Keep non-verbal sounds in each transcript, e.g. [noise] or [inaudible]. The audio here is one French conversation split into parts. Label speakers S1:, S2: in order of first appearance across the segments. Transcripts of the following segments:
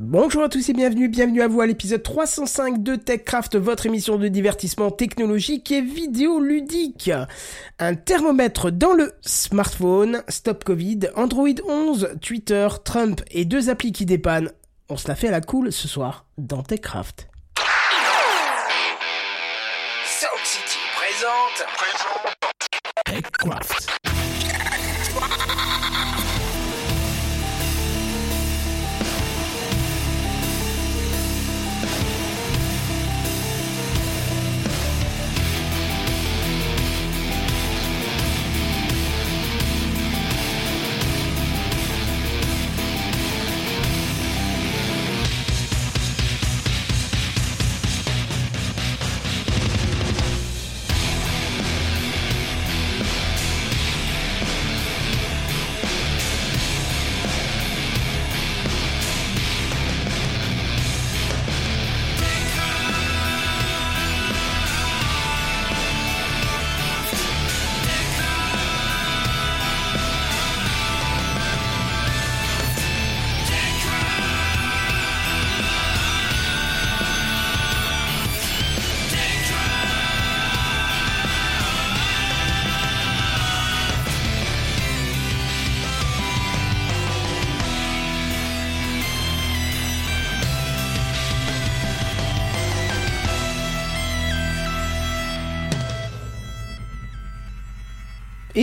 S1: Bonjour à tous et bienvenue, bienvenue à vous à l'épisode 305 de TechCraft, votre émission de divertissement technologique et vidéoludique. Un thermomètre dans le smartphone, Stop Covid, Android 11, Twitter, Trump et deux applis qui dépannent. On se la fait à la cool ce soir dans TechCraft.
S2: Sound City présente.
S1: TechCraft.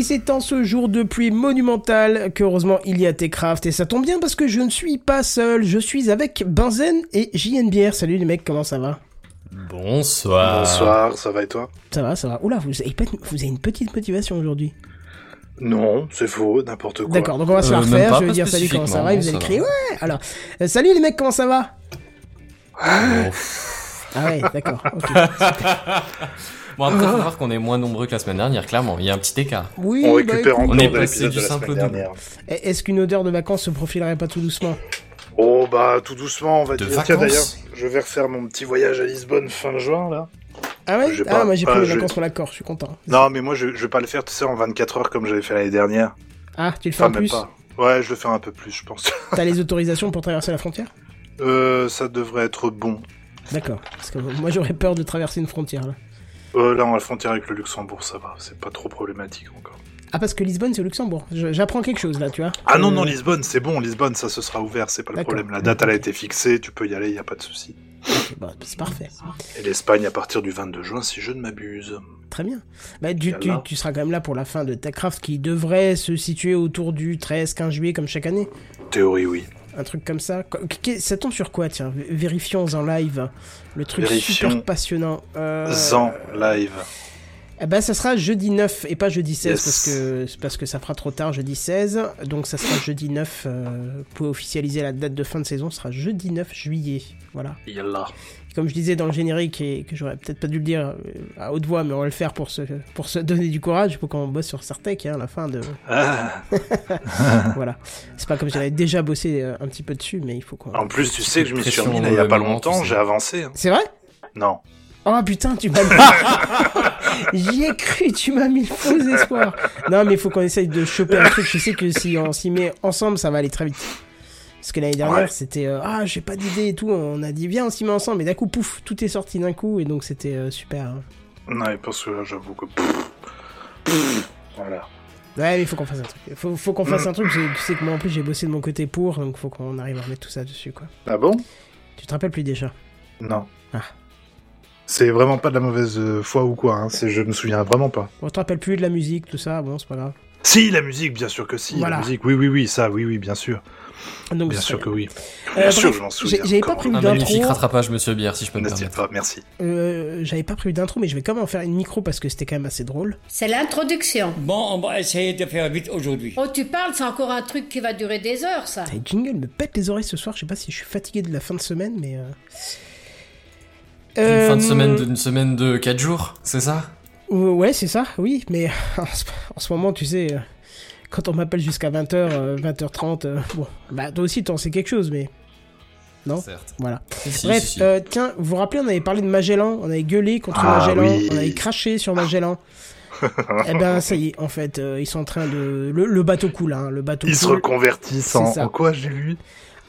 S1: C'est en ce jour de pluie monumentale qu'heureusement il y a Techcraft et ça tombe bien parce que je ne suis pas seul, je suis avec Benzen et JNBR. Salut les mecs, comment ça va?
S3: Bonsoir.
S4: Bonsoir, ça va et toi?
S1: Ça va, ça va. Oula, vous avez, pas- vous avez une petite motivation aujourd'hui.
S4: Non, c'est faux, n'importe quoi.
S1: D'accord, donc on va se la
S3: Euh,
S1: refaire. je vais dire salut, comment ça va? Et vous allez crier
S3: ça
S1: ouais Alors, euh, salut les mecs, comment ça va?
S3: Bon,
S1: Ah ouais, d'accord. ok. [laughs]
S3: Bon, après, faut voir qu'on est moins nombreux que la semaine dernière, clairement. Il y a un petit écart.
S1: Oui,
S4: On
S1: bah,
S4: récupère
S1: écoute,
S4: encore
S3: On est passé du
S4: de la
S3: simple
S4: semaine
S3: double.
S4: dernière.
S1: Est-ce qu'une odeur de vacances se profilerait pas tout doucement?
S4: Oh bah tout doucement, on va
S3: De
S4: dire. Tiens
S3: vacances
S4: d'ailleurs, je vais refaire mon petit voyage à Lisbonne fin juin là.
S1: Ah ouais? Ah,
S4: pas.
S1: moi j'ai
S4: Ah,
S1: pris les
S4: je-
S1: vacances pour l'accord, je suis content.
S4: Non mais moi je, je vais pas le faire, tu sais, en 24 heures comme j'avais fait l'année dernière.
S1: Ah, tu le fais
S4: Enfin
S1: en plus?
S4: pas. Ouais, je le fais un peu plus, je pense. [laughs]
S1: T'as les autorisations pour traverser la frontière?
S4: Euh, ça devrait être bon.
S1: D'accord. Parce que moi j'aurais peur de traverser une frontière là.
S4: Euh, là, on a la frontière avec le Luxembourg, ça va, c'est pas trop problématique encore.
S1: Ah parce que Lisbonne c'est au Luxembourg. J'apprends quelque chose là, tu vois.
S4: Ah non,
S1: Euh,
S4: non, Lisbonne, c'est bon, Lisbonne, ça se sera ouvert, c'est pas le problème. La date, elle a été fixée, tu peux y aller, y a pas de souci.
S1: bah, c'est parfait.
S4: Et l'Espagne à partir du 22 juin, si je ne m'abuse.
S1: Très bien. Bah, tu, tu, tu seras quand même là pour la fin de TechCraft qui devrait se situer autour du 13-15 juillet comme chaque année.
S4: Théorie, oui.
S1: Un truc comme ça. Ça tombe sur quoi, tiens? Vérifions en live. Le truc
S4: Vérifions.
S1: super passionnant. Euh...
S4: Zan live.
S1: Eh ben, ça sera jeudi 9 et pas jeudi 16
S4: Yes.
S1: parce que parce que ça fera trop tard jeudi 16. Donc ça sera jeudi 9 euh, pour officialiser la date de fin de saison, ce sera jeudi 9 juillet. Voilà.
S4: Yallah.
S1: Comme je disais dans le générique et que j'aurais peut-être pas dû le dire euh, à haute voix, mais on va le faire pour se pour se donner du courage pour qu'on bosse sur Sartec hein, à la fin de
S4: Ah. [laughs] [laughs]
S1: voilà. C'est pas comme si j'avais déjà bossé euh, un petit peu dessus, mais il faut qu'on.
S4: En plus, tu sais que je m'y suis remis il y a pas longtemps, j'ai avancé. hein.
S1: C'est vrai?
S4: Non.
S1: Oh putain, tu m'as. [laughs] J'y ai cru, tu m'as mis faux espoirs. Non, mais il faut qu'on essaye de choper un truc. Je sais que si on s'y met ensemble, ça va aller très vite. Parce que l'année dernière,
S4: Ouais.
S1: c'était euh, ah, j'ai pas d'idée et tout. On a dit viens, on s'y met ensemble. Et d'un coup, pouf, tout est sorti d'un coup. Et donc, c'était euh, super. hein.
S4: Non, et parce que là, j'avoue que. Voilà.
S1: Ouais, mais il faut qu'on fasse un truc. Faut, faut qu'on fasse un truc. Tu sais que moi, en plus, j'ai bossé de mon côté pour. Donc, faut qu'on arrive à remettre tout ça dessus, quoi.
S4: Ah bon?
S1: Tu te rappelles plus déjà
S4: Non.
S1: Ah.
S4: C'est vraiment pas de la mauvaise euh, foi ou quoi, hein. c'est je me souviens vraiment pas.
S1: On te rappelle plus de la musique, tout ça. Bon, c'est pas grave.
S4: Si, la musique, bien sûr que si.
S1: Voilà.
S4: La musique, oui, oui, oui, ça, oui, oui, bien sûr.
S1: Donc,
S4: Bien sûr que oui.
S1: Euh,
S4: Bien sûr,
S1: bref,
S4: je m'en souviens.
S1: j'avais pas prévu
S3: Un
S1: d'intro.
S3: magnifique rattrapage, monsieur Bière, si je peux me permettre.
S4: pas Merci.
S1: Euh, j'avais pas prévu d'intro, mais je vais quand même en faire une micro parce que c'était quand même assez drôle.
S5: C'est l'introduction.
S6: Bon, on va essayer de faire vite aujourd'hui.
S5: Oh, tu parles, c'est encore un truc qui va durer des heures, ça.
S1: Les jingles me pètent les oreilles ce soir. Je sais pas si je suis fatigué de la fin de semaine, mais. Euh...
S3: Une fin de
S1: Euh,
S3: semaine d'une semaine de 4 jours, c'est ça?
S1: Ouais, c'est ça, oui, mais [laughs] en ce, en ce moment, tu sais, euh, quand on m'appelle jusqu'à 20h, 20h30, euh, bon, bah toi aussi t'en sais quelque chose, mais Non?
S3: Certes.
S1: voilà.
S3: Si, si,
S1: Bref,
S3: si, si.
S1: euh, tiens, vous vous rappelez, on avait parlé de Magellan, on avait gueulé contre
S4: Ah,
S1: Magellan,
S4: oui.
S1: on avait craché sur Magellan. [laughs] eh ben, ça y est, en fait, euh, ils sont en train de. Le, le bateau coule, hein, le bateau
S4: Ils se reconvertissent en, en quoi, j'ai lu?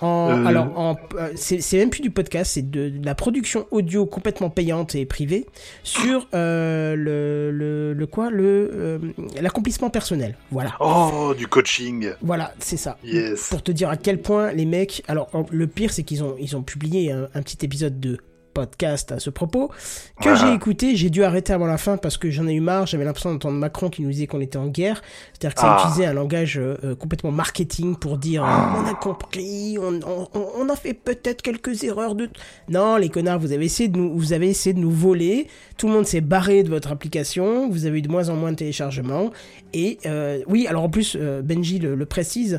S1: En,
S4: Euh.
S1: Alors, en, euh, c'est même plus du podcast, c'est de, de la production audio complètement payante et privée sur euh, le, le, le quoi le euh, l'accomplissement personnel. Voilà.
S4: Oh, du coaching.
S1: Voilà, c'est ça.
S4: Yes.
S1: Pour te dire à quel point les mecs. Alors, le pire, c'est qu'ils ont, ils ont publié un, un petit épisode de podcast à ce propos que
S4: Ah.
S1: j'ai écouté. J'ai dû arrêter avant la fin parce que j'en ai eu marre. J'avais l'impression d'entendre Macron qui nous disait qu'on était en guerre. C'est-à-dire que ça
S4: Ah.
S1: utilisait un langage euh, euh, complètement marketing pour dire euh, on a compris, on, on, a fait peut-être quelques erreurs de. Non, les connards, vous avez essayé de nous, vous avez essayé de nous voler. Tout le monde s'est barré de votre application. Vous avez eu de moins en moins de téléchargements. Et euh, oui, alors en plus, euh, Benji le, le précise,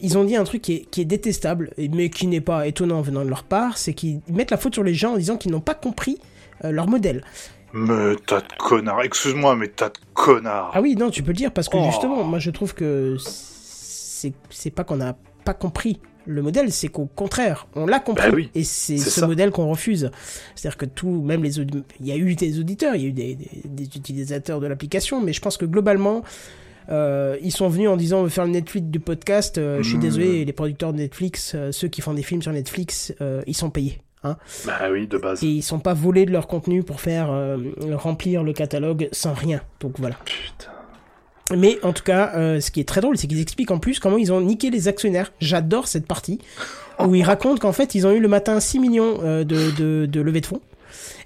S1: ils ont dit un truc qui est, qui est détestable, mais qui n'est pas étonnant venant de leur part, c'est qu'ils mettent la faute sur les gens en disant qu'ils n'ont pas compris euh, leur modèle.
S4: Mais tas de connards. Excuse-moi, mais tas de connards.
S1: Ah oui, non, tu peux le dire parce que
S4: Oh.
S1: justement, moi je trouve que c'est pas qu'on n'a pas compris le modèle, c'est qu'au contraire, on l'a compris
S4: Bah oui,
S1: et c'est ce
S4: ça.
S1: modèle qu'on refuse. C'est-à-dire que tout, même les, il y a eu des auditeurs, il y a eu des, des- des utilisateurs de l'application, mais je pense que globalement, euh, ils sont venus en disant on veut faire le Netflix du podcast. euh, Je suis
S4: Mm.
S1: désolé, les producteurs de Netflix, euh, ceux qui font des films sur Netflix, ils sont payés. Hein
S4: Bah oui, de base.
S1: et ils sont pas volés de leur contenu pour faire euh, remplir le catalogue sans rien. Donc voilà.
S4: Putain.
S1: Mais en tout cas, euh, ce qui est très drôle, c'est qu'ils expliquent en plus comment ils ont niqué les actionnaires. J'adore cette partie où ils racontent qu'en fait, ils ont eu le matin 6 millions euh, de, de, de levée de fonds.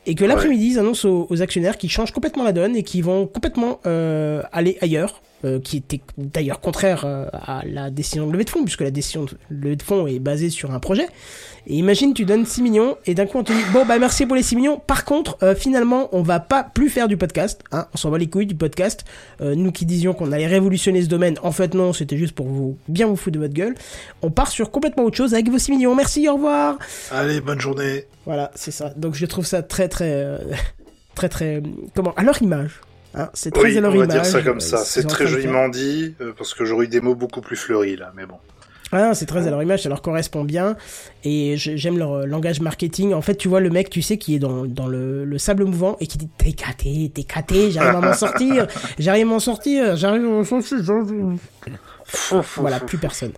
S1: Et que l'après-midi, ils annoncent aux, aux actionnaires qu'ils changent complètement la donne et qu'ils vont complètement euh, aller ailleurs, euh, qui était d'ailleurs contraire euh, à la décision de levée de fonds, puisque la décision de levée de fonds est basée sur un projet. Et imagine, tu donnes 6 millions et d'un coup on te dit bon bah merci pour les 6 millions. Par contre, euh, finalement, on va pas plus faire du podcast. Hein, on s'en va les couilles du podcast. Euh, nous qui disions qu'on allait révolutionner ce domaine, en fait non, c'était juste pour vous bien vous foutre de votre gueule. On part sur complètement autre chose avec vos 6 millions. Merci, au revoir.
S4: Allez, bonne journée.
S1: Voilà, c'est ça. Donc je trouve ça très très [laughs] très très comment à leur image. Hein, c'est très
S4: Oui,
S1: à leur
S4: on va
S1: image.
S4: dire ça comme ça. C'est très joliment dit, euh, parce que j'aurais eu des mots beaucoup plus fleuris, là, mais bon.
S1: Ah c'est très à leur image, ça leur correspond bien. Et j'aime leur euh, langage marketing. En fait, tu vois le mec, tu sais, qui est dans, dans le, le sable mouvant et qui dit T'es caté, t'es caté, j'arrive à m'en [laughs] sortir, j'arrive à m'en sortir, j'arrive à m'en sortir. [laughs] Voilà, plus personne.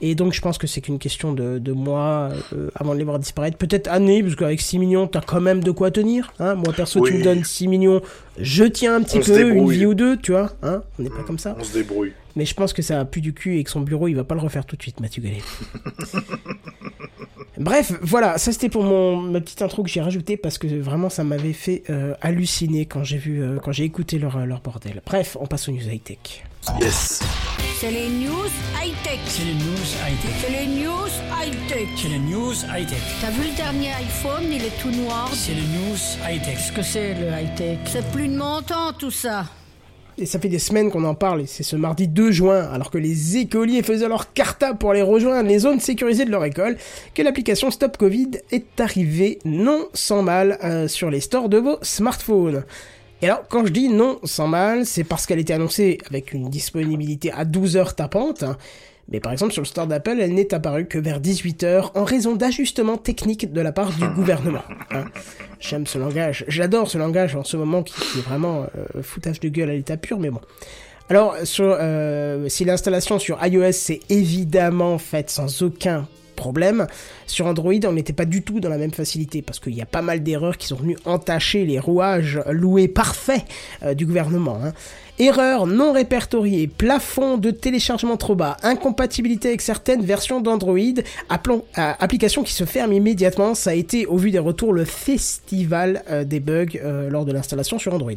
S1: Et donc, je pense que c'est qu'une question de, de mois euh, avant de les voir disparaître. Peut-être années, parce qu'avec 6 millions, t'as quand même de quoi tenir. Hein Moi, perso, tu me donnes 6 millions, je tiens un petit
S4: On
S1: peu, une vie ou deux, tu vois. Hein On n'est pas comme ça.
S4: On se débrouille.
S1: Mais je pense que ça a plus du cul et que son bureau, il va pas le refaire tout de suite, Mathieu Gallet. [laughs] Bref, voilà, ça c'était pour mon ma petite intro que j'ai rajoutée parce que vraiment ça m'avait fait euh, halluciner quand j'ai vu euh, quand j'ai écouté leur leur bordel. Bref, on passe aux news high tech.
S4: Yes.
S5: C'est les news high-tech.
S6: C'est les news high-tech.
S5: C'est les news high-tech.
S6: C'est les news high-tech.
S5: T'as vu le dernier iPhone, il est tout noir.
S6: C'est les news high-tech.
S1: Qu'est-ce que c'est le high tech
S5: C'est plus de mon temps tout ça.
S1: Et ça fait des semaines qu'on en parle, et c'est ce mardi 2 juin, alors que les écoliers faisaient leur cartable pour aller rejoindre les zones sécurisées de leur école, que l'application Stop Covid est arrivée non sans mal euh, sur les stores de vos smartphones. Et alors, quand je dis non sans mal, c'est parce qu'elle était annoncée avec une disponibilité à 12 heures tapantes, hein. mais par exemple sur le store d'Apple, elle n'est apparue que vers 18 heures en raison d'ajustements techniques de la part du [laughs] gouvernement. hein. J'aime ce langage, j'adore ce langage en ce moment qui, qui est vraiment euh, foutage de gueule à l'état pur, mais bon. Alors, sur, euh, si l'installation sur iOS c'est évidemment faite sans aucun problème, sur Android on n'était pas du tout dans la même facilité parce qu'il y a pas mal d'erreurs qui sont venues entacher les rouages loués parfaits euh, du gouvernement. Hein. Erreurs non répertoriées, plafond de téléchargement trop bas, incompatibilité avec certaines versions d'Android, euh, application qui se ferme immédiatement, ça a été au vu des retours le festival euh, des bugs lors de l'installation sur Android.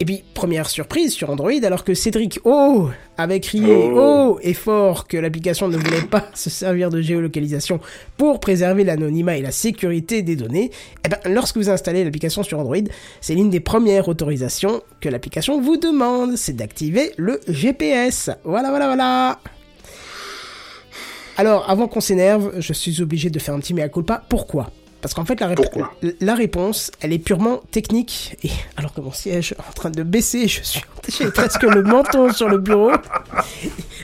S1: Et puis, première surprise sur Android, alors que Cédric O avait crié
S4: Oh.
S1: et fort que l'application ne voulait pas [laughs] se servir de géolocalisation pour préserver l'anonymat et la sécurité des données, eh ben, lorsque vous installez l'application sur Android, c'est l'une des premières autorisations que l'application vous demande, c'est d'activer le GPS. Voilà, voilà, voilà. Alors, avant qu'on s'énerve, je suis obligé de faire un petit mea culpa. Pourquoi? Parce qu'en fait, la, réponse, elle est purement technique. Et alors que mon siège est en train de baisser, je suis j'ai presque le menton sur le bureau.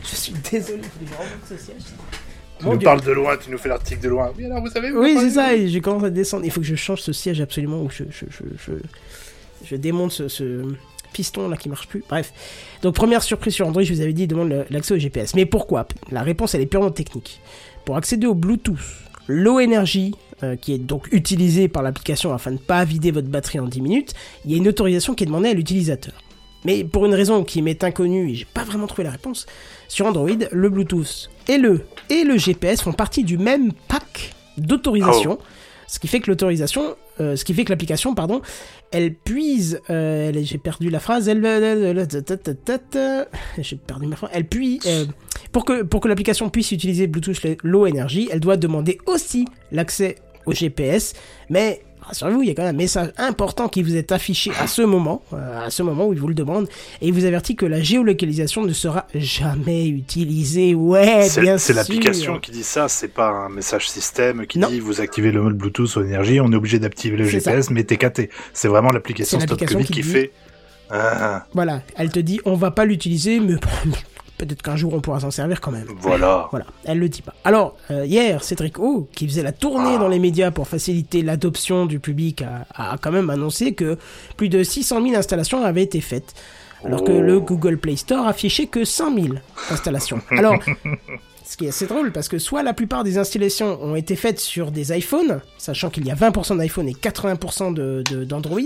S1: Je suis désolé, ce siège.
S4: Tu
S1: Mon
S4: nous
S1: Dieu.
S4: parles de loin, tu nous fais l'article de loin. Oui, alors vous savez. vous
S1: Oui, c'est ça, et je commence à descendre. Il faut que je change ce siège absolument, ou je, je, je, je, je démonte ce, ce piston là qui marche plus. Bref. Donc, première surprise sur Android, je vous avais dit, il demande l'accès au GPS. Mais pourquoi? La réponse, elle est purement technique. pour accéder au Bluetooth, low energy, euh, qui est donc utilisé par l'application afin de ne pas vider votre batterie en 10 minutes, il y a une autorisation qui est demandée à l'utilisateur. Mais pour une raison qui m'est inconnue et j'ai pas vraiment trouvé la réponse, sur Android, le Bluetooth et le, et le GPS font partie du même pack d'autorisation, ce qui fait que l'autorisation, euh, ce qui fait que l'application, pardon, elle puise, euh, j'ai perdu la phrase, elle, [laughs] j'ai perdu ma phrase, elle puise, euh, pour que, pour que l'application puisse utiliser Bluetooth Low Energy, elle doit demander aussi l'accès au GPS, mais rassurez-vous, il y a quand même un message important qui vous est affiché à ce moment, euh, à ce moment où il vous le demande, et il vous avertit que la géolocalisation ne sera jamais utilisée. Ouais,
S4: C'est
S1: bien
S4: c'est
S1: sûr.
S4: l'application qui dit ça, c'est pas un message système qui
S1: Non.
S4: dit vous activez le mode Bluetooth au énergie, on est obligé d'activer le
S1: C'est
S4: GPS, mais TKT. C'est vraiment l'application
S1: C'est
S4: Stop
S1: l'application
S4: Covid
S1: qui
S4: qui
S1: dit-
S4: fait. Ah,
S1: Voilà, elle te dit on va pas l'utiliser, mais [laughs] peut-être qu'un jour on pourra s'en servir quand même.
S4: voilà.
S1: Voilà, elle le dit pas. Alors, euh, hier, Cédric O, qui faisait la tournée dans les médias pour faciliter l'adoption du public, a, a quand même annoncé que plus de 600 000 installations avaient été faites. Alors que
S4: Oh.
S1: le Google Play Store affichait que 100 000 installations. Alors, [laughs] ce qui est assez drôle, parce que soit la plupart des installations ont été faites sur des iPhones, sachant qu'il y a 20% d'iPhone et 80% de- de- d'Android,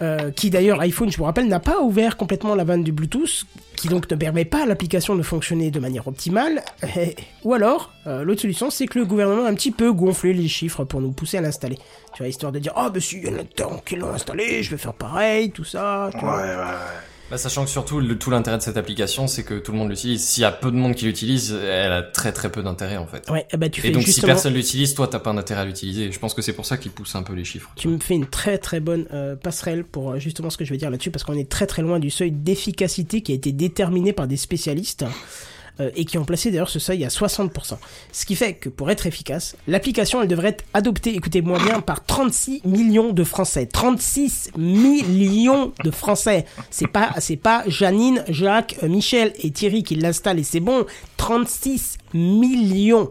S1: euh, qui d'ailleurs, iPhone, je vous rappelle, n'a pas ouvert complètement la vanne du Bluetooth, qui donc ne permet pas à l'application de fonctionner de manière optimale. [laughs] Ou alors, euh, l'autre solution, c'est que le gouvernement a un petit peu gonflé les chiffres pour nous pousser à l'installer. Tu vois, histoire de dire, oh, bah si, il y en a tant qui l'ont installé, je vais faire pareil, tout ça.
S4: Ouais, ouais, ouais.
S3: Bah, sachant que surtout, le, tout l'intérêt de cette application, c'est que tout le monde l'utilise. S'il y a peu de monde qui l'utilise, elle a très très peu d'intérêt en fait.
S1: Ouais, ben, tu fais
S3: Et donc si personne l'utilise, toi t'as pas d'intérêt à l'utiliser. Je pense que c'est pour ça qu'ils poussent un peu les chiffres.
S1: Tu me fais une très très bonne euh, passerelle pour euh, justement ce que je vais dire là-dessus, parce qu'on est très très loin du seuil d'efficacité qui a été déterminé par des spécialistes. Euh, et qui ont placé d'ailleurs ce seuil à 60%. Ce qui fait que pour être efficace, l'application elle devrait être adoptée, écoutez-moi bien, par 36 millions de Français. 36 millions de Français. C'est pas, c'est pas Janine, Jacques, euh, Michel et Thierry qui l'installent et c'est bon. 36 millions.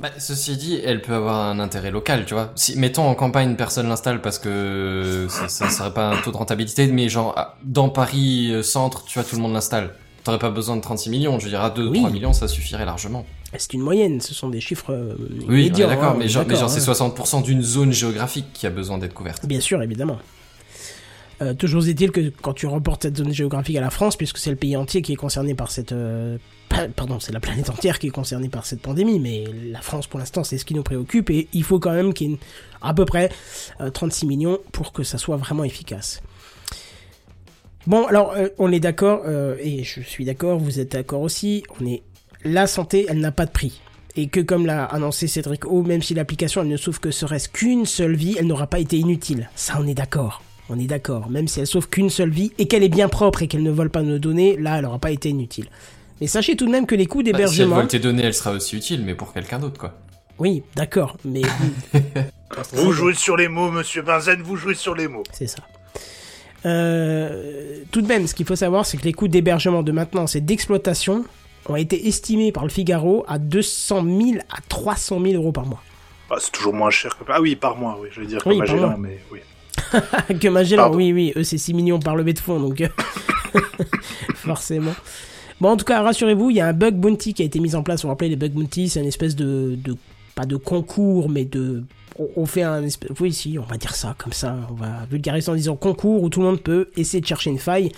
S3: Bah, ceci dit, elle peut avoir un intérêt local, tu vois. Si, mettons en campagne, personne l'installe parce que ça, ça serait pas un taux de rentabilité, mais genre, dans Paris euh, centre, tu vois, tout le monde l'installe. T'aurais pas besoin de 36 millions, je dirais à 2
S1: Oui.
S3: 3 millions, ça suffirait largement.
S1: C'est une moyenne, ce sont des chiffres euh,
S3: Oui, d'accord,
S1: hein,
S3: mais genre, c'est
S1: hein.
S3: 60% d'une zone géographique qui a besoin d'être couverte.
S1: Bien sûr, évidemment. Euh, toujours est-il que quand tu reportes cette zone géographique à la France, puisque c'est le pays entier qui est concerné par cette... euh, pa- pardon, c'est la planète entière qui est concernée par cette pandémie, mais la France pour l'instant c'est ce qui nous préoccupe et il faut quand même qu'il y ait à peu près euh, 36 millions pour que ça soit vraiment efficace. Bon, alors euh, on est d'accord, euh, et je suis d'accord, vous êtes d'accord aussi, on est... La santé, elle n'a pas de prix. Et que comme l'a annoncé Cédric O, même si l'application elle ne sauve que serait-ce qu'une seule vie, elle n'aura pas été inutile. Ça, on est d'accord. On est d'accord. Même si elle sauve qu'une seule vie et qu'elle est bien propre et qu'elle ne vole pas nos données, là, elle n'aura pas été inutile. Mais sachez tout de même que les coûts
S3: Bah, si elle
S1: d'hébergement.
S3: vole tes données, elle sera aussi utile, mais pour quelqu'un d'autre, quoi.
S1: Oui, d'accord. Mais [laughs]
S4: Vous jouez sur les mots, monsieur Benzen, vous jouez sur les mots.
S1: C'est ça. Euh, tout de même, ce qu'il faut savoir, c'est que les coûts d'hébergement, de maintenance et d'exploitation ont été estimés par le Figaro à 200 000 à 300 000 euros par mois.
S4: Ah, c'est toujours moins cher que. Ah oui, par mois, oui, je veux dire
S1: Oui, par
S4: Magellan, mais oui. [laughs]
S1: que Magellan,
S4: Pardon.
S1: oui, oui, eux c'est 6 millions par levée de fonds, donc euh, [laughs] forcément. Bon, en tout cas, rassurez-vous, il y a un bug bounty qui a été mis en place. Vous vous rappelez, les bug bounty, c'est une espèce de, de, pas de concours, mais de, on, on fait un espèce, oui, si, on va dire ça, comme ça, on va vulgariser en disant concours où tout le monde peut essayer de chercher une faille.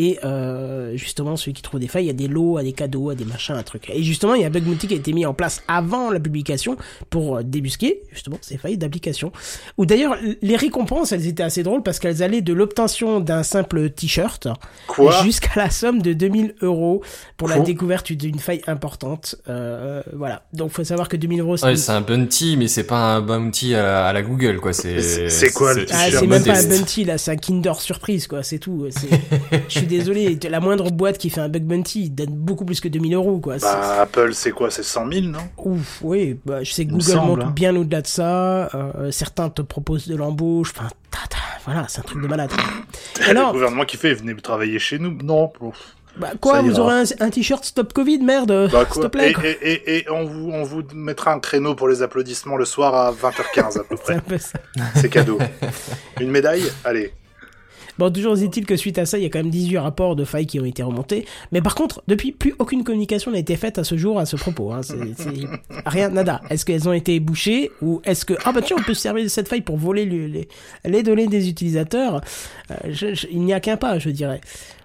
S1: Et euh, justement, celui qui trouve des failles, il y a des lots, à des cadeaux, à des machins, un truc. Et justement, il y a un bug bounty qui a été mis en place avant la publication pour euh, débusquer justement ces failles d'application. Ou d'ailleurs, les récompenses, elles étaient assez drôles parce qu'elles allaient de l'obtention d'un simple t-shirt jusqu'à la somme de 2000 euros pour la découverte d'une faille importante. Euh, voilà. Donc, faut savoir que 2000 euros, c'est
S3: Ouais, c'est un bounty, mais c'est pas un bounty à la, à la Google, quoi. C'est,
S4: quoi, le
S1: Ah, c'est même pas un bounty là, c'est un Kinder Surprise quoi, c'est tout. Je suis désolé, la moindre boîte qui fait un bug bounty donne beaucoup plus que 2000 euros quoi. C'est-
S4: Bah, Apple, c'est quoi C'est 100 000, non?
S1: Ouf, oui, bah, je sais que Google
S4: semble,
S1: monte
S4: hein.
S1: bien au-delà de ça. euh, certains te proposent de l'embauche, enfin, ta, ta, voilà, c'est un truc de malade.
S4: Le
S1: Alors,
S4: gouvernement qui fait, venez travailler chez nous. Non.
S1: Bah, quoi, vous aurez un, un t-shirt Stop Covid, merde,
S4: Bah,
S1: s'il te plaît.
S4: et,
S1: quoi.
S4: et, et, et on, vous, on vous mettra un créneau pour les applaudissements le soir à 20h15 à peu [laughs]
S1: C'est
S4: près. C'est cadeau. Une médaille? Allez.
S1: Bon, toujours est-il que suite à ça, il y a quand même 18 rapports de failles qui ont été remontés. Mais par contre, depuis, plus aucune communication n'a été faite à ce jour à ce propos. Hein. [laughs] Rien, nada. Est-ce qu'elles ont été bouchées ou est-ce que ah bah tiens, on peut se servir de cette faille pour voler les, les, les données des utilisateurs Euh, je- je- Il n'y a qu'un pas, je dirais.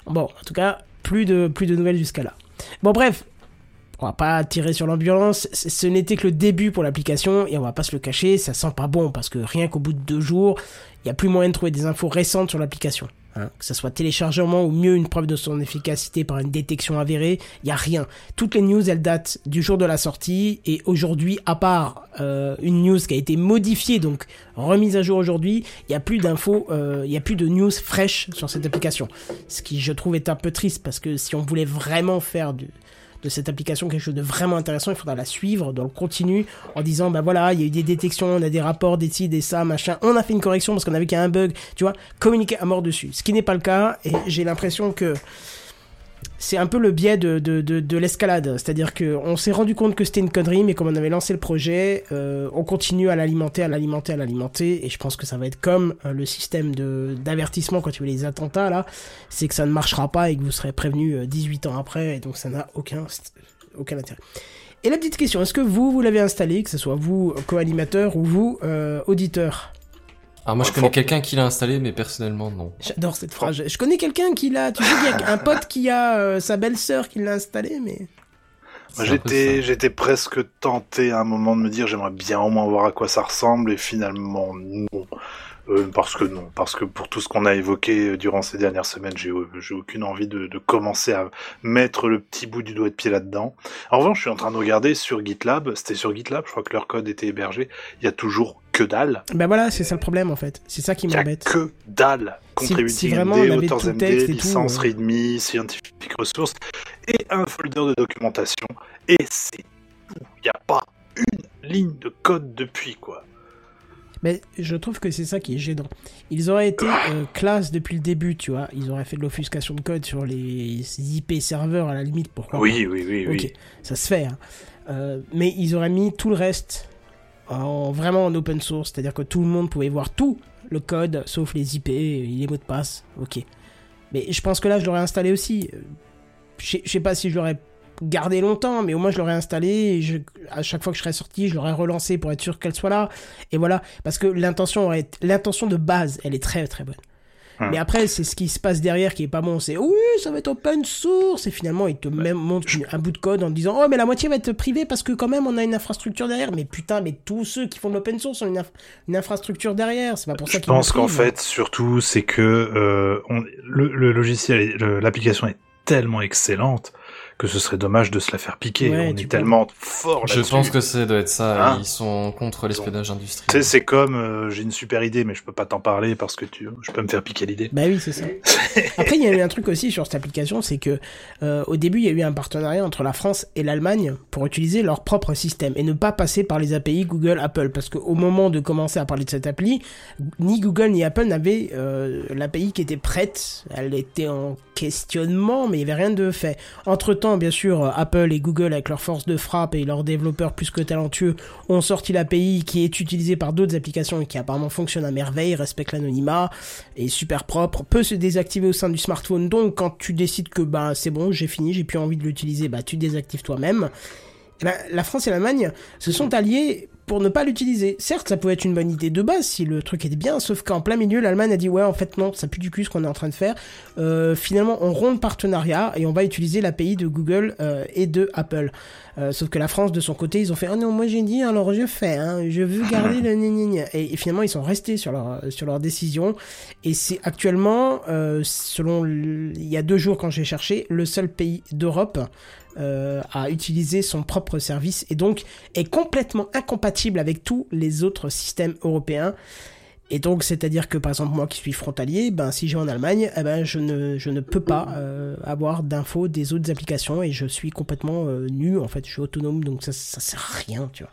S1: Bon, en tout cas, plus de nouvelles jusqu'à là. Bon, bref. On va pas tirer sur l'ambulance, ce n'était que le début pour l'application et on va pas se le cacher, ça sent pas bon parce que rien qu'au bout de deux jours, il y a plus moyen de trouver des infos récentes sur l'application. Hein. que ce soit téléchargement ou mieux une preuve de son efficacité par une détection avérée, il y a rien. Toutes les news elles datent du jour de la sortie et aujourd'hui, à part euh, une news qui a été modifiée donc remise à jour aujourd'hui, il y a plus d'infos, euh, il y a plus de news fraîches sur cette application. Ce qui je trouve est un peu triste parce que si on voulait vraiment faire du de cette application quelque chose de vraiment intéressant, il faudra la suivre dans le continu en disant bah voilà, il y a eu des détections, on a des rapports, des ci, des ça, machin, on a fait une correction parce qu'on avait qu'un bug, tu vois, communiquer à mort dessus. Ce qui n'est pas le cas et j'ai l'impression que c'est un peu le biais de, de, de, de l'escalade. C'est-à-dire que on s'est rendu compte que c'était une connerie, mais comme on avait lancé le projet, euh, on continue à l'alimenter, à l'alimenter, à l'alimenter. Et je pense que ça va être comme euh, le système d'avertissement quand il y a les attentats, là. C'est que ça ne marchera pas et que vous serez prévenu euh, 18 ans après. Et donc ça n'a aucun, aucun intérêt. Et la petite question, est-ce que vous, vous l'avez installé, que ce soit vous, co-animateur, ou vous, euh, auditeur?
S3: Alors moi je connais quelqu'un qui l'a installé, mais personnellement non.
S1: J'adore cette phrase. Je connais quelqu'un qui l'a. Tu sais qu'il y a [laughs] un pote qui a euh, sa belle-sœur qui l'a installé, mais.
S4: J'étais, j'étais presque tenté à un moment de me dire j'aimerais bien au moins voir à quoi ça ressemble et finalement non. Euh, parce que non, parce que pour tout ce qu'on a évoqué euh, durant ces dernières semaines, j'ai, euh, j'ai aucune envie de, de commencer à mettre le petit bout du doigt de pied là-dedans. En revanche, je suis en train de regarder sur GitLab, c'était sur GitLab, je crois que leur code était hébergé, il y a toujours que dalle,
S1: Ben voilà, c'est ça le problème en fait. C'est ça qui
S4: il y a
S1: m'embête.
S4: que dalle. Contributing
S1: si vraiment
S4: MD,
S1: on avait
S4: Authors
S1: tout le
S4: MD,
S1: texte et tout,
S4: licence
S1: euh.
S4: README, Scientific Resources, et un folder de documentation, et c'est tout. Il n'y a pas une ligne de code depuis, quoi.
S1: Mais je trouve que c'est ça qui est gênant. Ils auraient été euh, classe depuis le début, tu vois. Ils auraient fait de l'offuscation de code sur les IP serveurs à la limite, pourquoi.
S4: Oui, oui, oui, oui.
S1: Ok, ça se fait. hein. Euh, mais ils auraient mis tout le reste en vraiment en open source, c'est-à-dire que tout le monde pouvait voir tout le code, sauf les IP, et les mots de passe. Ok. Mais je pense que là, je l'aurais installé aussi. Euh, je sais pas si je l'aurais gardé longtemps, mais au moins je l'aurais installé. Et je, à chaque fois que je serais sorti, je l'aurais relancé pour être sûr qu'elle soit là. Et voilà, parce que l'intention l'intention de base, elle est très très bonne.
S4: Hum.
S1: Mais après, c'est ce qui se passe derrière qui est pas bon. C'est oui, ça va être open source. Et finalement, ils te même montrent un bout de code en te disant Oh, mais la moitié va être privée parce que quand même, on a une infrastructure derrière. Mais putain, mais tous ceux qui font de l'open source ont une, inf- une infrastructure derrière. C'est pas pour ça
S4: Je pense qu'en fait, surtout, c'est que euh, on- le, le logiciel, l'application est tellement excellente que ce serait dommage de se la faire piquer.
S1: Ouais,
S4: on est tellement fort
S3: Je pense que ça doit être ça.
S4: Hein
S3: Ils sont contre l'espionnage
S4: Tu sais,
S3: industriel.
S4: c'est comme, euh, j'ai une super idée, mais je peux pas t'en parler parce que tu, je peux me faire piquer l'idée.
S1: Bah oui, c'est ça. [laughs] Après, il y a eu un truc aussi sur cette application, c'est que euh, au début, il y a eu un partenariat entre la France et l'Allemagne pour utiliser leur propre système et ne pas passer par les API Google, Apple, parce qu'au moment de commencer à parler de cette appli, ni Google ni Apple n'avaient euh, l'API qui était prête. Elle était en questionnement, mais il y avait rien de fait. Entre temps, bien sûr, euh, Apple et Google, avec leur force de frappe et leurs développeurs plus que talentueux, ont sorti l'API qui est utilisée par d'autres applications et qui apparemment fonctionne à merveille, respecte l'anonymat, est super propre, peut se désactiver au sein du smartphone. Donc, quand tu décides que bah c'est bon, j'ai fini, j'ai plus envie de l'utiliser, bah tu désactives toi-même. Eh ben, la France et l'Allemagne se sont alliés pour ne pas l'utiliser. Certes, ça pouvait être une bonne idée de base si le truc était bien, sauf qu'en plein milieu, l'Allemagne a dit ouais, en fait non, ça pue du cul ce qu'on est en train de faire. Euh, finalement, on rompt le partenariat et on va utiliser l'API de Google euh, et de Apple. Euh, sauf que la France, de son côté, ils ont fait oh non, moi j'ai dit, alors je fais, hein, je veux garder le gna. Et, finalement, ils sont restés sur leur décision. Et c'est actuellement, selon il y a deux jours quand j'ai cherché, le seul pays d'Europe euh, à utiliser son propre service et donc est complètement incompatible avec tous les autres systèmes européens. Et donc, c'est-à-dire que par exemple, moi qui suis frontalier, ben, si j'ai en Allemagne, eh ben, je, ne, je ne peux pas euh, avoir d'infos des autres applications et je suis complètement euh, nu, en fait, je suis autonome, donc ça, ça sert à rien, tu vois.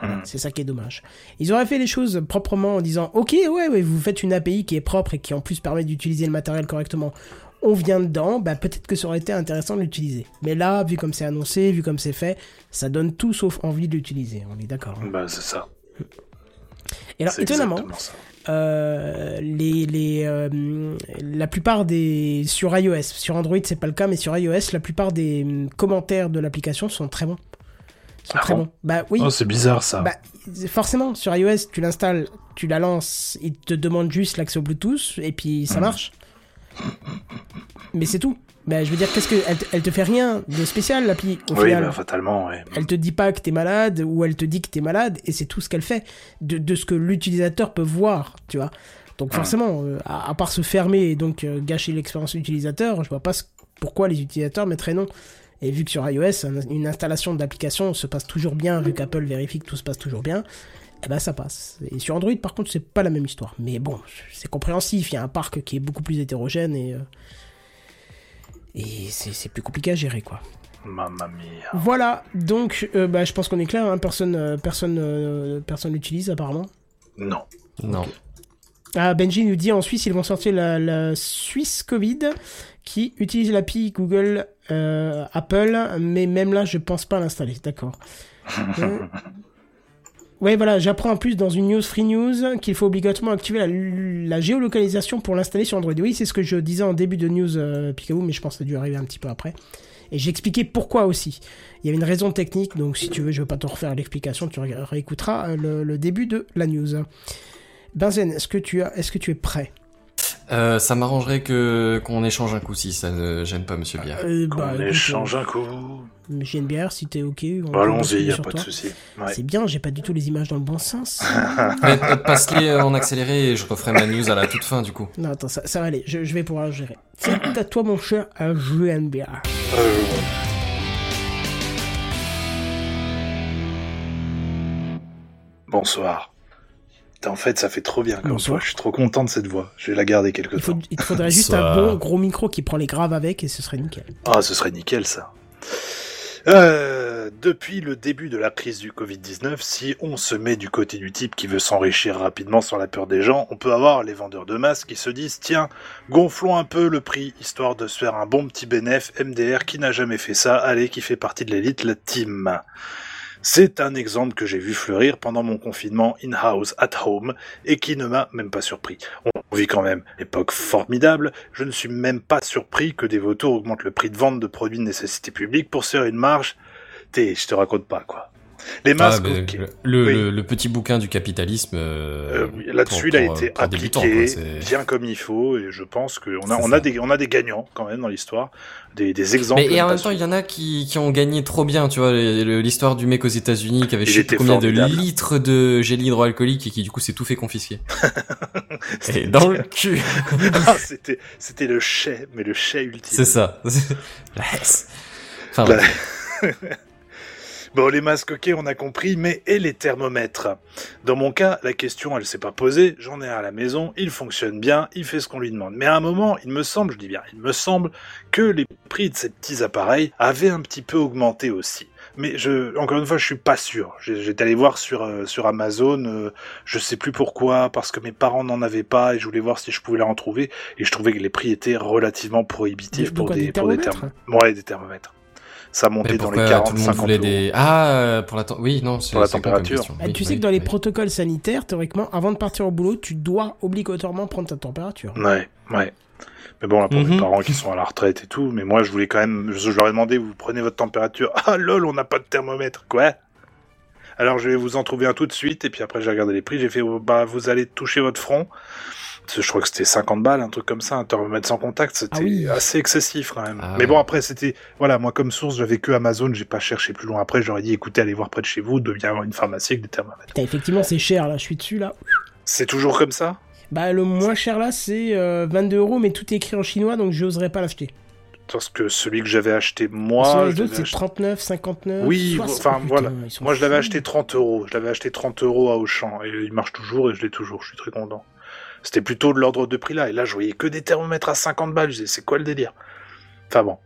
S1: Voilà,
S4: Hmm.
S1: C'est ça qui est dommage. Ils auraient fait les choses proprement en disant Ok, ouais, ouais, vous faites une API qui est propre et qui en plus permet d'utiliser le matériel correctement. On vient dedans, bah peut-être que ça aurait été intéressant de l'utiliser. Mais là, vu comme c'est annoncé, vu comme c'est fait, ça donne tout sauf envie de l'utiliser. On est d'accord. hein.
S4: Bah, c'est ça.
S1: Et alors, étonnamment,
S4: ça.
S1: euh, les, les, euh, la plupart des sur iOS, sur Android c'est pas le cas, mais sur iOS, la plupart des hum, commentaires de l'application sont très bons. Sont
S4: Ah
S1: très
S4: bon?
S1: bons. Bah oui.
S4: Oh, c'est bizarre ça.
S1: Bah, forcément, sur iOS, tu l'installes, tu la lances, il te demande juste l'accès au Bluetooth et puis ça
S4: Mhm.
S1: marche. Mais c'est tout. Bah, je veux dire, qu'est-ce que elle, te- elle te fait rien de spécial l'appli au
S4: oui,
S1: final.
S4: bah, fatalement, oui.
S1: Elle te dit pas que t'es malade ou elle te dit que t'es malade et c'est tout ce qu'elle fait de, de ce que l'utilisateur peut voir, tu vois. Donc forcément, euh, à, à part se fermer et donc euh, gâcher l'expérience utilisateur, je vois pas ce- pourquoi les utilisateurs mettraient non. Et vu que sur iOS, un- une installation d'application se passe toujours bien, vu qu'Apple vérifie que tout se passe toujours bien, eh ben ça passe. Et sur Android, par contre, c'est pas la même histoire. Mais bon, c'est compréhensif. Il y a un parc qui est beaucoup plus hétérogène et euh, et c'est c'est plus compliqué à gérer, quoi.
S4: Mamma mia.
S1: Voilà, donc euh, bah, je pense qu'on est clair, hein, personne euh, personne euh, personne l'utilise apparemment.
S4: Non.
S3: Non.
S1: Ah, Benji nous dit en Suisse ils vont sortir la, la Suisse Covid qui utilise l'API Google euh, Apple, mais même là je pense pas l'installer, d'accord. [laughs] Ouais, voilà, j'apprends en plus dans une news free news qu'il faut obligatoirement activer la, géolocalisation pour l'installer sur Android. Oui, c'est ce que je disais en début de news euh, mais je pense que ça a dû arriver un petit peu après. Et j'expliquais pourquoi aussi. Il y avait une raison technique, donc si tu veux, je vais pas te refaire l'explication, tu ré- réécouteras euh, le, le début de la news. Benzen, est-ce que tu as, est-ce que tu es prêt?
S3: Euh, ça m'arrangerait que qu'on échange un coup si ça ne gêne pas Monsieur Bière.
S1: euh,
S4: Qu'on
S1: bah,
S4: échange un coup.
S1: euh, une bière, si t'es ok.
S4: Bah, Allons-y, y a pas de souci. Ouais.
S1: C'est bien, j'ai pas du tout les images dans le bon sens. [laughs]
S3: Mais, euh, Passe-les en accéléré et je referai ma news à la toute fin du coup.
S1: non, attends, ça, ça va aller, je, je vais pouvoir gérer. C'est à toi, mon cher, à jouer à une bière.
S4: Euh, Bonsoir. Putain, En fait, ça fait trop bien comme
S1: Bonsoir.
S4: voix. Je suis trop content de cette voix. Je vais la garder quelque
S1: Il, faut,
S4: temps.
S1: il te faudrait juste un bon gros micro qui prend les graves avec et ce serait nickel.
S4: Ah, ce serait nickel ça. Euh, depuis le début de la crise du Covid-19, si on se met du côté du type qui veut s'enrichir rapidement sur la peur des gens, on peut avoir les vendeurs de masques qui se disent tiens, gonflons un peu le prix histoire de se faire un bon petit bénéf. MDR qui n'a jamais fait ça, allez, qui fait partie de l'élite, la team. C'est un exemple que j'ai vu fleurir pendant mon confinement in-house at home et qui ne m'a même pas surpris. On vit quand même époque formidable, je ne suis même pas surpris que des vautours augmentent le prix de vente de produits de nécessité publique pour se faire une marge. T'es, je te raconte pas quoi. Les
S3: Ah,
S4: masques,
S3: le, le,
S4: Oui.
S3: le- le petit bouquin du capitalisme. euh,
S4: Euh, Là-dessus, il a été appliqué bien comme il faut, et je pense qu'on a, on a des, on a des gagnants quand même dans l'histoire, des, des exemples.
S3: Mais et en même temps, il y en a qui, qui ont gagné trop bien, tu vois, l'histoire du mec aux États-Unis qui avait je sais
S4: était
S3: plus combien
S4: formidable.
S3: de litres de gel hydroalcoolique et qui du coup s'est tout fait confisquer. [laughs] et dans le [laughs] cul.
S4: Ah, c'était, le chai, mais le chai ultime.
S3: C'est ça. [laughs] La. Enfin,
S4: La-
S3: bref.
S4: Bon, les masques, ok, on a compris, mais et les thermomètres? Dans mon cas, la question, elle s'est pas posée, j'en ai un à la maison, il fonctionne bien, il fait ce qu'on lui demande. Mais à un moment, il me semble, je dis bien, il me semble que les prix de ces petits appareils avaient un petit peu augmenté aussi. Mais je, encore une fois, je suis pas sûr. J'étais allé voir sur, euh, sur Amazon, euh, je sais plus pourquoi, parce que mes parents n'en avaient pas et je voulais voir si je pouvais la en trouver. Et je trouvais que les prix étaient relativement prohibitifs
S1: De- de
S4: pour,
S1: quoi,
S4: des,
S1: des
S4: pour des
S1: thermomètres?
S4: thermomètres. Ouais, des thermomètres. Ça montait
S3: Mais
S4: dans les
S3: pourquoi
S4: 40,
S3: tout le monde
S4: 50
S3: voulait
S4: euros.
S3: des ah pour la oui non c'est
S4: Pour la température.
S1: Bah,
S3: Oui,
S1: tu
S3: oui,
S1: sais que dans les protocoles sanitaires, théoriquement, avant de partir au boulot, tu dois obligatoirement prendre ta température.
S4: Ouais, ouais. Mais bon, là, pour mes
S3: Mhm.
S4: parents qui sont à la retraite et tout, mais moi, je voulais quand même, je, je leur ai demandé, vous prenez votre température. Ah, lol, on n'a pas de thermomètre. Quoi? Alors, je vais vous en trouver un tout de suite, et puis après, j'ai regardé les prix, j'ai fait, oh, bah, vous allez toucher votre front. Je crois que c'était 50 balles, un truc comme ça, un thermomètre sans contact, c'était
S1: Ah oui.
S4: assez excessif quand même.
S3: Ah
S4: mais bon, après, c'était, voilà, moi, comme source, j'avais que Amazon, j'ai pas cherché plus loin. Après, j'aurais dit, écoutez, allez voir près de chez vous, devient avoir une pharmacie avec des thermomètres.
S1: Putain, effectivement, c'est cher là, je suis dessus là.
S4: C'est toujours comme ça?
S1: Bah, le moins cher là, c'est euh, 22 euros, mais tout est écrit en chinois donc j'oserais pas l'acheter.
S4: Parce que celui que j'avais acheté, moi,
S1: Sur les
S4: je
S1: c'est
S4: acheté-
S1: 39, 59.
S4: Oui,
S1: 60.
S4: enfin, voilà. Moi, je l'avais acheté 30 euros. Je l'avais acheté 30 euros à Auchan. Et il marche toujours et je l'ai toujours. Je suis très content. C'était plutôt de l'ordre de prix là. Et là, je voyais que des thermomètres à 50 balles. Je disais, c'est quoi le délire? Enfin bon.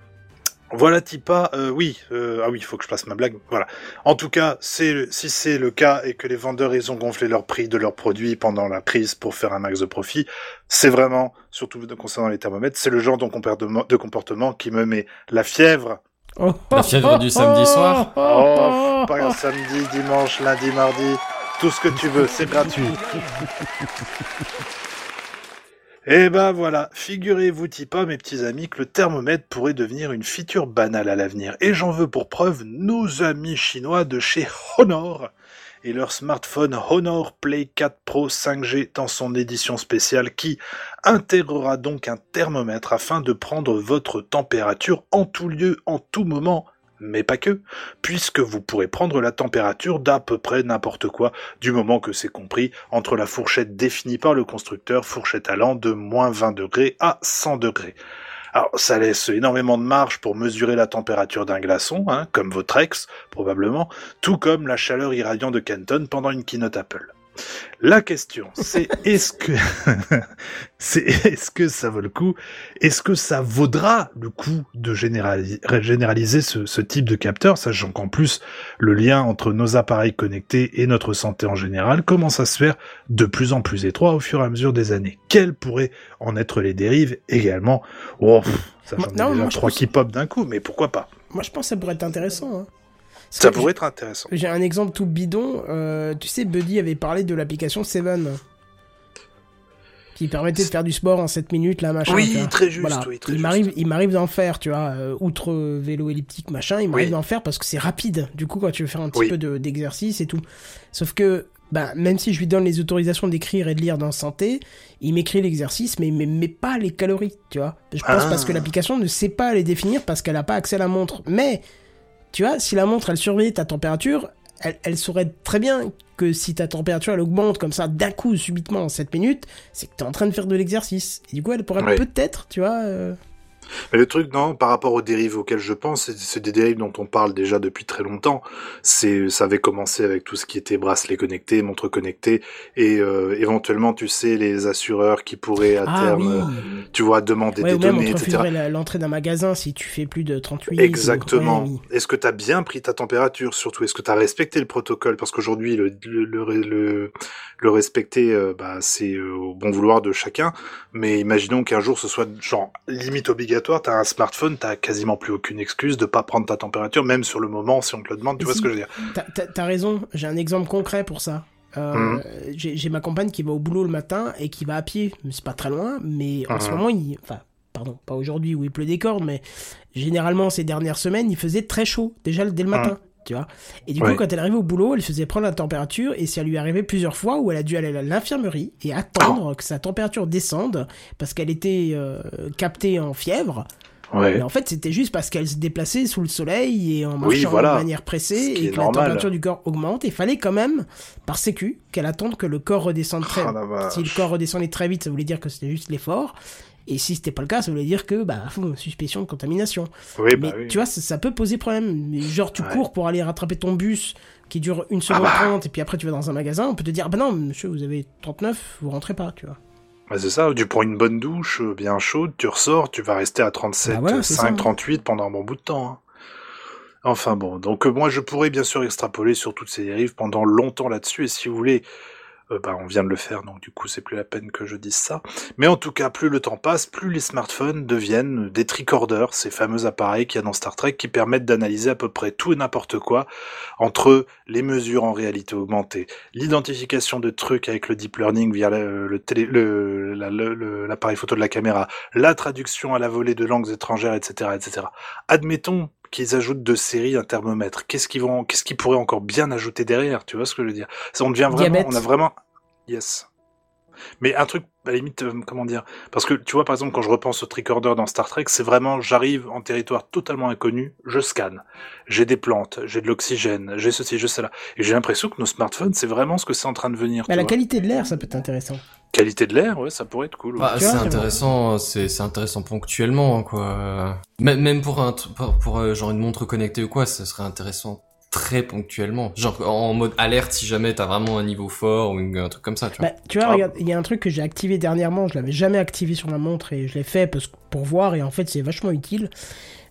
S4: Voilà Tipa, euh, oui, euh, ah oui, il faut que je place ma blague. Voilà. En tout cas, c'est si c'est le cas et que les vendeurs ils ont gonflé leur prix de leurs produits pendant la crise pour faire un max de profit, c'est vraiment, surtout concernant les thermomètres, c'est le genre de comportement, de comportement qui me met la fièvre
S1: Oh,
S3: La fièvre du samedi soir. [laughs]
S4: Oh, pas un samedi, dimanche, lundi, mardi, tout ce que tu veux, c'est gratuit. [laughs] Et ben voilà, figurez-vous, pas mes petits amis, que le thermomètre pourrait devenir une feature banale à l'avenir. Et j'en veux pour preuve nos amis chinois de chez Honor et leur smartphone Honor Play 4 Pro 5G dans son édition spéciale qui intégrera donc un thermomètre afin de prendre votre température en tout lieu, en tout moment, mais pas que, puisque vous pourrez prendre la température d'à peu près n'importe quoi, du moment que c'est compris entre la fourchette définie par le constructeur, fourchette allant de moins 20 degrés à 100 degrés. Alors, ça laisse énormément de marge pour mesurer la température d'un glaçon, hein, comme votre ex, probablement, tout comme la chaleur irradiante de Kenton pendant une keynote Apple. La question, c'est est-ce que [laughs] c'est est-ce que ça vaut le coup? Est-ce que ça vaudra le coup de généraliser, généraliser ce, ce, type de capteur, sachant qu'en plus le lien entre nos appareils connectés et notre santé en général commence à se faire de plus en plus étroit au fur et à mesure des années. Quelles pourraient en être les dérives également? Oh, ça j'en ai déjà trois qui pop d'un coup, mais pourquoi pas?
S1: Moi, je pense que ça pourrait être intéressant. hein.
S4: Ça pourrait être intéressant.
S1: J'ai un exemple tout bidon. euh, tu sais, Buddy avait parlé de l'application Seven. Qui permettait de faire du sport en 7 minutes, là, machin.
S4: Oui, très juste,
S1: Voilà.
S4: oui, très
S1: il m'arrive, il m'arrive d'en faire, tu vois, euh, outre vélo elliptique, machin, il m'arrive
S4: Oui.
S1: d'en faire parce que c'est rapide. Du coup, quand tu veux faire un petit
S4: Oui.
S1: peu de- d'exercice et tout. Sauf que, bah, même si je lui donne les autorisations d'écrire et de lire dans Santé, il m'écrit l'exercice, mais il me met pas les calories, tu vois. Je pense
S4: Ah.
S1: parce que l'application ne sait pas les définir parce qu'elle a pas accès à la montre. Mais, tu vois, si la montre, elle surveille ta température, elle, elle saurait très bien que si ta température, elle augmente comme ça d'un coup, subitement, en 7 minutes, c'est que t'es en train de faire de l'exercice. Et du coup, elle pourrait
S4: Ouais.
S1: peut-être, tu vois... euh,
S4: Mais le truc, non, par rapport aux dérives auxquelles je pense, c'est- des dérives dont on parle déjà depuis très longtemps. C'est, ça avait commencé avec tout ce qui était bracelet connecté, montre connectée, et euh, éventuellement, tu sais, les assureurs qui pourraient à
S1: Ah
S4: terme,
S1: oui
S4: tu vois, demander
S1: Ouais,
S4: des données, etc.
S1: l'entrée d'un magasin si tu fais plus de 38.
S4: Exactement.
S1: ou- ouais, oui.
S4: Est-ce que tu as bien pris ta température surtout? Est-ce que tu as respecté le protocole? Parce qu'aujourd'hui, le, le, le, le, le respecter, euh, bah, c'est euh, au bon vouloir de chacun. Mais imaginons qu'un jour ce soit genre limite obligatoire, tu as un smartphone, tu quasiment plus aucune excuse de pas prendre ta température, même sur le moment si on te le demande. Tu
S1: Mais
S4: vois
S1: si.
S4: ce que je veux dire
S1: T'as- T'as t'as raison, j'ai un exemple concret pour ça. Euh,
S4: Mhm.
S1: J'ai ma compagne qui va au boulot le matin et qui va à pied, c'est pas très loin, mais en ce
S4: Mhm.
S1: moment, il... enfin, pardon, pas aujourd'hui où il pleut des cordes, mais généralement ces dernières semaines, il faisait très chaud, déjà dès le matin, tu vois. Et du coup,
S4: Ouais.
S1: quand elle arrivait au boulot, elle faisait prendre la température et ça lui arrivait plusieurs fois où elle a dû aller à l'infirmerie et attendre que sa température descende parce qu'elle était euh, captée en fièvre.
S4: Ouais.
S1: Mais en fait, c'était juste parce qu'elle se déplaçait sous le soleil et en
S4: Oui,
S1: marchant
S4: voilà.
S1: de manière pressée et que
S4: normal.
S1: la température du corps augmente. Il fallait quand même, par sécu, qu'elle attende que le corps redescende très
S4: Ah, la vache.
S1: Si le corps redescendait très vite, ça voulait dire que c'était juste l'effort. Et si c'était pas le cas, ça voulait dire que, bah, [laughs] suspicion de contamination.
S4: Oui,
S1: Mais
S4: bah oui.
S1: tu vois, ça, ça peut poser problème. Mais Genre, tu
S4: Ouais.
S1: cours pour aller rattraper ton bus qui dure une seconde
S4: bah.
S1: trente et puis après tu vas dans un magasin, on peut te dire, bah non, monsieur, vous avez 39, vous rentrez pas, tu vois.
S4: Ouais, c'est ça, tu prends une bonne douche euh, bien chaude, tu ressors, tu vas rester à 37,
S1: Bah voilà, c'est
S4: 5,
S1: ça.
S4: 38 pendant un bon bout de temps. hein. Enfin bon, donc euh, moi je pourrais bien sûr extrapoler sur toutes ces dérives pendant longtemps là-dessus, et si vous voulez, euh, bah, on vient de le faire, donc du coup c'est plus la peine que je dise ça. Mais en tout cas, plus le temps passe, plus les smartphones deviennent des tricorders, ces fameux appareils qu'il y a dans Star Trek qui permettent d'analyser à peu près tout et n'importe quoi, entre les mesures en réalité augmentée, l'identification de trucs avec le deep learning via le, le le- l'appareil photo de la caméra, la traduction à la volée de langues étrangères, etc., etc. Admettons qu'ils ajoutent de série un thermomètre. Qu'est-ce qu'ils vont, qu'est-ce qu'ils pourraient encore bien ajouter derrière Tu vois ce que je veux dire? Ça, On devient vraiment,
S1: Diabète.
S4: on a vraiment, yes. Mais un truc, à la limite, euh, comment dire Parce que tu vois, par exemple, quand je repense au tricorder dans Star Trek, c'est vraiment, j'arrive en territoire totalement inconnu, je scanne, j'ai des plantes, j'ai de l'oxygène, j'ai ceci, j'ai cela, et j'ai l'impression que nos smartphones, c'est vraiment ce que c'est en train de venir.
S1: Mais la
S4: vois.
S1: qualité de l'air, ça peut être intéressant.
S4: Qualité de l'air, ouais, ça pourrait être cool. ouais.
S3: Bah, c'est intéressant, c'est c'est intéressant ponctuellement quoi. Même même pour un pour, pour, euh, genre une montre connectée ou quoi, ce serait intéressant très ponctuellement. Genre en mode alerte si jamais t'as vraiment un niveau fort ou une- un truc comme ça, tu vois.
S1: Bah, tu vois,
S4: Ah.
S1: regarde, il y a un truc que j'ai activé dernièrement, je l'avais jamais activé sur ma montre et je l'ai fait parce, pour voir et en fait c'est vachement utile.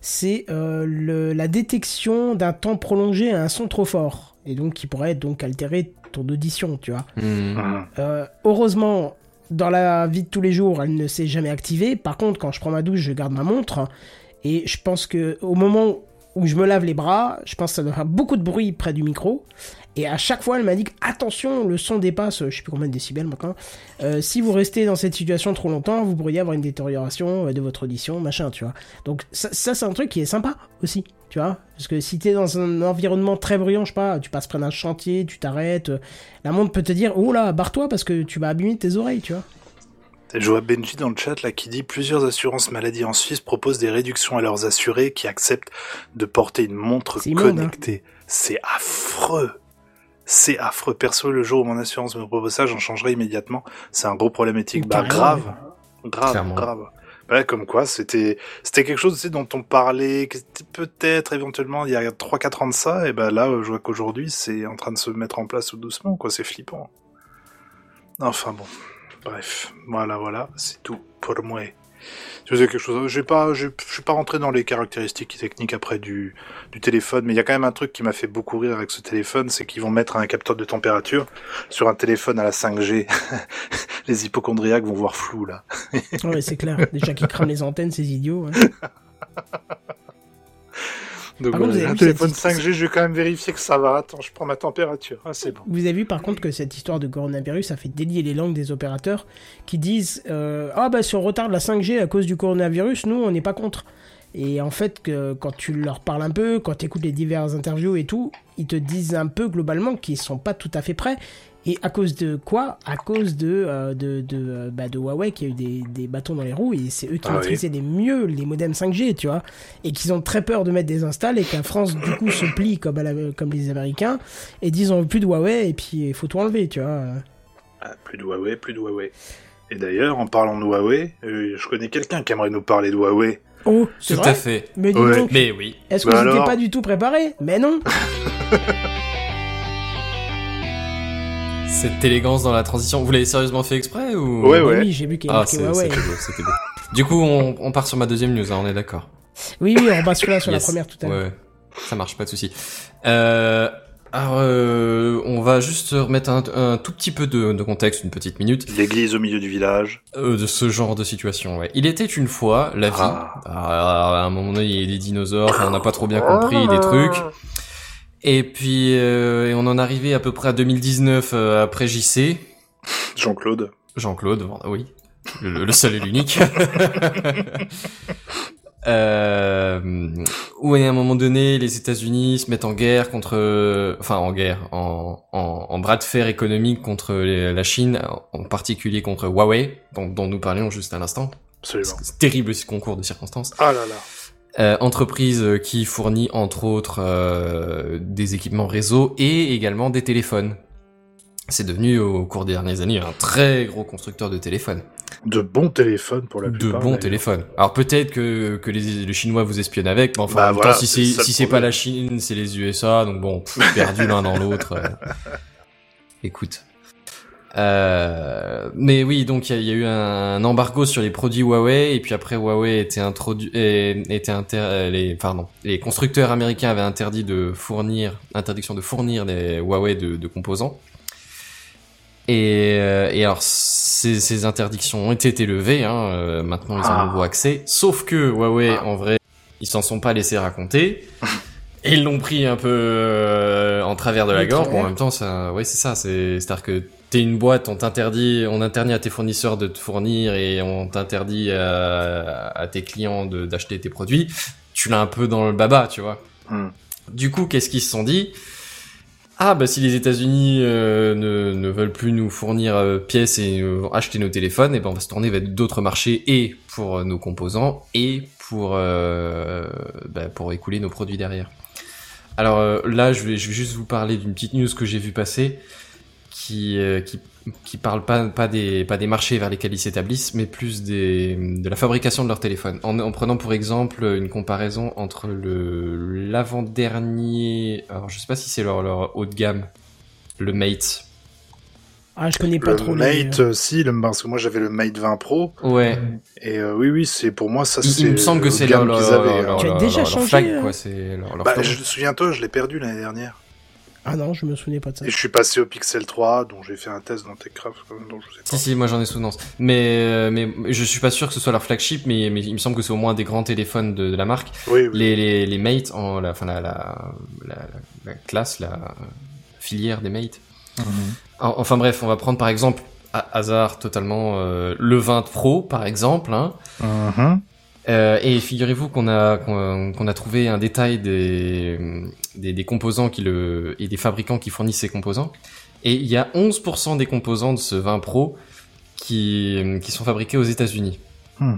S1: C'est euh, la détection d'un temps prolongé à un son trop fort et donc qui pourrait donc altérer ton audition, tu vois.
S3: Hmm.
S4: Mhm.
S1: Euh, heureusement, dans la vie de tous les jours, elle ne s'est jamais activée. Par contre, quand je prends ma douche, je garde ma montre et je pense que au moment où je me lave les bras, je pense que ça doit faire beaucoup de bruit près du micro. Et à chaque fois, elle m'a dit que, attention, le son dépasse, je sais plus combien de décibels maintenant. Euh, si vous restez dans cette situation trop longtemps, vous pourriez avoir une détérioration euh, de votre audition, machin, tu vois. Donc ça, ça, c'est un truc qui est sympa aussi, tu vois. Parce que si t'es dans un environnement très bruyant, je sais pas, tu passes près d'un chantier, tu t'arrêtes, euh, la montre peut te dire, oh là, barre-toi parce que tu vas abîmer tes oreilles, tu vois.
S4: Je vois Benji dans le chat là qui dit plusieurs assurances maladie en Suisse proposent des réductions à leurs assurés qui acceptent de porter une montre
S1: hein.
S4: connectée. C'est affreux. C'est affreux. Perso, le jour où mon assurance me propose ça, j'en changerai immédiatement. C'est un gros problème éthique. Bah grave, grave,
S3: Clairement.
S4: grave. Ouais, comme quoi, c'était c'était quelque chose tu sais, dont on parlait peut-être éventuellement il y a 3-4 ans de ça, et ben là, je vois qu'aujourd'hui, c'est en train de se mettre en place tout doucement, quoi. C'est flippant. Enfin bon, bref, voilà, voilà, c'est tout pour moi. Si vous avez quelque chose, pas, je je suis pas rentré dans les caractéristiques techniques après du, du téléphone, mais il y a quand même un truc qui m'a fait beaucoup rire avec ce téléphone, c'est qu'ils vont mettre un capteur de température sur un téléphone à la 5G. [laughs] les hypochondriaques vont voir flou là.
S1: Ouais, c'est clair. Déjà qu'ils crament les antennes, ces idiots. hein. [laughs]
S4: Donc
S1: Par contre,
S4: voilà,
S1: vous avez
S4: un téléphone
S1: cette-
S4: 5G, je vais quand même vérifier que ça va. Attends, je prends ma température. Ah, c'est bon.
S1: Vous avez vu par contre que cette histoire de coronavirus a fait délier les langues des opérateurs qui disent euh, Ah bah si on retarde la 5G à cause du coronavirus, nous on n'est pas contre. Et en fait, que, quand tu leur parles un peu, quand tu écoutes les diverses interviews et tout, ils te disent un peu globalement qu'ils sont pas tout à fait prêts. Et à cause de quoi? À cause de, euh, de, de, euh, bah, de Huawei qui a eu des, des bâtons dans les roues et c'est eux qui
S4: Ah oui.
S1: maîtrisaient les mieux les modems 5G, tu vois. Et qu'ils ont très peur de mettre des installs et que la France, du coup, se plie comme, à la- comme les Américains et disent on veut plus de Huawei et puis il faut tout enlever, tu vois.
S4: Ah, plus de Huawei, plus de Huawei. Et d'ailleurs, en parlant de Huawei, euh, je connais quelqu'un qui aimerait nous parler de Huawei.
S1: Oh, c'est
S3: Tout
S1: vrai?
S3: à fait.
S1: Mais
S4: Ouais.
S1: donc,
S3: Mais oui.
S1: est-ce que
S4: Bah
S1: vous n'étiez
S4: alors
S1: pas du tout préparé? Mais non [laughs]
S3: Cette élégance dans la transition, vous l'avez sérieusement fait exprès ou?
S4: Ouais, ouais.
S1: Oui, j'ai vu qu'il y a
S3: Ah,
S1: marqué
S3: c'est-
S1: Huawei.
S3: c'était beau, c'était beau. Du coup, on, on part sur ma deuxième news, hein, on est d'accord.
S1: Oui, oui, on passe sur, la- sur la
S3: Yes.
S1: première tout à l'heure.
S3: Ouais, ça marche, pas de souci. Euh, alors, euh, on va juste remettre un, un tout petit peu de, de contexte, une petite minute,
S4: L'église au milieu du village.
S3: euh, de ce genre de situation. Ouais. Il était une fois la vie.
S4: Ah.
S3: Ah, à un moment donné, il y a des dinosaures, on n'a pas trop bien compris des trucs. Et puis, euh, et on en arrivait à peu près à 2019 euh, après JC.
S4: Jean-Claude.
S3: Jean-Claude, oui, le, le seul et l'unique. [laughs] euh, où à un moment donné, les États-Unis se mettent en guerre contre, enfin en guerre, en, en, en bras de fer économique contre les- la Chine, en particulier contre Huawei, dont, dont nous parlions juste à l'instant.
S4: Absolument.
S3: C'est terrible ce concours de circonstances.
S4: Ah là là.
S3: Euh, entreprise qui fournit entre autres euh, des équipements réseau et également des téléphones. C'est devenu au cours des dernières années un très gros constructeur de téléphones.
S4: De bons téléphones pour la
S3: de
S4: plupart.
S3: bons
S4: d'ailleurs.
S3: téléphones. Alors peut-être que, que les, les Chinois vous espionnent avec, mais enfin,
S4: Bah
S3: en
S4: voilà,
S3: temps, si
S4: c'est
S3: si pas la Chine, c'est les USA, donc bon, pff, perdu l'un dans l'autre. euh. [laughs] Écoute. Euh, mais oui, donc il y, a- il y a eu un embargo sur les produits Huawei, et puis après Huawei était introduit, était inter, euh, les, pardon, les constructeurs américains avaient interdit de fournir, interdiction de fournir des Huawei de, de composants. Et, euh, et alors ces, ces interdictions ont été levées, hein, maintenant ils ont
S4: Ah.
S3: nouveau accès. Sauf que Huawei,
S4: Ah.
S3: en vrai, ils s'en sont pas laissés raconter. [laughs] Et ils l'ont pris un peu euh, en travers de la gorge. Bon, en même temps, ça, ouais, c'est ça. C'est, c'est-à-dire que t'es une boîte, on t'interdit, on interdit à tes fournisseurs de te fournir et on t'interdit à, à tes clients de, d'acheter tes produits. Tu l'as un peu dans le baba, tu vois.
S4: Hmm.
S3: Du coup, qu'est-ce qu'ils se sont dit? Ah, bah si les États-Unis euh, ne, ne veulent plus nous fournir euh, pièces et euh, acheter nos téléphones, et ben on va se tourner vers d'autres marchés et pour nos composants et pour bah, pour écouler nos produits derrière. Alors là, je vais, je vais juste vous parler d'une petite news que j'ai vue passer qui euh, qui qui parle pas pas des pas des marchés vers lesquels ils s'établissent, mais plus des de la fabrication de leurs téléphones. En, en prenant pour exemple une comparaison entre le l'avant-dernier, alors je sais pas si c'est leur leur haut de gamme, le Mate.
S1: Ah, je connais pas
S4: Le
S1: trop les...
S4: Mate, euh, si, le, parce que moi j'avais le Mate 20 Pro,
S3: Ouais.
S4: et euh, oui, oui, c'est pour moi ça
S3: Il,
S4: c'est.
S3: il me semble que
S4: le
S3: c'est
S4: gamme
S3: leur, leur, leur-
S4: hein.
S1: Tu as
S3: leur-
S1: déjà
S3: leur
S1: changé,
S3: flag, quoi. C'est leur, leur
S4: Bah,
S3: flag.
S4: je souviens-toi, je l'ai perdu l'année dernière.
S1: Ah non, je me souvenais pas de ça.
S4: Et je suis passé au Pixel 3, dont j'ai fait un test dans TechCraft, dont je vous ai
S3: Si, si, moi j'en ai souvenance. Mais, euh, mais je suis pas sûr que ce soit leur flagship, mais, mais il me semble que c'est au moins des grands téléphones de, de la marque.
S4: Oui, oui.
S3: Les, les, les mates, en, la, enfin, la, la, la, la- la classe, la filière des mates. En- Enfin bref, on va prendre par exemple, à hasard totalement, euh, le 20 Pro par exemple. Hein.
S4: Mhm.
S3: Euh, et figurez-vous qu'on a qu'on a trouvé un détail des, des des composants qui le et des fabricants qui fournissent ces composants. Et il y a 11% des composants de ce 20 Pro qui qui sont fabriqués aux États-Unis
S4: Hmm.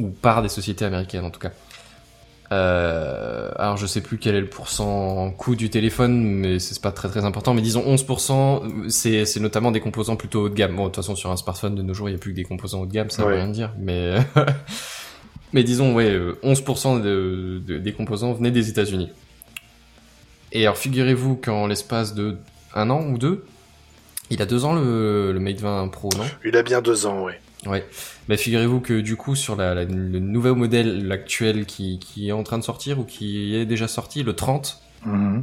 S3: ou par des sociétés américaines en tout cas. Euh, alors je sais plus quel est le pourcent coût du téléphone, mais c'est pas très très important. Mais disons 11%, c'est c'est notamment des composants plutôt haut de gamme. Bon, de toute façon sur un smartphone de nos jours, il y a plus que des composants haut de gamme, ça veut
S4: Ouais.
S3: rien dire. Mais [laughs] mais disons ouais, euh, 11% de, de- des composants venaient des États-Unis. Et alors figurez-vous qu'en l'espace de un an ou deux, il a deux ans le, le Mate 20 Pro, non?
S4: Il a bien deux ans, oui.
S3: Ouais. Bah, figurez-vous que du coup, sur la, la- le nouveau modèle actuel qui, qui est en train de sortir ou qui est déjà sorti, le 30,
S4: Mhm.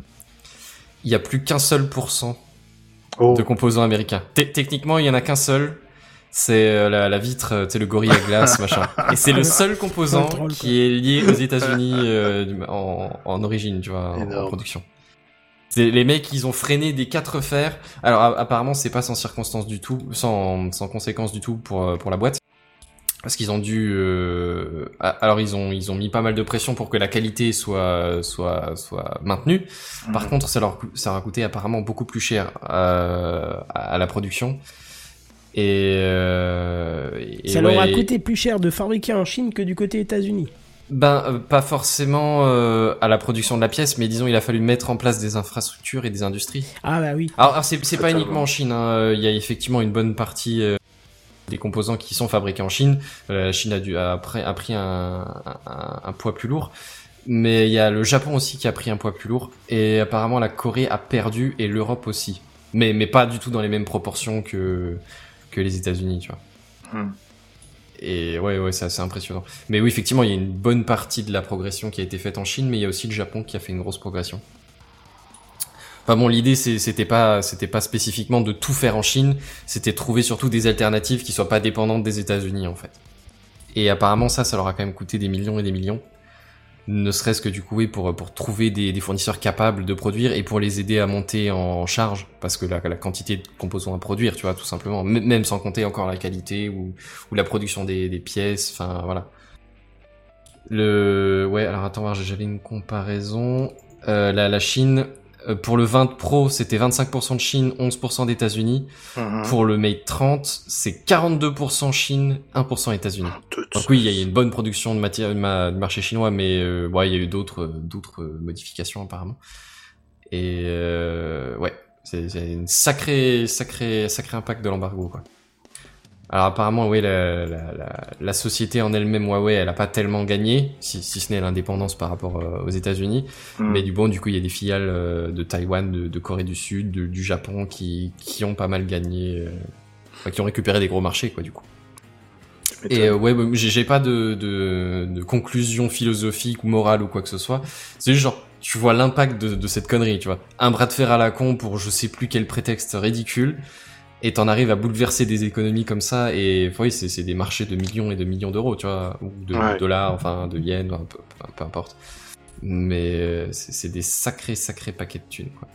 S3: il y a plus qu'un seul pourcent
S4: Oh.
S3: de composants américains. Te- techniquement, il y en a qu'un seul. C'est euh, la, la vitre, euh, tu sais, le gorille à glace, [laughs] machin. Et c'est le seul composant qui est lié aux États-Unis euh, en, en origine, tu vois, en, en production. Les mecs, ils ont freiné des quatre fers. Alors apparemment, c'est pas sans circonstance du tout, sans, sans conséquence du tout pour euh, pour la boîte, parce qu'ils ont dû. euh, a- alors ils ont ils ont mis pas mal de pression pour que la qualité soit soit soit maintenue. Par
S4: Mhm.
S3: contre, ça leur ça leur a coûté apparemment beaucoup plus cher euh, à la production. Et, euh, et
S1: Ça leur a coûté plus cher de fabriquer en Chine que du côté États-Unis.
S3: Ben euh, pas forcément euh, à la production de la pièce, mais disons il a fallu mettre en place des infrastructures et des industries.
S1: Ah bah oui.
S3: Alors, alors, c'est pas
S4: Totalement.
S3: uniquement en Chine, hein, il y a effectivement une bonne partie euh, des composants qui sont fabriqués en Chine. Euh, la Chine a, dû, a, pris- a pris un, un, un poids plus lourd. Mais il y a le Japon aussi qui a pris un poids plus lourd. Et apparemment la Corée a perdu et l'Europe aussi. Mais, mais pas du tout dans les mêmes proportions que, que les États-Unis, tu vois.
S4: Hmm.
S3: Et ouais, ouais, c'est assez impressionnant. Mais oui, effectivement, il y a une bonne partie de la progression qui a été faite en Chine, mais il y a aussi le Japon qui a fait une grosse progression. Enfin bon, l'idée c'était pas c'était pas spécifiquement de tout faire en Chine, c'était trouver surtout des alternatives qui soient pas dépendantes des États-Unis en fait. Et apparemment ça, ça leur a quand même coûté des millions et des millions. Ne serait-ce que du coup oui, pour pour trouver des, des fournisseurs capables de produire et pour les aider à monter en charge parce que la, la quantité de composants à produire, tu vois, tout simplement, même sans compter encore la qualité ou ou la production des, des pièces, enfin voilà. Le ouais, alors attends, j'avais une comparaison. Euh, la, la Chine, pour le 20 Pro, c'était 25% de Chine, 11% d'États-Unis.
S4: Mhm.
S3: Pour le Mate 30, c'est 42% Chine, 1% États-Unis.
S4: Tout-
S3: Donc oui, il y a- une bonne production de matière de marché chinois, mais euh, ouais, il y a eu d'autres d'autres euh, modifications apparemment. Et euh, ouais, c'est c'est une sacré sacré sacré impact de l'embargo quoi. Alors apparemment, oui, la, la, la, la société en elle-même, Huawei, elle a pas tellement gagné, si, si ce n'est l'indépendance par rapport euh, aux États-Unis.
S4: Mhm.
S3: Mais du bon, du coup, il y a des filiales euh, de Taïwan, de, de Corée du Sud, de- du Japon qui, qui ont pas mal gagné, euh, enfin, qui ont récupéré des gros marchés, quoi, du coup. Et euh, ouais, j'ai j'ai pas de, de, de conclusion philosophique ou morale ou quoi que ce soit. C'est juste genre, tu vois l'impact de, de cette connerie, tu vois. Un bras de fer à la con pour je sais plus quel prétexte ridicule, et t'en arrives à bouleverser des économies comme ça, et oui, c'est des marchés de millions et de millions d'euros, tu vois, ou de
S4: Ouais.
S3: dollars, enfin de yens, peu, peu, peu importe. Mais euh, c'est des sacrés, sacrés paquets de thunes, quoi.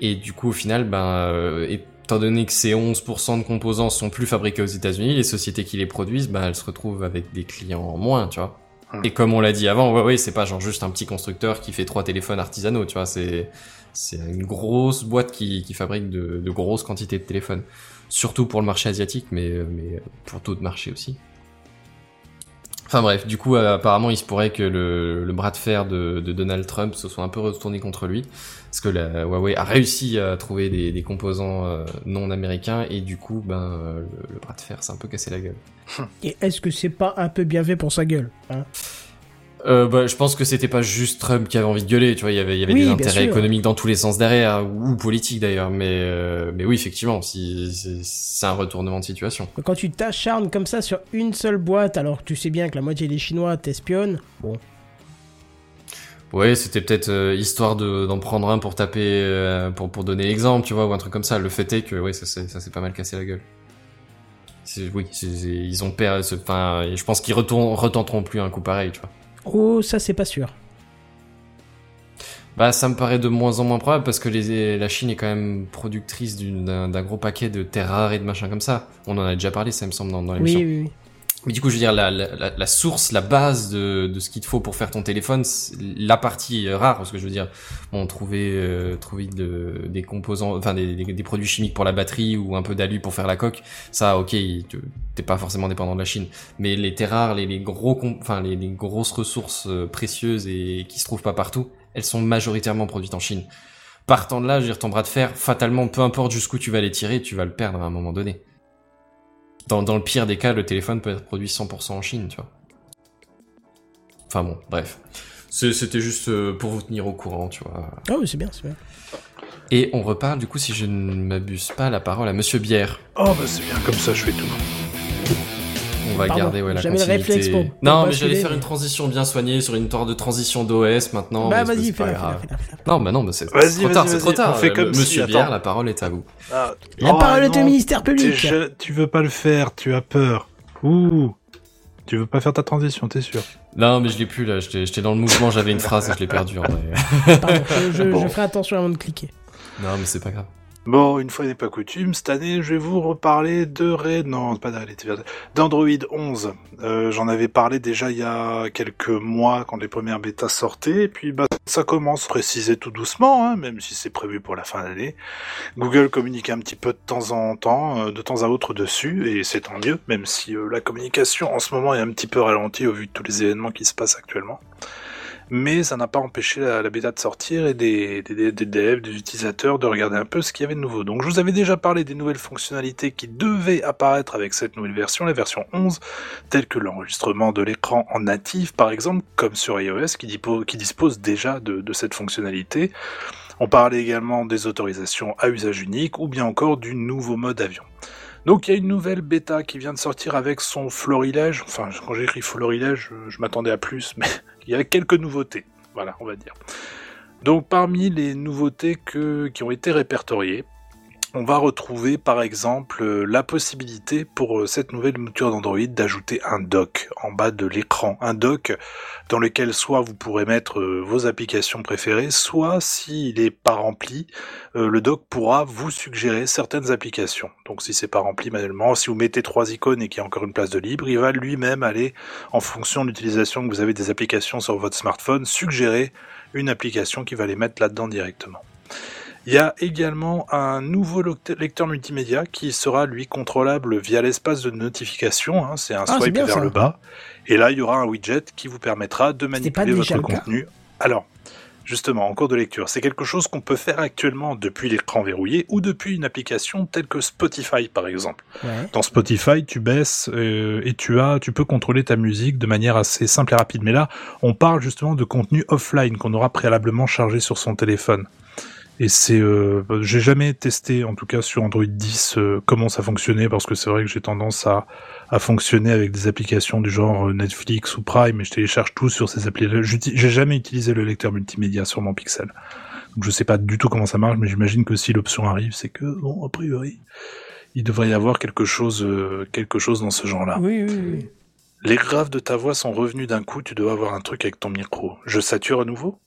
S3: Et du coup, au final, ben, euh, étant donné que ces 11% de composants sont plus fabriqués aux États-Unis, les sociétés qui les produisent, ben, elles se retrouvent avec des clients en moins, tu vois.
S4: Hmm.
S3: Et comme on l'a dit avant, ouais, ouais, c'est pas genre juste un petit constructeur qui fait trois téléphones artisanaux, tu vois, c'est, c'est une grosse boîte qui, qui fabrique de, de grosses quantités de téléphones. Surtout pour le marché asiatique, mais, mais pour d'autres marchés aussi. Enfin bref, du coup, euh, apparemment, il se pourrait que le, bras de fer de, Donald Trump se soit un peu retourné contre lui, parce que la Huawei a réussi à trouver des, composants euh, non américains, et du coup, ben, euh, le, le bras de fer s'est un peu cassé la gueule.
S1: Et est-ce que c'est pas un peu bien fait pour sa gueule hein?
S3: Euh, bah, je pense que c'était pas juste Trump qui avait envie de gueuler, tu vois, il y avait, il y avait
S1: Oui,
S3: des intérêts
S1: sûr.
S3: économiques dans tous les sens derrière, ou, ou politiques d'ailleurs, mais, euh, mais oui, effectivement, si, c'est- un retournement de situation.
S1: Quand tu t'acharnes comme ça sur une seule boîte alors que tu sais bien que la moitié des Chinois t'espionnent, bon.
S3: Ouais, c'était peut-être euh, histoire de d'en prendre un pour taper, pour pour donner l'exemple, tu vois, ou un truc comme ça. Le fait est que ouais, ça s'est ça s'est pas mal cassé la gueule. Oui, ils ont perdu. Enfin, je pense qu'ils retenteront plus un coup pareil, tu vois.
S1: Oh, ça c'est pas sûr.
S3: Bah, ça me paraît de moins en moins probable parce que les, la Chine est quand même productrice d'un gros paquet de terres rares et de machins comme ça. On en a déjà parlé, ça me semble, dans, dans
S1: Oui,
S3: l'émission.
S1: oui, oui.
S3: Mais du coup, je veux dire, la, la, la- source, la base de, de ce qu'il te faut pour faire ton téléphone, la partie euh, rare, parce que je veux dire, bon, trouver, euh, trouver de- des composants, enfin des, des, produits chimiques pour la batterie ou un peu d'alu pour faire la coque, ça, ok, t'es pas forcément dépendant de la Chine. Mais les terres rares, les, les gros, enfin les, les grosses ressources euh, précieuses et qui se trouvent pas partout, elles sont majoritairement produites en Chine. Partant de là, je veux dire, ton bras de fer, fatalement, peu importe jusqu'où tu vas les tirer, tu vas le perdre à un moment donné. Dans, dans le pire des cas, le téléphone peut être produit 100% en Chine, tu vois. Enfin bon, bref. C'était juste euh, pour vous tenir au courant, tu vois.
S1: Oh, mais c'est bien, c'est bien.
S3: Et on reparle, du coup, si je ne m'abuse pas, la parole à Monsieur Bière.
S4: Oh, bah c'est bien, comme ça je fais tout.
S3: On va
S1: Pardon,
S3: garder ouais, la
S1: j'avais le
S3: continuité.
S1: réflexe pour- pour
S3: non, mais j'allais faire une transition bien soignée sur une histoire de transition d'OS maintenant.
S1: bah vas-y, fais-la.
S3: Non, bah non, bah c'est trop tard, c'est trop tard.
S4: on fait
S3: Euh,
S4: comme si,
S3: Monsieur Bière, la parole est à vous.
S4: Ah,
S1: La
S4: oh,
S1: parole est au ministère public.
S4: Tu veux pas le faire, tu as peur. Ouh. Tu veux pas faire ta transition, t'es sûr
S3: Non, mais je l'ai plus là, j'étais dans le mouvement, j'avais une phrase et je l'ai perdue
S1: je, je-
S4: Bon.
S1: je ferai attention avant de cliquer.
S3: Non, mais c'est pas grave.
S4: Bon, une fois n'est pas coutume, cette année, je vais vous reparler de Red... Non, pas d'Android 11. Euh, J'en avais parlé déjà il y a quelques mois quand les premières bêtas sortaient, et puis bah, ça commence préciser tout doucement, hein, même si c'est prévu pour la fin d'année. Google communique un petit peu de temps en temps, euh, de temps à autre dessus, et c'est tant mieux, même si euh, la communication en ce moment est un petit peu ralentie au vu de tous les événements qui se passent actuellement. Mais ça n'a pas empêché la, bêta de sortir et des, des, des, devs, des utilisateurs de regarder un peu ce qu'il y avait de nouveau. Donc je vous avais déjà parlé des nouvelles fonctionnalités qui devaient apparaître avec cette nouvelle version, la version 11, telles que l'enregistrement de l'écran en natif par exemple, comme sur iOS qui, dispose déjà de cette fonctionnalité. On parlait également des autorisations à usage unique ou bien encore du nouveau mode avion. Donc il y a une nouvelle bêta qui vient de sortir avec son florilège. Enfin, quand j'ai écrit florilège, je, m'attendais à plus, mais [laughs] il y a quelques nouveautés. Voilà, on va dire. Donc parmi les nouveautés qui ont été répertoriées, on va retrouver par exemple euh, la possibilité pour euh, cette nouvelle mouture d'Android d'ajouter un dock en bas de l'écran. Un dock dans lequel soit vous pourrez mettre euh, vos applications préférées, soit s'il est pas rempli, le dock pourra vous suggérer certaines applications. Donc si c'est pas rempli manuellement, si vous mettez trois icônes et qu'il y a encore une place de libre, il va lui-même aller, en fonction de l'utilisation que vous avez des applications sur votre smartphone, suggérer une application qui va les mettre là-dedans directement. Il y a également un nouveau lecteur multimédia qui sera lui contrôlable via l'espace de notification. hein, c'est un
S1: Ah,
S4: swipe vers
S1: ça.
S4: le bas. Et là, il y aura un widget qui vous permettra de manipuler votre contenu. Alors, justement, en cours de lecture, c'est quelque chose qu'on peut faire actuellement depuis l'écran verrouillé ou depuis une application telle que Spotify, par exemple.
S1: Ouais.
S4: Dans Spotify, tu baisses euh, et tu as, tu peux contrôler ta musique de manière assez simple et rapide. Mais là, on parle justement de contenu offline qu'on aura préalablement chargé sur son téléphone. Et c'est, euh, j'ai jamais testé, en tout cas sur Android 10, euh, comment ça fonctionnait parce que c'est vrai que j'ai tendance à, à fonctionner avec des applications du genre euh, Netflix ou Prime et je télécharge tout sur ces applis. J'ai jamais utilisé le lecteur multimédia sur mon Pixel. Donc je sais pas du tout comment ça marche, mais j'imagine que si l'option arrive, c'est que bon, a priori, il devrait y avoir quelque chose, euh, quelque chose dans ce genre-là.
S1: Oui, oui, oui.
S4: Les graves de ta voix sont revenus d'un coup, tu dois avoir un truc avec ton micro. Je sature à nouveau?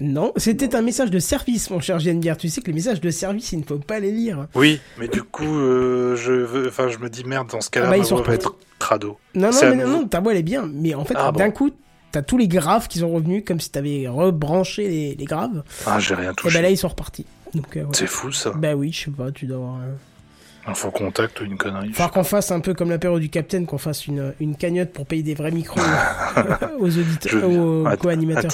S1: Non, c'était un message de service, mon cher Geneviève. Tu sais que les messages de service, il ne faut pas les lire.
S4: Oui, mais du coup, euh, je veux, enfin, je me dis merde, dans ce cas-là,
S1: Ah bah,
S4: ma voix va être crado.
S1: Non, non, mais non, non, ta voix elle est bien. Mais en fait,
S4: Ah bon.
S1: d'un coup, t'as tous les graves qui sont revenus, comme si t'avais rebranché les, les graves.
S4: Ah, j'ai rien
S1: Et
S4: touché.
S1: ben là, ils sont repartis. Euh, ouais.
S4: C'est fou ça.
S1: Bah oui, je sais pas, tu dois avoir.
S4: Un faux contact ou une connerie.
S1: Falloir qu'on fasse un peu comme l'apéro du Capitaine, qu'on fasse une, une cagnotte pour payer des vrais micros [laughs] aux auditeurs, aux co-animateurs.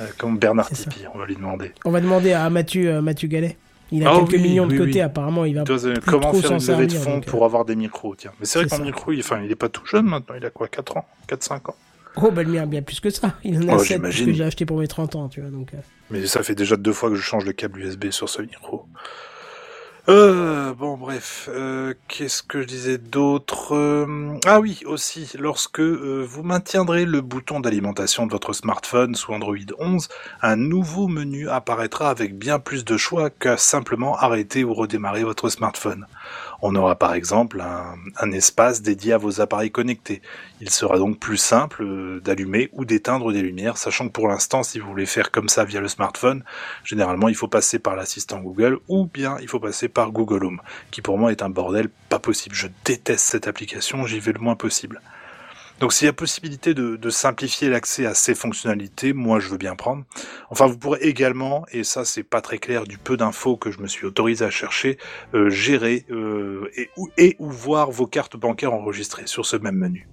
S4: euh, comme Bernard. Tipeee, on va lui demander.
S1: On va demander à Mathieu, euh, Mathieu Gallet. Il a
S4: Ah
S1: quelques
S4: oui,
S1: millions de
S4: oui,
S1: côté,
S4: oui.
S1: apparemment, il va.
S4: Toi,
S1: plus
S4: comment
S1: trop
S4: faire
S1: s'en
S4: une levée de fonds
S1: donc, euh,
S4: pour avoir des micros Tiens, mais c'est vrai
S1: c'est
S4: que mon
S1: ça.
S4: micro, il, enfin, il est pas tout jeune maintenant. Il a quoi 4 ans? 4-5 ans?
S1: Oh, bah le mien, bien plus que ça. Il en a
S4: Oh,
S1: 7
S4: j'imagine.
S1: que j'ai acheté pour mes 30 ans, tu vois. Donc, euh.
S4: Mais ça fait déjà deux fois que je change le câble USB sur ce micro. Euh, bon, bref, euh, qu'est-ce que je disais d'autre Euh, Ah oui, aussi, lorsque euh, vous maintiendrez le bouton d'alimentation de votre smartphone sous Android 11, un nouveau menu apparaîtra avec bien plus de choix qu'à simplement arrêter ou redémarrer votre smartphone. On aura par exemple un, espace dédié à vos appareils connectés. Il sera donc plus simple euh, d'allumer ou d'éteindre des lumières, sachant que pour l'instant, si vous voulez faire comme ça via le smartphone, généralement il faut passer par l'assistant Google ou bien il faut passer par Google Home, qui pour moi est un bordel pas possible. Je déteste cette application, j'y vais le moins possible. Donc s'il y a possibilité de, de simplifier l'accès à ces fonctionnalités, moi je veux bien prendre. Enfin vous pourrez également, et ça c'est pas très clair du peu d'infos que je me suis autorisé à chercher, euh, gérer euh, et, ou, et ou voir vos cartes bancaires enregistrées sur ce même menu.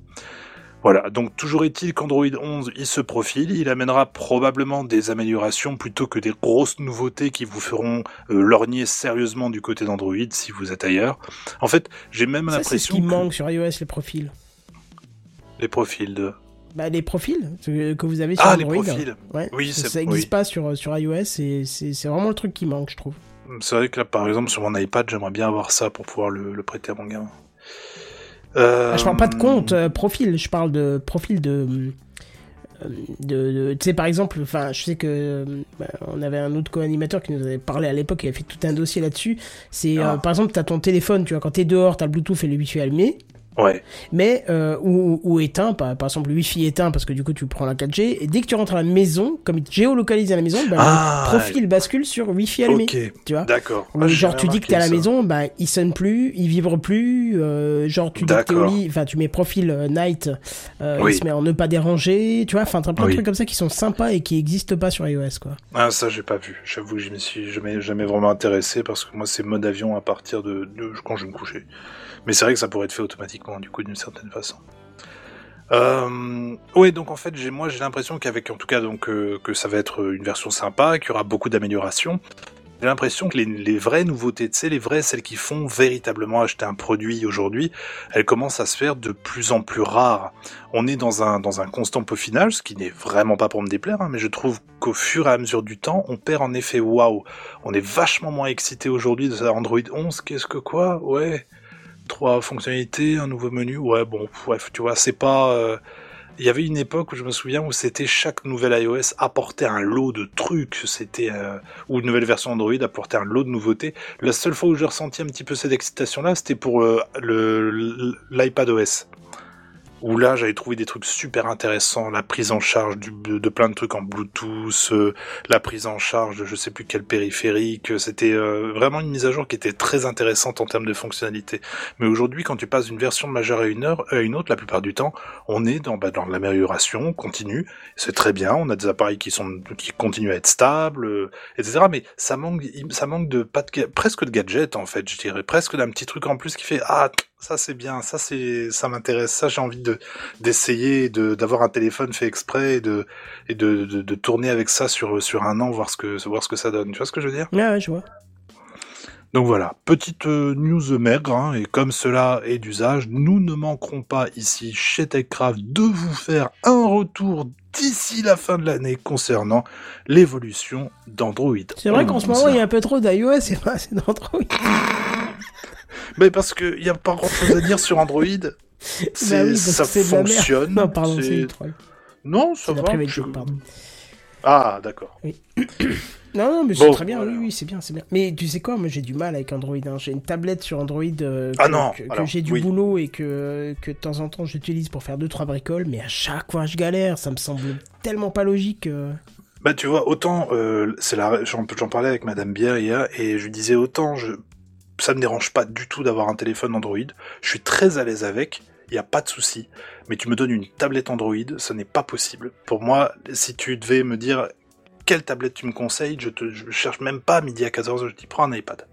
S4: Voilà, donc toujours est-il qu'Android 11, il se profile, il amènera probablement des améliorations plutôt que des grosses nouveautés qui vous feront euh, lorgner sérieusement du côté d'Android si vous êtes ailleurs. En fait, j'ai même
S1: Ça, c'est ce
S4: l'impression
S1: qui
S4: que
S1: manque sur iOS, les profils.
S4: Les profils de...
S1: Bah, les profils que vous avez sur
S4: Ah, les profils
S1: Ouais,
S4: Oui,
S1: ça
S4: c'est-
S1: n'existe
S4: oui.
S1: pas sur, sur iOS et c'est vraiment le truc qui manque, je trouve.
S4: C'est vrai que là, par exemple, sur mon iPad, j'aimerais bien avoir ça pour pouvoir le, le prêter à mon gamin. Euh,
S1: Ah, je parle pas de compte euh, profil, je parle de profil de. euh, de, de- tu sais par exemple enfin je sais que euh, bah, on avait un autre co-animateur qui nous avait parlé à l'époque il avait fait tout un dossier là-dessus c'est euh,
S4: Ah.
S1: par exemple t'as ton téléphone tu vois quand t'es dehors t'as le bluetooth et le wifi allumé
S4: Ouais,
S1: mais euh, ou, ou éteint par, par exemple le wifi éteint parce que du coup tu prends la 4G et dès que tu rentres à la maison comme il te géolocalise à la maison bah,
S4: Ah,
S1: le profil bascule sur wifi allumé
S4: ok,
S1: tu vois
S4: d'accord. Ah,
S1: genre tu dis que t'es à la maison, bah il sonne plus, il vibre plus, euh, genre tu dis que t'es au lit, enfin tu mets profil euh, night,
S4: Oui.
S1: il se met en ne pas déranger, tu vois, enfin t'as plein de
S4: Oui.
S1: trucs comme ça qui sont sympas et qui n'existent pas sur iOS quoi.
S4: Ah, ça, j'ai pas vu. J'avoue que je m'y suis jamais, jamais vraiment intéressé parce que moi, c'est mode avion à partir de, de quand je me coucher. Mais c'est vrai que ça pourrait être fait automatiquement, du coup, d'une certaine façon. Euh, ouais, donc en fait, j'ai, moi, j'ai l'impression qu'avec, en tout cas, donc, euh, que ça va être une version sympa, qu'il y aura beaucoup d'améliorations. J'ai l'impression que les, les vraies nouveautés, tu sais, les vraies, celles qui font véritablement acheter un produit aujourd'hui, elles commencent à se faire de plus en plus rares. On est dans un, dans un constant peaufinage, ce qui n'est vraiment pas pour me déplaire, hein, mais je trouve qu'au fur et à mesure du temps, on perd en effet waouh. On est vachement moins excité aujourd'hui de ça Android 11. Qu'est-ce que quoi? Ouais. Trois fonctionnalités, un nouveau menu. Ouais, bon, bref, tu vois, c'est pas. euh, Il y avait une époque où je me souviens où c'était chaque nouvelle iOS apportait un lot de trucs. C'était euh, ou une nouvelle version Android apportait un lot de nouveautés. La seule fois où j'ai ressenti un petit peu cette excitation-là, c'était pour euh, le OS. Où là, j'avais trouvé des trucs super intéressants, la prise en charge du, de, plein de trucs en Bluetooth, euh, la prise en charge de je sais plus quel périphérique. C'était euh, vraiment une mise à jour qui était très intéressante en termes de fonctionnalité. Mais aujourd'hui, quand tu passes d'une version majeure à une, heure, à une autre, la plupart du temps, on est dans, bah, dans l'amélioration continue. C'est très bien. On a des appareils qui sont qui continuent à être stables, euh, etc. Mais ça manque, ça manque de pas de, presque de gadgets en fait, je dirais, presque d'un petit truc en plus qui fait ah ça c'est bien, ça c'est ça m'intéresse, ça j'ai envie de d'essayer de d'avoir un téléphone fait exprès et de et de, de, de tourner avec ça sur sur un an voir ce que voir ce que ça donne. Tu vois ce que je veux dire?
S1: Ouais, ouais, je vois.
S4: donc voilà, petite euh, news maigre, hein, et comme cela est d'usage, nous ne manquerons pas ici chez TechCraft de vous faire un retour d'ici la fin de l'année concernant l'évolution d'Android.
S1: C'est vrai qu'en ce moment il y
S4: a...
S1: a un peu trop d'iOS et pas assez d'Android. [laughs]
S4: Mais parce qu'il n'y a pas grand chose à dire sur Android. C'est, [laughs]
S1: Bah oui,
S4: ça fonctionne.
S1: Non, pardon,
S4: c'est-. Non, ça
S1: C'est
S4: va.
S1: l'après-midi,
S4: je-
S1: pardon.
S4: Ah, d'accord. [coughs]
S1: Non, non, mais c'est très bien,
S4: voilà.
S1: oui, oui, c'est bien, c'est bien. Mais tu sais quoi, moi j'ai du mal avec Android. hein. J'ai une tablette sur Android euh, que,
S4: Ah non,
S1: que, j'ai du
S4: oui.
S1: boulot et que, que de temps en temps j'utilise pour faire deux trois bricoles, mais à chaque fois je galère, ça me semble tellement pas logique. euh.
S4: Bah tu vois, autant euh, c'est la j'en j'en parlais avec Madame Bière hier et je lui disais autant je ça me dérange pas du tout d'avoir un téléphone Android, je suis très à l'aise avec, il y a pas de souci. Mais tu me donnes une tablette Android, ce n'est pas possible. Pour moi, si tu devais me dire quelle tablette tu me conseilles, je je cherche même pas à midi à 14h, je dis prends un iPad.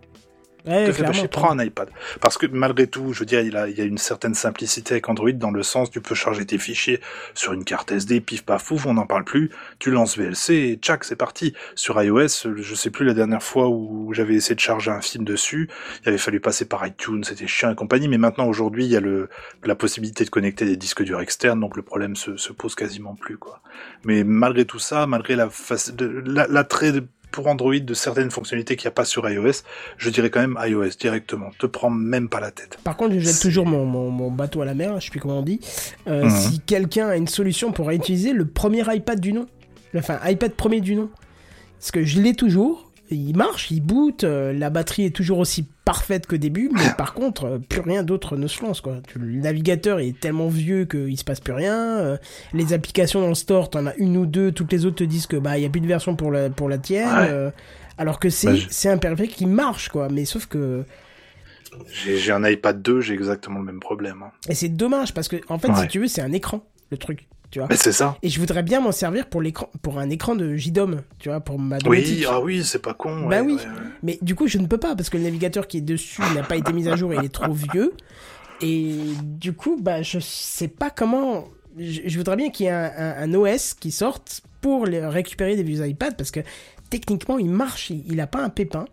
S1: Ouais,
S4: prends un iPad. Parce que malgré tout, je veux dire, il, a, il y a une certaine simplicité avec Android dans le sens tu peux charger tes fichiers sur une carte SD, pif paf pouf, on n'en parle plus. Tu lances VLC et tchac, c'est parti. Sur iOS, je sais plus la dernière fois où j'avais essayé de charger un film dessus, il avait fallu passer par iTunes, c'était chiant et compagnie. Mais maintenant, aujourd'hui, il y a le, la possibilité de connecter des disques durs externes, donc le problème se, se pose quasiment plus, quoi. Mais malgré tout ça, malgré la la- l'attrait de- pour Android de certaines fonctionnalités qu'il n'y a pas sur iOS, je dirais quand même iOS directement. Te prends même pas la tête.
S1: Par contre, je jette toujours mon, mon, mon bateau à la mer, je sais plus comment on dit. Euh,
S4: Mhm.
S1: Si quelqu'un a une solution pour réutiliser le premier iPad du nom, enfin iPad premier du nom, parce que je l'ai toujours, il marche, il boot, euh, la batterie est toujours aussi parfaite qu'au début, mais par contre, euh, plus rien d'autre ne se lance quoi. Le navigateur est tellement vieux qu'il se passe plus rien. euh, les applications dans le store, t'en as une ou deux, toutes les autres te disent que bah il y a plus de version pour la pour la tienne.
S4: Ouais.
S1: alors que c'est
S4: Bah, je-
S1: c'est un perfect qui marche quoi, mais sauf que
S4: J'ai j'ai un iPad 2, j'ai exactement le même problème. hein.
S1: Et c'est dommage parce que, en fait,
S4: Ouais.
S1: si tu veux, c'est un écran, le truc, tu vois.
S4: Mais c'est ça.
S1: Et je voudrais bien m'en servir pour l'écran, pour un écran de JDOM, tu vois, pour ma
S4: Oui, ah oui, c'est pas con.
S1: Bah oui.
S4: ouais, ouais.
S1: Mais du coup, je ne peux pas parce que le navigateur qui est dessus n'a pas été mis à jour et il est trop vieux. Et du coup, bah, je sais pas comment. Je, je voudrais bien qu'il y ait un, un- un OS qui sorte pour les- récupérer des vieux iPads parce que techniquement, il marche, il, il a pas un pépin.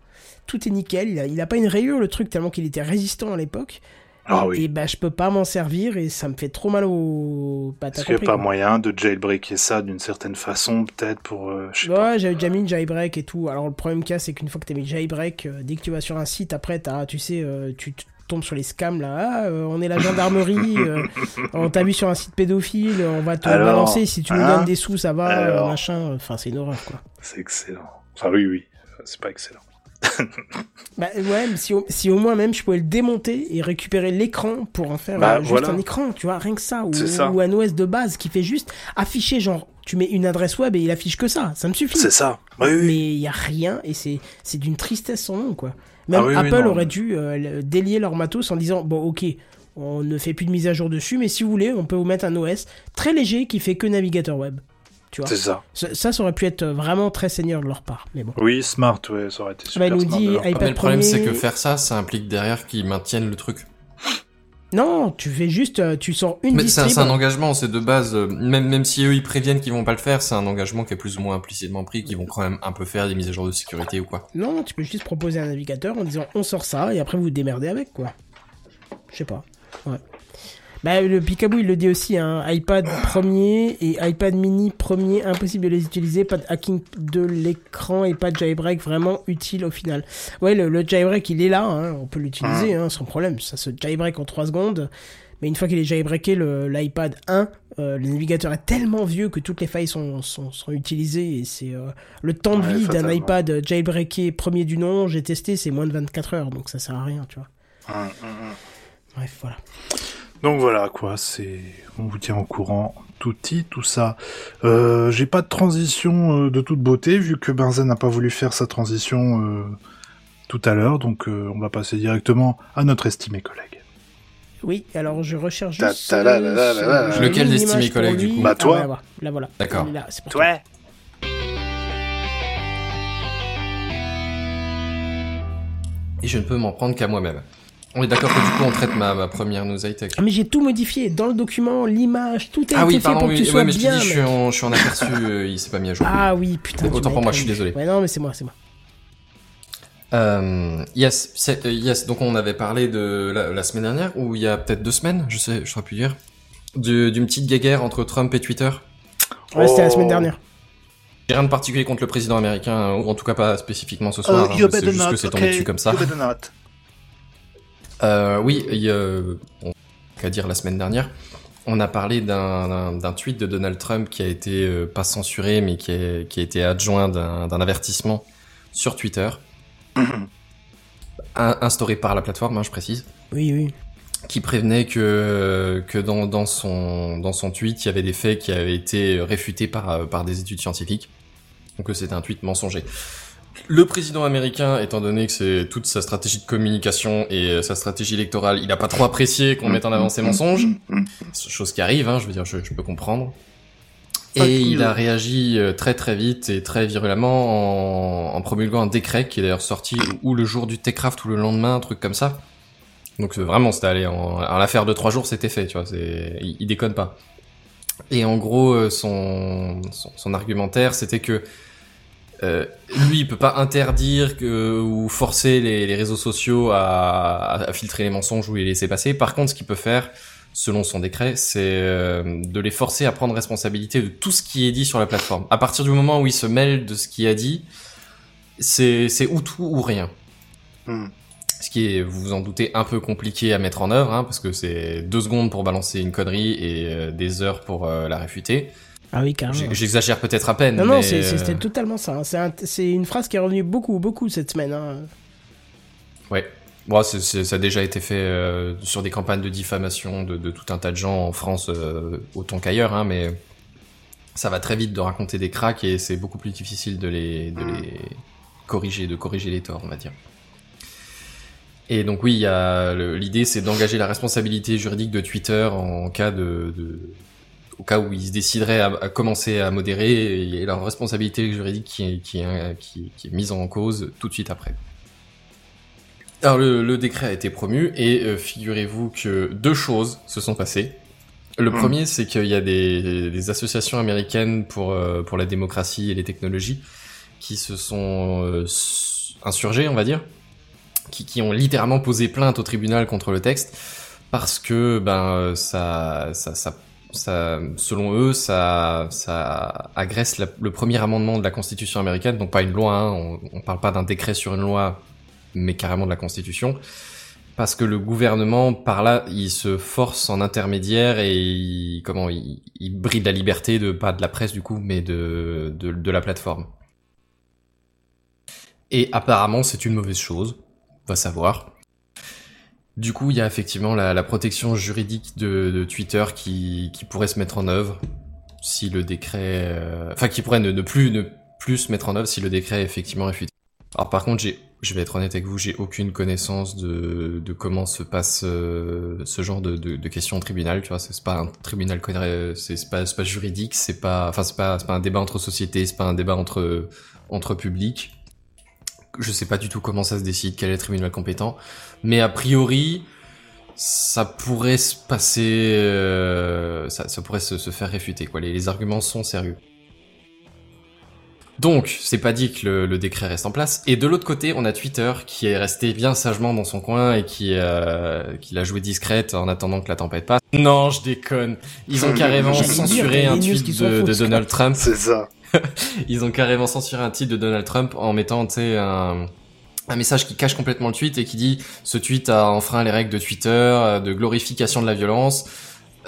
S1: Tout est nickel, il a, il a pas une rayure le truc tellement qu'il était résistant à l'époque.
S4: Ah oui.
S1: Et bah, je peux pas m'en servir et ça me fait trop mal au. Bah,
S4: Est-ce qu'il n'y a pas
S1: quoi.
S4: moyen de jailbreaker ça d'une certaine façon, peut-être pour. euh.
S1: Ouais, j'avais déjà mis une jailbreak et tout. Alors le problème qu'il y a, c'est qu'une fois que t'as mis jailbreak, euh, dès que tu vas sur un site, après, t'as, tu sais, euh, tu tombes sur les scams là. Ah, on est la gendarmerie, [laughs] on t'a vu sur un site pédophile, on va te
S4: Alors,
S1: balancer. Si tu nous
S4: hein
S1: donnes des sous, ça va,
S4: Alors.
S1: machin. Enfin, c'est une horreur quoi.
S4: C'est excellent. Enfin, oui, oui. C'est pas excellent.
S1: Bah ouais, mais si au, si au moins même je pouvais le démonter et récupérer l'écran pour en faire
S4: Bah,
S1: euh, juste
S4: voilà.
S1: un écran, tu vois, rien que ça. Ou,
S4: C'est ça.
S1: ou un OS de base qui fait juste afficher, genre, tu mets une adresse web et il affiche que ça. Ça me suffit.
S4: C'est ça. Oui, oui.
S1: mais il y a rien et c'est c'est d'une tristesse sans nom quoi. Même
S4: Ah oui,
S1: Apple aurait dû euh, délier leur matos en disant bon ok on ne fait plus de mise à jour dessus mais si vous voulez on peut vous mettre un OS très léger qui fait que navigateur web. Tu vois.
S4: C'est ça.
S1: Ça, ça, ça aurait pu être vraiment très seigneur de leur part mais bon.
S4: Oui, smart, ouais, ça aurait été
S1: bah,
S4: super
S1: nous
S4: smart
S1: dit
S4: de leur part.
S3: Mais le problème, c'est que faire ça, ça implique derrière qu'ils maintiennent le truc.
S1: Non, tu fais juste euh, tu sors une
S3: Mais c'est un,
S1: distrib.
S3: c'est un engagement, c'est de base, euh, même, même si eux ils préviennent qu'ils vont pas le faire, c'est un engagement qui est plus ou moins implicitement pris, qu'ils vont quand même un peu faire des mises à jour de sécurité ou quoi.
S1: Non, tu peux juste proposer un navigateur en disant on sort ça et après vous vous démerdez avec quoi. Je sais pas. Ouais. Bah le Picaboo il le dit aussi hein, iPad premier et iPad mini premier impossible de les utiliser, pas de hacking de l'écran et pas de jailbreak vraiment utile au final. Ouais le, le jailbreak il est là, hein, on peut l'utiliser hein, sans problème, ça se jailbreak en 3 secondes. Mais une fois qu'il est jailbreaké, le- l'iPad 1, euh, le navigateur est tellement vieux que toutes les failles sont, sont, sont utilisées et c'est euh, le temps de
S4: Ouais,
S1: vie d'un iPad jailbreaké premier du nom, j'ai testé, c'est moins de 24 heures, donc ça sert à rien, tu vois.
S4: Hum, hum, hum.
S1: Bref, voilà.
S4: Donc voilà quoi, c'est on vous tient au courant, tout petit, tout ça. Euh, J'ai pas de transition euh, de toute beauté vu que Benzen n'a pas voulu faire sa transition euh, tout à l'heure, donc euh, on va passer directement à notre estimé collègue.
S1: Oui, alors je recherche juste.
S4: ta- la-
S3: Lequel d'estimé collègue, du coup
S4: Bah,
S1: Ah,
S4: toi.
S1: ouais, voilà. Là voilà.
S3: D'accord.
S1: Toi.
S3: Et je ne peux m'en prendre qu'à moi-même. On est d'accord que du coup on traite ma, ma première news high-tech.
S1: Ah, mais j'ai tout modifié dans le document, l'image, tout a
S3: Ah oui,
S1: fait
S3: pardon,
S1: pour que
S3: oui,
S1: tu sois
S3: ouais, mais je dis, je suis en, je suis en aperçu, euh, il s'est pas mis à jour.
S1: Ah oui, putain.
S3: Autant pour moi, je suis désolé.
S1: Ouais, non, mais c'est moi, c'est moi.
S3: Euh, yes, c'est- euh, yes. Donc on avait parlé de la, la semaine dernière ou il y a peut-être deux semaines, je sais, je saurais plus dire, du- d'une petite guéguerre entre Trump et Twitter.
S1: Ouais, c'était la
S4: Oh.
S1: semaine dernière.
S3: J'ai rien de particulier contre le président américain, ou en tout cas pas spécifiquement ce soir.
S4: Uh,
S3: hein, c'est
S4: better
S3: juste
S4: not,
S3: que c'est tombé
S4: okay,
S3: dessus comme ça.
S4: you.
S3: Euh, oui, il y a, bon, qu'à dire la semaine dernière, on a parlé d'un- tweet de Donald Trump qui a été euh, pas censuré, mais qui a, qui a été adjoint d'un d'un avertissement sur Twitter, [coughs] in- instauré par la plateforme, hein, je précise.
S1: Oui, oui.
S3: qui prévenait que que dans, dans son dans son tweet il y avait des faits qui avaient été réfutés par euh, par des études scientifiques donc que c'était un tweet mensonger. Le président américain, étant donné que c'est toute sa stratégie de communication et euh, sa stratégie électorale, il a pas trop apprécié qu'on mette en avant ses mensonges, chose qui arrive, hein, je veux dire, je, je peux comprendre. Et il a réagi euh, très très vite et très virulemment en, en promulguant un décret qui est d'ailleurs sorti ou le jour du Techcraft ou le lendemain, un truc comme ça. Donc euh, vraiment, c'était allé en, en l'affaire de trois jours, c'était fait, tu vois. C'est, il, il déconne pas. Et en gros, son, son, son argumentaire, c'était que euh, lui, il peut pas interdire que, ou forcer les, les réseaux sociaux à, à filtrer les mensonges ou les laisser passer. Par contre, ce qu'il peut faire, selon son décret, c'est euh, de les forcer à prendre responsabilité de tout ce qui est dit sur la plateforme. À partir du moment où il se mêle de ce qui a dit, c'est ou tout ou rien.
S4: Hmm.
S3: Ce qui est, vous vous en doutez, un peu compliqué à mettre en œuvre, hein, parce que c'est deux secondes pour balancer une connerie et euh, des heures pour la réfuter.
S1: Ah oui, carrément.
S3: J'exagère peut-être à peine.
S1: Non, non,
S3: mais,
S1: c'est-
S3: euh,
S1: c'était totalement ça. hein. C'est un- C'est une phrase qui est revenue beaucoup, beaucoup cette semaine. hein.
S3: Ouais. Bon, ça a déjà été fait euh, sur des campagnes de diffamation de, de tout un tas de gens en France, euh, autant qu'ailleurs, hein, mais ça va très vite de raconter des cracks et c'est beaucoup plus difficile de les, de les corriger, de corriger les torts, on va dire. Et donc oui, l'idée, c'est d'engager la responsabilité juridique de Twitter en cas de, de- au cas où ils se décideraient à, à commencer à modérer, et leur responsabilité juridique qui est, qui, est, qui, qui est mise en cause tout de suite après. Alors le, le décret a été promu et euh, figurez-vous que deux choses se sont passées. Le
S4: Hmm.
S3: premier, c'est qu'il y a des, des associations américaines pour euh, pour la démocratie et les technologies qui se sont euh, insurgées, on va dire, qui, qui ont littéralement posé plainte au tribunal contre le texte parce que ben ça ça ça, ça selon eux ça ça agresse le premier amendement de la Constitution américaine, donc pas une loi, hein, on, parle pas d'un décret sur une loi, mais carrément de la Constitution. Parce que le gouvernement, par là, il se force en intermédiaire et il, comment, il, il bride la liberté de, pas de la presse du coup, mais de, de, de la plateforme. Et apparemment, c'est une mauvaise chose. Va savoir. Du coup, il y a effectivement la, protection juridique de, Twitter qui, pourrait se mettre en œuvre si le décret, euh, enfin, qui pourrait ne, plus, ne plus se mettre en œuvre si le décret effectivement est. Alors par contre, j'ai, je vais être honnête avec vous, j'ai aucune connaissance de, comment se passe euh, ce genre de, de, questions au tribunal. Tu vois, c'est pas un tribunal, c'est pas, pas juridique, c'est pas, pas un débat entre sociétés, c'est pas un débat entre entre publics. Je sais pas du tout comment ça se décide, quel est le tribunal compétent, mais a priori, ça pourrait se passer, euh, ça, ça pourrait se, se faire réfuter. Quoi, les, les arguments sont sérieux. Donc, c'est pas dit que le, le décret reste en place. Et de l'autre côté, on a Twitter qui est resté bien sagement dans son coin et qui, euh, qui l'a joué discrète en attendant que la tempête passe. Non, je déconne. Ils ont [laughs] carrément censuré un tweet de, Donald Trump.
S4: C'est ça. [laughs]
S3: Ils ont carrément censuré un tweet de Donald Trump en mettant, tu sais, un, message qui cache complètement le tweet et qui dit ce tweet a enfreint les règles de Twitter, euh, de glorification de la violence.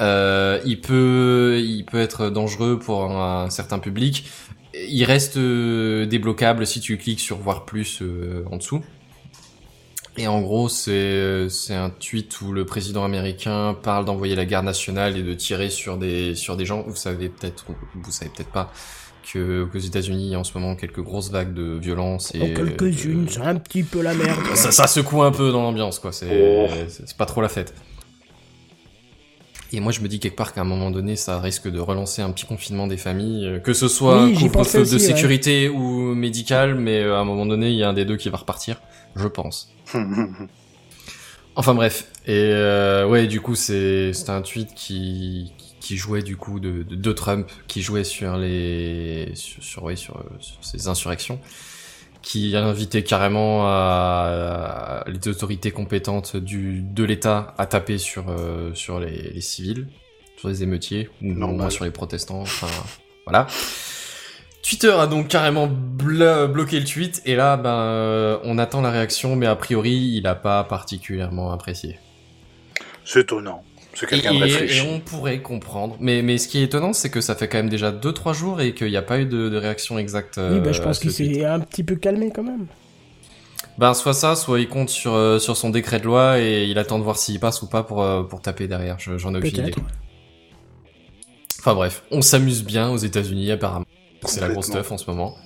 S3: Euh, il peut, il peut être dangereux pour un, certain public. Il reste euh, débloquable si tu cliques sur voir plus euh, en dessous. Et en gros, c'est c'est un tweet où le président américain parle d'envoyer la garde nationale et de tirer sur des sur des gens. Vous savez peut-être, ou vous savez peut-être pas que qu'aux États-Unis, il y a en ce moment quelques grosses vagues de violence et
S1: En quelques-unes, c'est un petit peu la merde.
S3: ça, ça secoue un peu dans l'ambiance, quoi. C'est
S4: Oh.
S3: c'est pas trop la fête. Et moi, je me dis quelque part qu'à un moment donné, ça risque de relancer un petit confinement des familles, euh, que ce soit
S1: Oui,
S3: couvre-feu de
S1: aussi, ouais.
S3: sécurité ou médical, mais euh, à un moment donné, il y a un des deux qui va repartir, je pense. [laughs] Enfin bref, et euh, ouais, du coup, c'est c'est un tweet qui qui jouait du coup de, de, de Trump, qui jouait sur les sur, sur ouais, sur, sur ces insurrections, qui invitait carrément à, à les autorités compétentes du de l'État à taper sur euh, sur les, les civils, sur les émeutiers ou moins sur les protestants. Enfin voilà. Twitter a donc carrément blo- bloqué le tweet et là, ben, euh, on attend la réaction, mais a priori, il a pas particulièrement apprécié.
S4: C'est étonnant. C'est
S3: Et,
S4: quelqu'un de
S3: et-
S4: réfléchi.
S3: et on pourrait comprendre. Mais, mais ce qui est étonnant, c'est que ça fait quand même déjà 2-3 jours et qu'il n'y a pas eu de, de réaction exacte.
S1: Oui, bah, je
S3: euh,
S1: pense
S3: à
S1: qu'il s'est un petit peu calmé quand même.
S3: Ben, soit ça, soit il compte sur, euh, sur son décret de loi et il attend de voir s'il passe ou pas pour, euh, pour taper derrière. Je- J'en ai aucune idée. Enfin bref, on s'amuse bien aux États-Unis apparemment. C'est la grosse stuff en ce moment.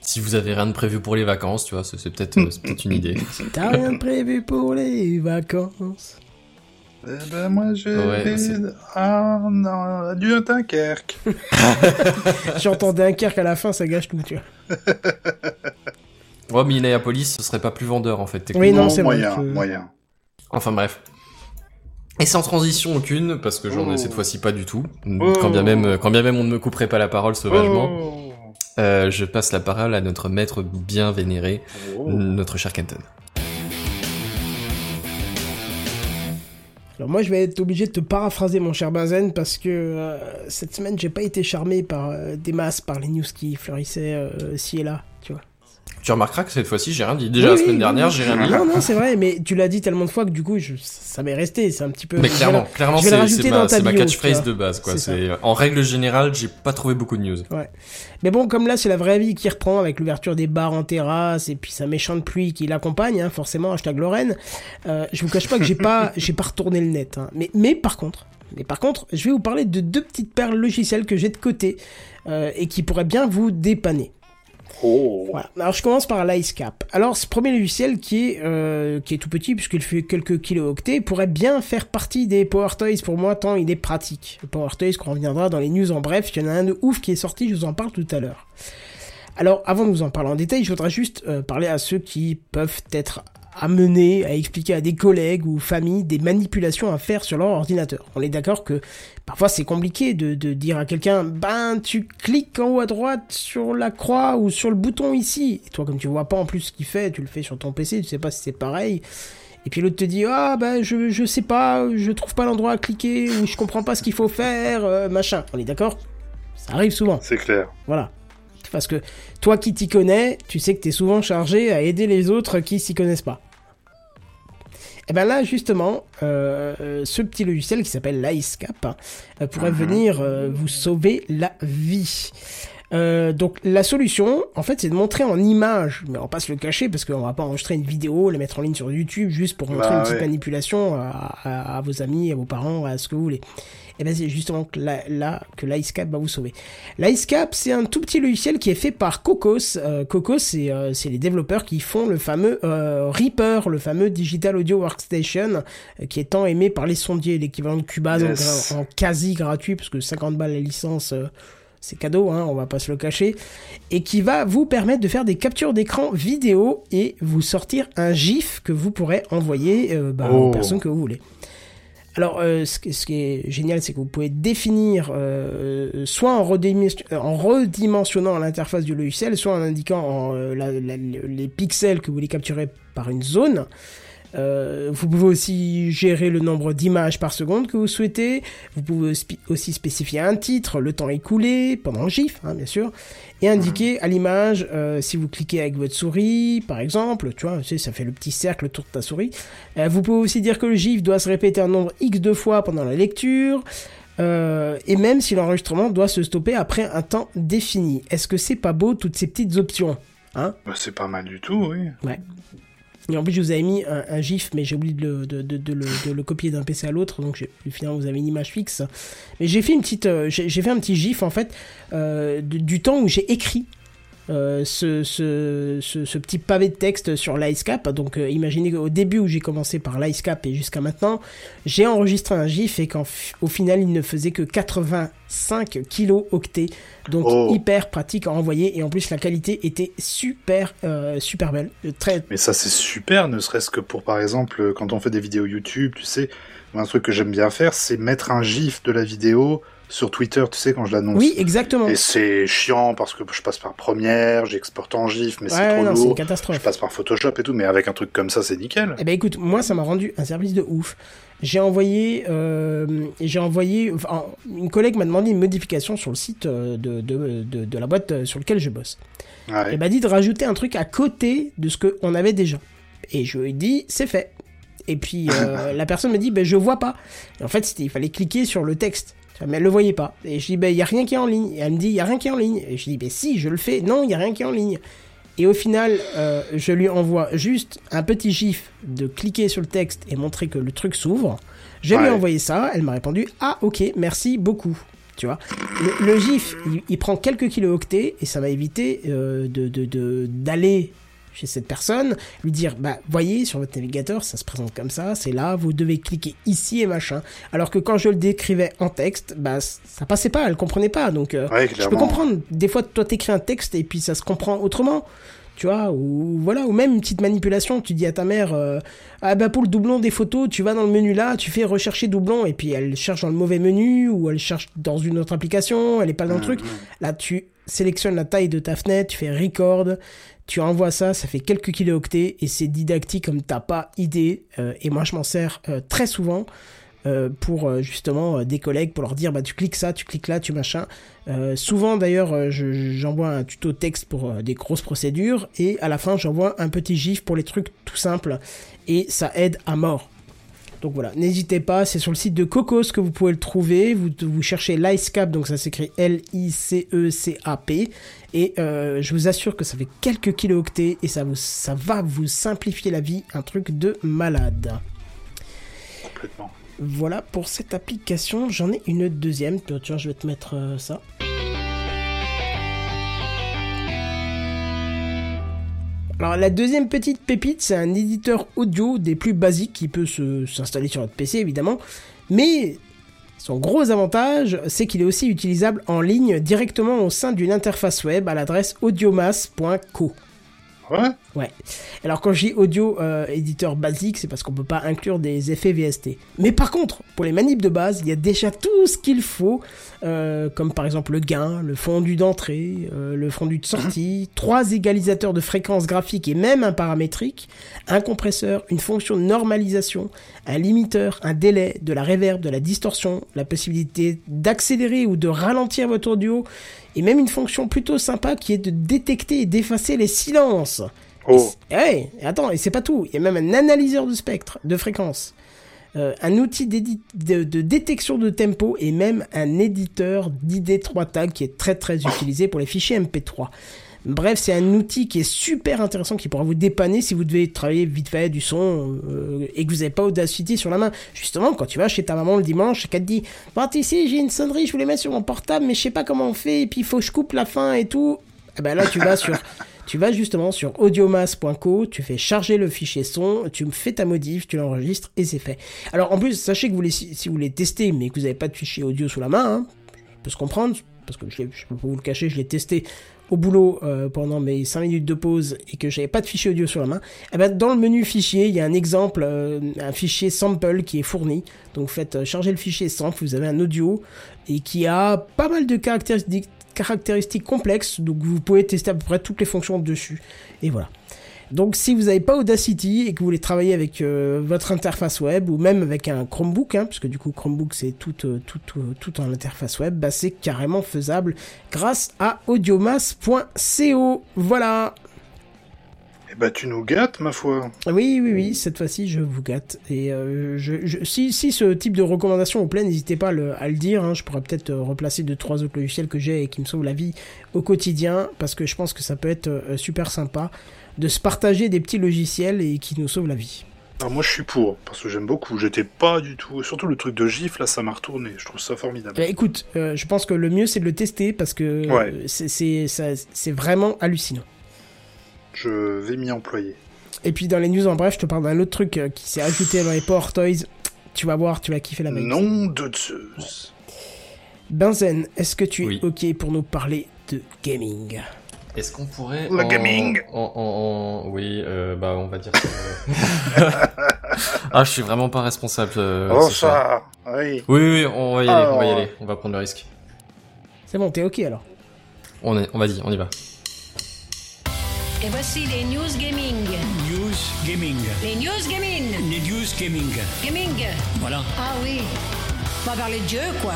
S3: Si vous avez rien de prévu pour les vacances, tu vois, c'est peut-être euh, une idée.
S1: T'as rien de prévu pour les vacances
S4: Eh ben, moi, je
S3: Ouais,
S4: Ah, non, à Dunkerque. [laughs] [laughs]
S1: J'entends Dunkerque à la fin, ça gâche tout, tu vois. [laughs]
S3: Ouais, Minneapolis, ce serait pas plus vendeur en fait.
S1: Oui, non, c'est vrai
S4: moyen,
S1: que-
S4: moyen.
S3: Enfin bref. Et sans transition aucune, parce que j'en ai
S4: Oh.
S3: cette fois-ci pas du tout.
S4: Oh.
S3: Quand bien même, quand bien même on ne me couperait pas la parole sauvagement.
S4: Oh.
S3: Euh, je passe la parole à notre maître bien vénéré,
S4: Oh.
S3: notre cher Kenton.
S1: Alors moi, je vais être obligé de te paraphraser, mon cher Benzen, parce que euh, cette semaine, j'ai pas été charmé par euh, des masses, par les news qui fleurissaient euh, ci et là, tu vois.
S3: Tu remarqueras que cette fois-ci, j'ai rien dit. Déjà
S1: Oui,
S3: la semaine
S1: oui,
S3: dernière,
S1: oui.
S3: j'ai rien dit.
S1: Non, non, c'est vrai, mais tu l'as dit tellement de fois que du coup, je- ça m'est resté. C'est un petit peu.
S3: Mais clairement,
S1: la-
S3: clairement, c'est ma, catchphrase de base, quoi.
S1: C'est
S3: C'est en règle générale, j'ai pas trouvé beaucoup de news.
S1: Mais bon, comme là, c'est la vraie vie qui reprend avec l'ouverture des bars en terrasse et puis sa méchante pluie qui l'accompagne, hein, forcément, hashtag Lorraine. Euh, je vous cache pas que j'ai pas, [laughs] j'ai pas retourné le net. hein. Mais, mais par contre, mais par contre, je vais vous parler de deux petites perles logicielles que j'ai de côté euh, et qui pourraient bien vous dépanner.
S4: Oh.
S1: Alors je commence par l'IceCap. Alors ce premier logiciel qui est euh, qui est tout petit puisqu'il fait quelques kilooctets pourrait bien faire partie des Power Toys pour moi tant il est pratique. Le Power Toys qu'on reviendra dans les news en bref, il y en a un de ouf qui est sorti, je vous en parle tout à l'heure. Alors avant de vous en parler en détail, je voudrais juste euh, parler à ceux qui peuvent être amenés à expliquer à des collègues ou familles des manipulations à faire sur leur ordinateur. On est d'accord que parfois c'est compliqué de, de dire à quelqu'un ben tu cliques en haut à droite sur la croix ou sur le bouton ici. Et toi comme tu vois pas en plus ce qu'il fait, tu le fais sur ton PC, tu sais pas si c'est pareil. Et puis l'autre te dit ah ben je je sais pas, je trouve pas l'endroit à cliquer ou je comprends pas ce qu'il faut faire, euh, machin. On est d'accord Ça arrive souvent.
S4: C'est clair.
S1: Voilà. Parce que toi qui t'y connais, tu sais que t'es souvent chargé à aider les autres qui s'y connaissent pas. Et ben là, justement, euh, euh, ce petit logiciel qui s'appelle l'IceCap hein, euh, pourrait venir euh, vous sauver la vie. Euh, donc la solution, en fait, c'est de montrer en image, mais on va pas se le cacher parce qu'on va pas enregistrer une vidéo, la mettre en ligne sur YouTube juste pour montrer
S4: Bah
S1: une petite
S4: ouais.
S1: manipulation à, à- à vos amis, à vos parents, à ce que vous voulez. Et ben c'est justement que là, là que l'IceCap va vous sauver. L'IceCap, c'est un tout petit logiciel qui est fait par Cocos. Euh, Cocos, c'est euh, les développeurs qui font le fameux euh, Reaper, le fameux Digital Audio Workstation, euh, qui est tant aimé par les sondiers, l'équivalent de Cubase en
S4: Yes.
S1: gra- en, quasi gratuit, parce que 50 balles la licence, euh, c'est cadeau, hein, on va pas se le cacher, et qui va vous permettre de faire des captures d'écran vidéo et vous sortir un GIF que vous pourrez envoyer euh, bah, aux
S4: Oh.
S1: personnes que vous voulez. Alors, euh, ce, qui- ce qui est génial, c'est que vous pouvez définir euh, soit en, redimension- en redimensionnant l'interface du logiciel, soit en indiquant en, la- la- les pixels que vous voulez capturer par une zone. Euh, vous pouvez aussi gérer le nombre d'images par seconde que vous souhaitez. Vous pouvez aussi spécifier un titre, le temps écoulé, pendant le GIF, hein, bien sûr, et indiquer à l'image euh, si vous cliquez avec votre souris, par exemple, tu vois, tu sais, ça fait le petit cercle autour de ta souris. Euh, vous pouvez aussi dire que le GIF doit se répéter un nombre X de fois pendant la lecture. euh, et même si l'enregistrement doit se stopper après un temps défini. Est-ce que c'est pas beau toutes ces petites options hein?
S4: Bah, c'est pas mal du tout, oui.
S1: En plus, je vous avais mis un, GIF, mais j'ai oublié de le, copier d'un PC à l'autre, donc finalement vous avez une image fixe. Mais j'ai fait euh, un petit GIF en fait euh, du temps où j'ai écrit. Euh, ce, ce, ce, ce petit pavé de texte sur l'IceCap. Donc euh, imaginez qu'au début où j'ai commencé par l'IceCap et jusqu'à maintenant, j'ai enregistré un GIF et qu'au final il ne faisait que 85 kilo-octets. Donc
S4: Oh.
S1: hyper pratique à envoyer et en plus la qualité était super, euh, super belle. Très,
S4: Mais ça, c'est super, ne serait-ce que pour, par exemple, quand on fait des vidéos YouTube, tu sais, un truc que j'aime bien faire, c'est mettre un gif de la vidéo sur Twitter, tu sais, quand je l'annonce.
S1: Oui, exactement.
S4: Et c'est chiant parce que je passe par Première, j'exporte en gif, mais
S1: Ouais,
S4: c'est trop
S1: non, c'est une
S4: lourd. Je
S1: catastrophe.
S4: passe par Photoshop et tout, mais avec un truc comme ça, c'est nickel.
S1: Eh ben écoute, moi ça m'a rendu un service de ouf. J'ai envoyé, euh, j'ai envoyé, enfin, une collègue m'a demandé une modification sur le site euh, de, de, de, de la boîte euh, sur lequel je bosse.
S4: Ouais.
S1: Elle m'a dit de rajouter un truc à côté de ce qu'on avait déjà. Et je lui ai dit, c'est fait. Et puis euh, [laughs] la personne me dit, ben je vois pas. Et en fait, il fallait cliquer sur le texte. Mais elle le voyait pas. Et je dis, ben il y a rien qui est en ligne. Et elle me dit, il y a rien qui est en ligne. Et je dis, ben si, je le fais. Non, il y a rien qui est en ligne. Et au final, euh, je lui envoie juste un petit gif de cliquer sur le texte et montrer que le truc s'ouvre. Je lui ai
S4: Ouais.
S1: envoyé ça, elle m'a répondu Ah, ok, merci beaucoup. Tu vois, le, le gif, il, il prend quelques kilooctets et ça m'a évité euh, de de- de- d'aller chez cette personne, lui dire Bah, voyez, sur votre navigateur, ça se présente comme ça, c'est là, vous devez cliquer ici et machin. Alors que quand je le décrivais en texte, bah, ça passait pas, elle comprenait pas. Donc, euh,
S4: Ouais,
S1: je peux comprendre. Des fois, toi, t'écris un texte et puis ça se comprend autrement. Tu vois, ou voilà, ou même une petite manipulation. Tu dis à ta mère, euh, ah bah pour le doublon des photos, tu vas dans le menu là, tu fais rechercher doublon et puis elle cherche dans le mauvais menu ou elle cherche dans une autre application, elle est pas dans le truc. Là, tu sélectionnes la taille de ta fenêtre, tu fais record, tu envoies ça, ça fait quelques kilooctets et c'est didactique comme t'as pas idée. Euh, et moi, je m'en sers euh, très souvent euh, pour justement des collègues pour leur dire bah tu cliques ça, tu cliques là, tu machin. Souvent d'ailleurs je- j'envoie un tuto texte pour des grosses procédures et à la fin j'envoie un petit gif pour les trucs tout simples et ça aide à mort. Donc voilà, n'hésitez pas, c'est sur le site de Cocos que vous pouvez le trouver. Vous, vous cherchez l'IceCap, donc ça s'écrit L-I-C-E-C-A-P. Et euh, je vous assure que ça fait quelques kilooctets et ça, vous, ça va vous simplifier la vie, un truc de malade.
S4: Complètement.
S1: Voilà pour cette application. J'en ai une deuxième. Tiens, Tiens, je vais te mettre euh, ça. Alors la deuxième petite pépite, c'est un éditeur audio des plus basiques qui peut s'installer sur votre PC évidemment, mais son gros avantage, c'est qu'il est aussi utilisable en ligne directement au sein d'une interface web à l'adresse audiomass.co.
S4: Ouais.
S1: Ouais. Alors quand je dis audio euh, éditeur basique, c'est parce qu'on peut pas inclure des effets VST. Mais par contre, pour les manips de base, il y a déjà tout ce qu'il faut, euh, comme par exemple le gain, le fondu d'entrée, euh, le fondu de sortie, [clears throat] trois égalisateurs de fréquence graphique et même un paramétrique, un compresseur, une fonction de normalisation, un limiteur, un délai, de la reverb, de la distorsion, la possibilité d'accélérer ou de ralentir votre audio, et même une fonction plutôt sympa qui est de détecter et d'effacer les silences.
S4: Oh,
S1: eh ouais, et attends, et c'est pas tout. Il y a même un analyseur de spectre, de fréquence, euh, un outil de, de détection de tempo et même un éditeur d'ID3 tag qui est très très utilisé pour les fichiers MP3. Bref, c'est un outil qui est super intéressant qui pourra vous dépanner si vous devez travailler vite fait du son euh, et que vous n'avez pas Audacity sur la main. Justement, quand tu vas chez ta maman le dimanche et qu'elle te dit Bon, sais, j'ai une sonnerie, je voulais mettre sur mon portable, mais je sais pas comment on fait, et puis il faut que je coupe la fin et tout. Eh ben là, tu vas sur. [laughs] Tu vas justement sur audiomass.co, tu fais charger le fichier son, tu me fais ta modif, tu l'enregistres et c'est fait. Alors en plus, sachez que vous voulez, si vous voulez tester mais que vous n'avez pas de fichier audio sous la main, hein, je peux se comprendre, parce que je, je peux pas vous le cacher, je l'ai testé au boulot euh, pendant mes 5 minutes de pause et que j'avais pas de fichier audio sur la main, eh ben, dans le menu fichier, il y a un exemple, euh, un fichier sample qui est fourni. Donc faites euh, charger le fichier sample, vous avez un audio et qui a pas mal de caractéristiques complexes, donc vous pouvez tester à peu près toutes les fonctions dessus. Et voilà. Donc si vous n'avez pas Audacity et que vous voulez travailler avec euh, votre interface web ou même avec un Chromebook, hein, parce que du coup Chromebook c'est tout, euh, tout, euh, tout en interface web, bah, c'est carrément faisable grâce à audiomass.co. Voilà.
S4: eh ben, tu nous gâtes, ma foi.
S1: Oui, oui, oui, cette fois-ci je vous gâte. Et euh, je, je- si, si ce type de recommandation vous plaît, n'hésitez pas à le, à le dire. hein. Je pourrais peut-être euh, replacer deux, trois autres logiciels que j'ai et qui me sauvent la vie au quotidien, parce que je pense que ça peut être euh, super sympa de se partager des petits logiciels et qui nous sauvent la vie.
S4: Alors moi, je suis pour, parce que j'aime beaucoup. J'étais pas du tout... Surtout le truc de gif, là, ça m'a retourné. Je trouve ça formidable.
S1: Bah, écoute, euh, je pense que le mieux c'est de le tester parce que
S4: Ouais.
S1: euh, c'est- c'est ça- c'est vraiment hallucinant.
S4: Je vais m'y employer.
S1: Et puis dans les news en bref, je te parle d'un autre truc euh, qui s'est ajouté dans les Power Toys. Tu vas voir, tu vas kiffer la même.
S4: Nom de Zeus.
S1: Benzen, est-ce que tu es
S3: Oui.
S1: ok pour nous parler de gaming?
S3: Est-ce qu'on pourrait.
S4: Le
S3: en-
S4: gaming.
S3: en, en- en- Oui, euh, bah on va dire ça. [laughs] ah, je suis vraiment pas responsable. euh,
S4: oh, ça Oui.
S3: Oui, oui, on va y aller, on va y aller. On va prendre le risque.
S1: C'est bon, t'es ok alors
S3: On, est, on va y, on y va.
S5: Et voici les news gaming.
S6: News Gaming.
S5: Les news gaming.
S6: Les News Gaming.
S5: Gaming.
S6: Voilà.
S5: Ah oui. On va parler de jeu, quoi.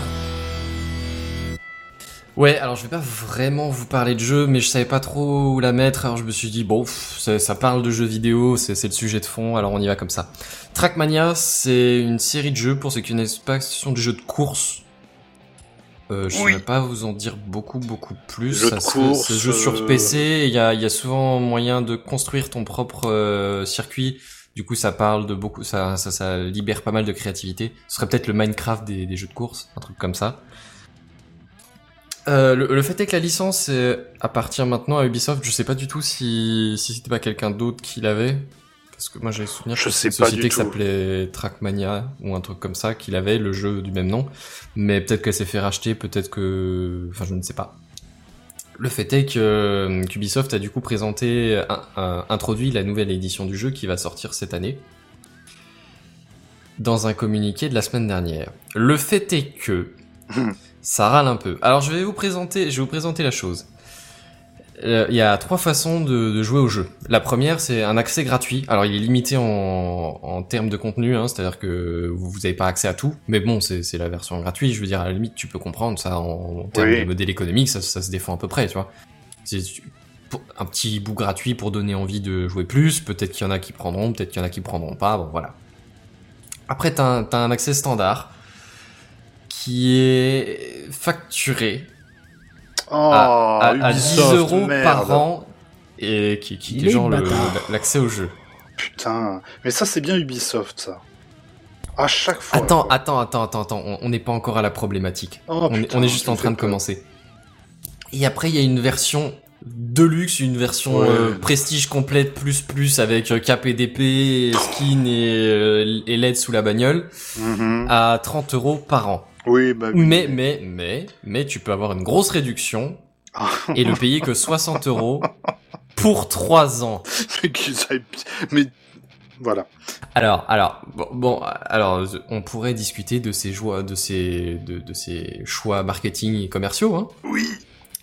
S3: Ouais, alors je vais pas vraiment vous parler de jeu, mais je savais pas trop où la mettre, alors je me suis dit, bon, pff, ça, ça parle de jeux vidéo, c'est le sujet de fond, alors on y va comme ça. Trackmania, c'est une série de jeux, pour ceux qui connaissent pas, ce sont des jeux de course. Euh, je
S4: Oui.
S3: saurais pas vous en dire beaucoup, beaucoup plus.
S4: Jeux de
S3: ça
S4: course,
S3: sur
S4: euh,
S3: PC, il y a, y a souvent moyen de construire ton propre euh, circuit. Du coup, ça parle de beaucoup, ça, ça, ça libère pas mal de créativité. Ce serait peut-être le Minecraft des, des jeux de course, un truc comme ça. Euh, le, le fait est que la licence euh, appartient maintenant à Ubisoft. Je sais pas du tout si, si c'était pas quelqu'un d'autre qui l'avait. Parce que moi j'ai souvenir
S4: Je
S3: que
S4: sais
S3: une
S4: pas
S3: société qui s'appelait Trackmania ou un truc comme ça, qu'il avait le jeu du même nom. Mais peut-être qu'elle s'est fait racheter, peut-être que... Enfin je ne sais pas. Le fait est que euh, qu'Ubisoft a du coup présenté, un- un- introduit la nouvelle édition du jeu qui va sortir cette année. Dans un communiqué de la semaine dernière. Le fait est que ça râle un peu. Alors je vais vous présenter, je vais vous présenter la chose. Euh, Il y a trois façons de, de jouer au jeu. La première, c'est un accès gratuit. Alors, il est limité en, en termes de contenu, hein, c'est-à-dire que vous n'avez pas accès à tout. Mais bon, c'est la version gratuite. Je veux dire, à la limite, tu peux comprendre ça en, en termes
S4: Oui.
S3: de modèle économique, ça, ça se défend à peu près, tu vois. C'est un petit bout gratuit pour donner envie de jouer plus. Peut-être qu'il y en a qui prendront, peut-être qu'il y en a qui prendront pas. Bon, voilà. Après, t'as un, t'as un accès standard qui est facturé
S4: Oh,
S3: à, à- à 10
S4: Ubisoft,
S3: euros
S4: merde.
S3: par an et qui, qui, qui est genre l'accès au jeu.
S4: Putain, mais ça c'est bien Ubisoft ça. À chaque fois.
S3: Attends,
S4: quoi.
S3: attends, attends, attends, attends, on- n'est pas encore à la problématique.
S4: Oh,
S3: on, est,
S4: putain,
S3: on est juste en train de
S4: peur.
S3: commencer. Et après, il y a une version de luxe, une version
S4: Ouais.
S3: euh, prestige complète plus plus avec euh, KPDP, skin et, euh, et LED sous la bagnole
S4: Mhm.
S3: à 30 euros par an.
S4: Oui, bah oui.
S3: Mais, mais, mais, mais tu peux avoir une grosse réduction [laughs] et le payer que 60 euros pour 3 ans.
S4: Mais voilà.
S3: Alors, alors, bon, bon, alors, on pourrait discuter de ces joies, de ces, de, de ces choix marketing et commerciaux, hein.
S4: Oui.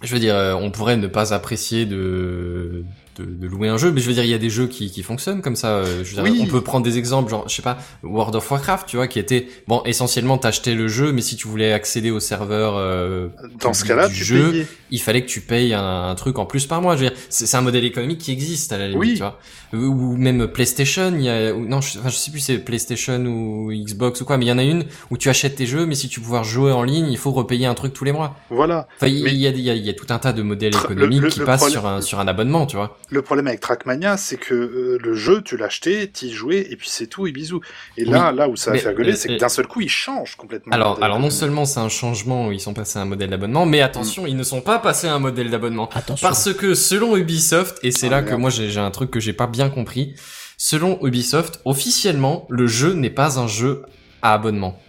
S3: Je veux dire, euh, on pourrait ne pas apprécier de, de, de louer un jeu, mais je veux dire, il y a des jeux qui, qui fonctionnent comme ça. euh, Je veux dire,
S4: Oui.
S3: on peut prendre des exemples, genre, je sais pas, World of Warcraft, tu vois, qui était, bon, essentiellement, t'achetais le jeu, mais si tu voulais accéder au serveur, euh,
S4: Dans ce
S3: du-
S4: cas-là,
S3: du jeu,
S4: payais.
S3: il fallait que tu payes un, un truc en plus par mois. Je veux dire, c'est un modèle économique qui existe à la limite,
S4: Oui.
S3: tu vois. Ou ou même PlayStation, il y a, ou- non, je, enfin, je sais plus c'est PlayStation ou Xbox ou quoi, mais il y en a une où tu achètes tes jeux, mais si tu veux pouvoir jouer en ligne, il faut repayer un truc tous les mois.
S4: Voilà.
S3: Enfin, il il y, a, y, a, y a tout un tas de modèles
S4: le-
S3: économiques
S4: le-
S3: qui
S4: le
S3: passent
S4: problème-
S3: sur un, sur un abonnement, tu vois.
S4: Le problème avec Trackmania, c'est que euh, le jeu, tu l'achetais, t'y jouais, et puis c'est tout, et bisous. Et là, là où ça va faire gueuler,
S3: mais-
S4: c'est que
S3: mais-
S4: d'un seul coup, il change complètement.
S3: Alors, alors non seulement c'est un changement où ils sont passés à un modèle d'abonnement, mais attention, ils ne sont pas passés à un modèle d'abonnement.
S1: Attention.
S3: Parce que selon Ubisoft, et c'est
S4: Ah,
S3: là que moi j'ai j'ai un truc que j'ai pas bien compris, selon Ubisoft, officiellement, le jeu n'est pas un jeu à abonnement.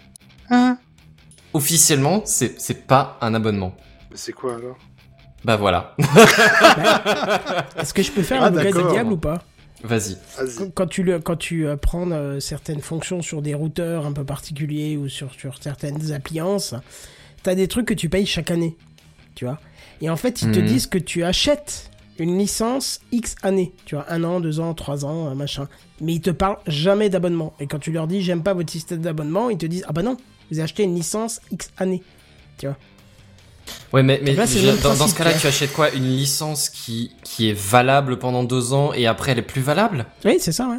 S4: Hein?
S3: Officiellement, c'est c'est pas un abonnement.
S4: Mais c'est quoi alors?
S3: Bah voilà.
S1: Est-ce que je peux faire
S4: Ah,
S1: du
S4: d'accord.
S1: diable ou pas
S3: Vas-y.
S1: Quand- tu, le, quand tu euh, prends euh, certaines fonctions sur des routeurs un peu particuliers ou sur, sur certaines appliances, t'as des trucs que tu payes chaque année, tu vois. Et en fait, ils te
S3: Mhm.
S1: disent que tu achètes une licence X années, tu vois, un an, deux ans, trois ans, un machin. Mais ils te parlent jamais d'abonnement. Et quand tu leur dis j'aime pas votre système d'abonnement, ils te disent ah bah non, vous avez acheté une licence X années.
S3: Ouais, mais, mais
S1: là,
S3: je- dans, dans ce cas-là,
S1: tu
S3: achètes quoi? Une licence qui, qui est valable pendant deux ans et après elle est plus valable?
S1: Oui, c'est ça, ouais.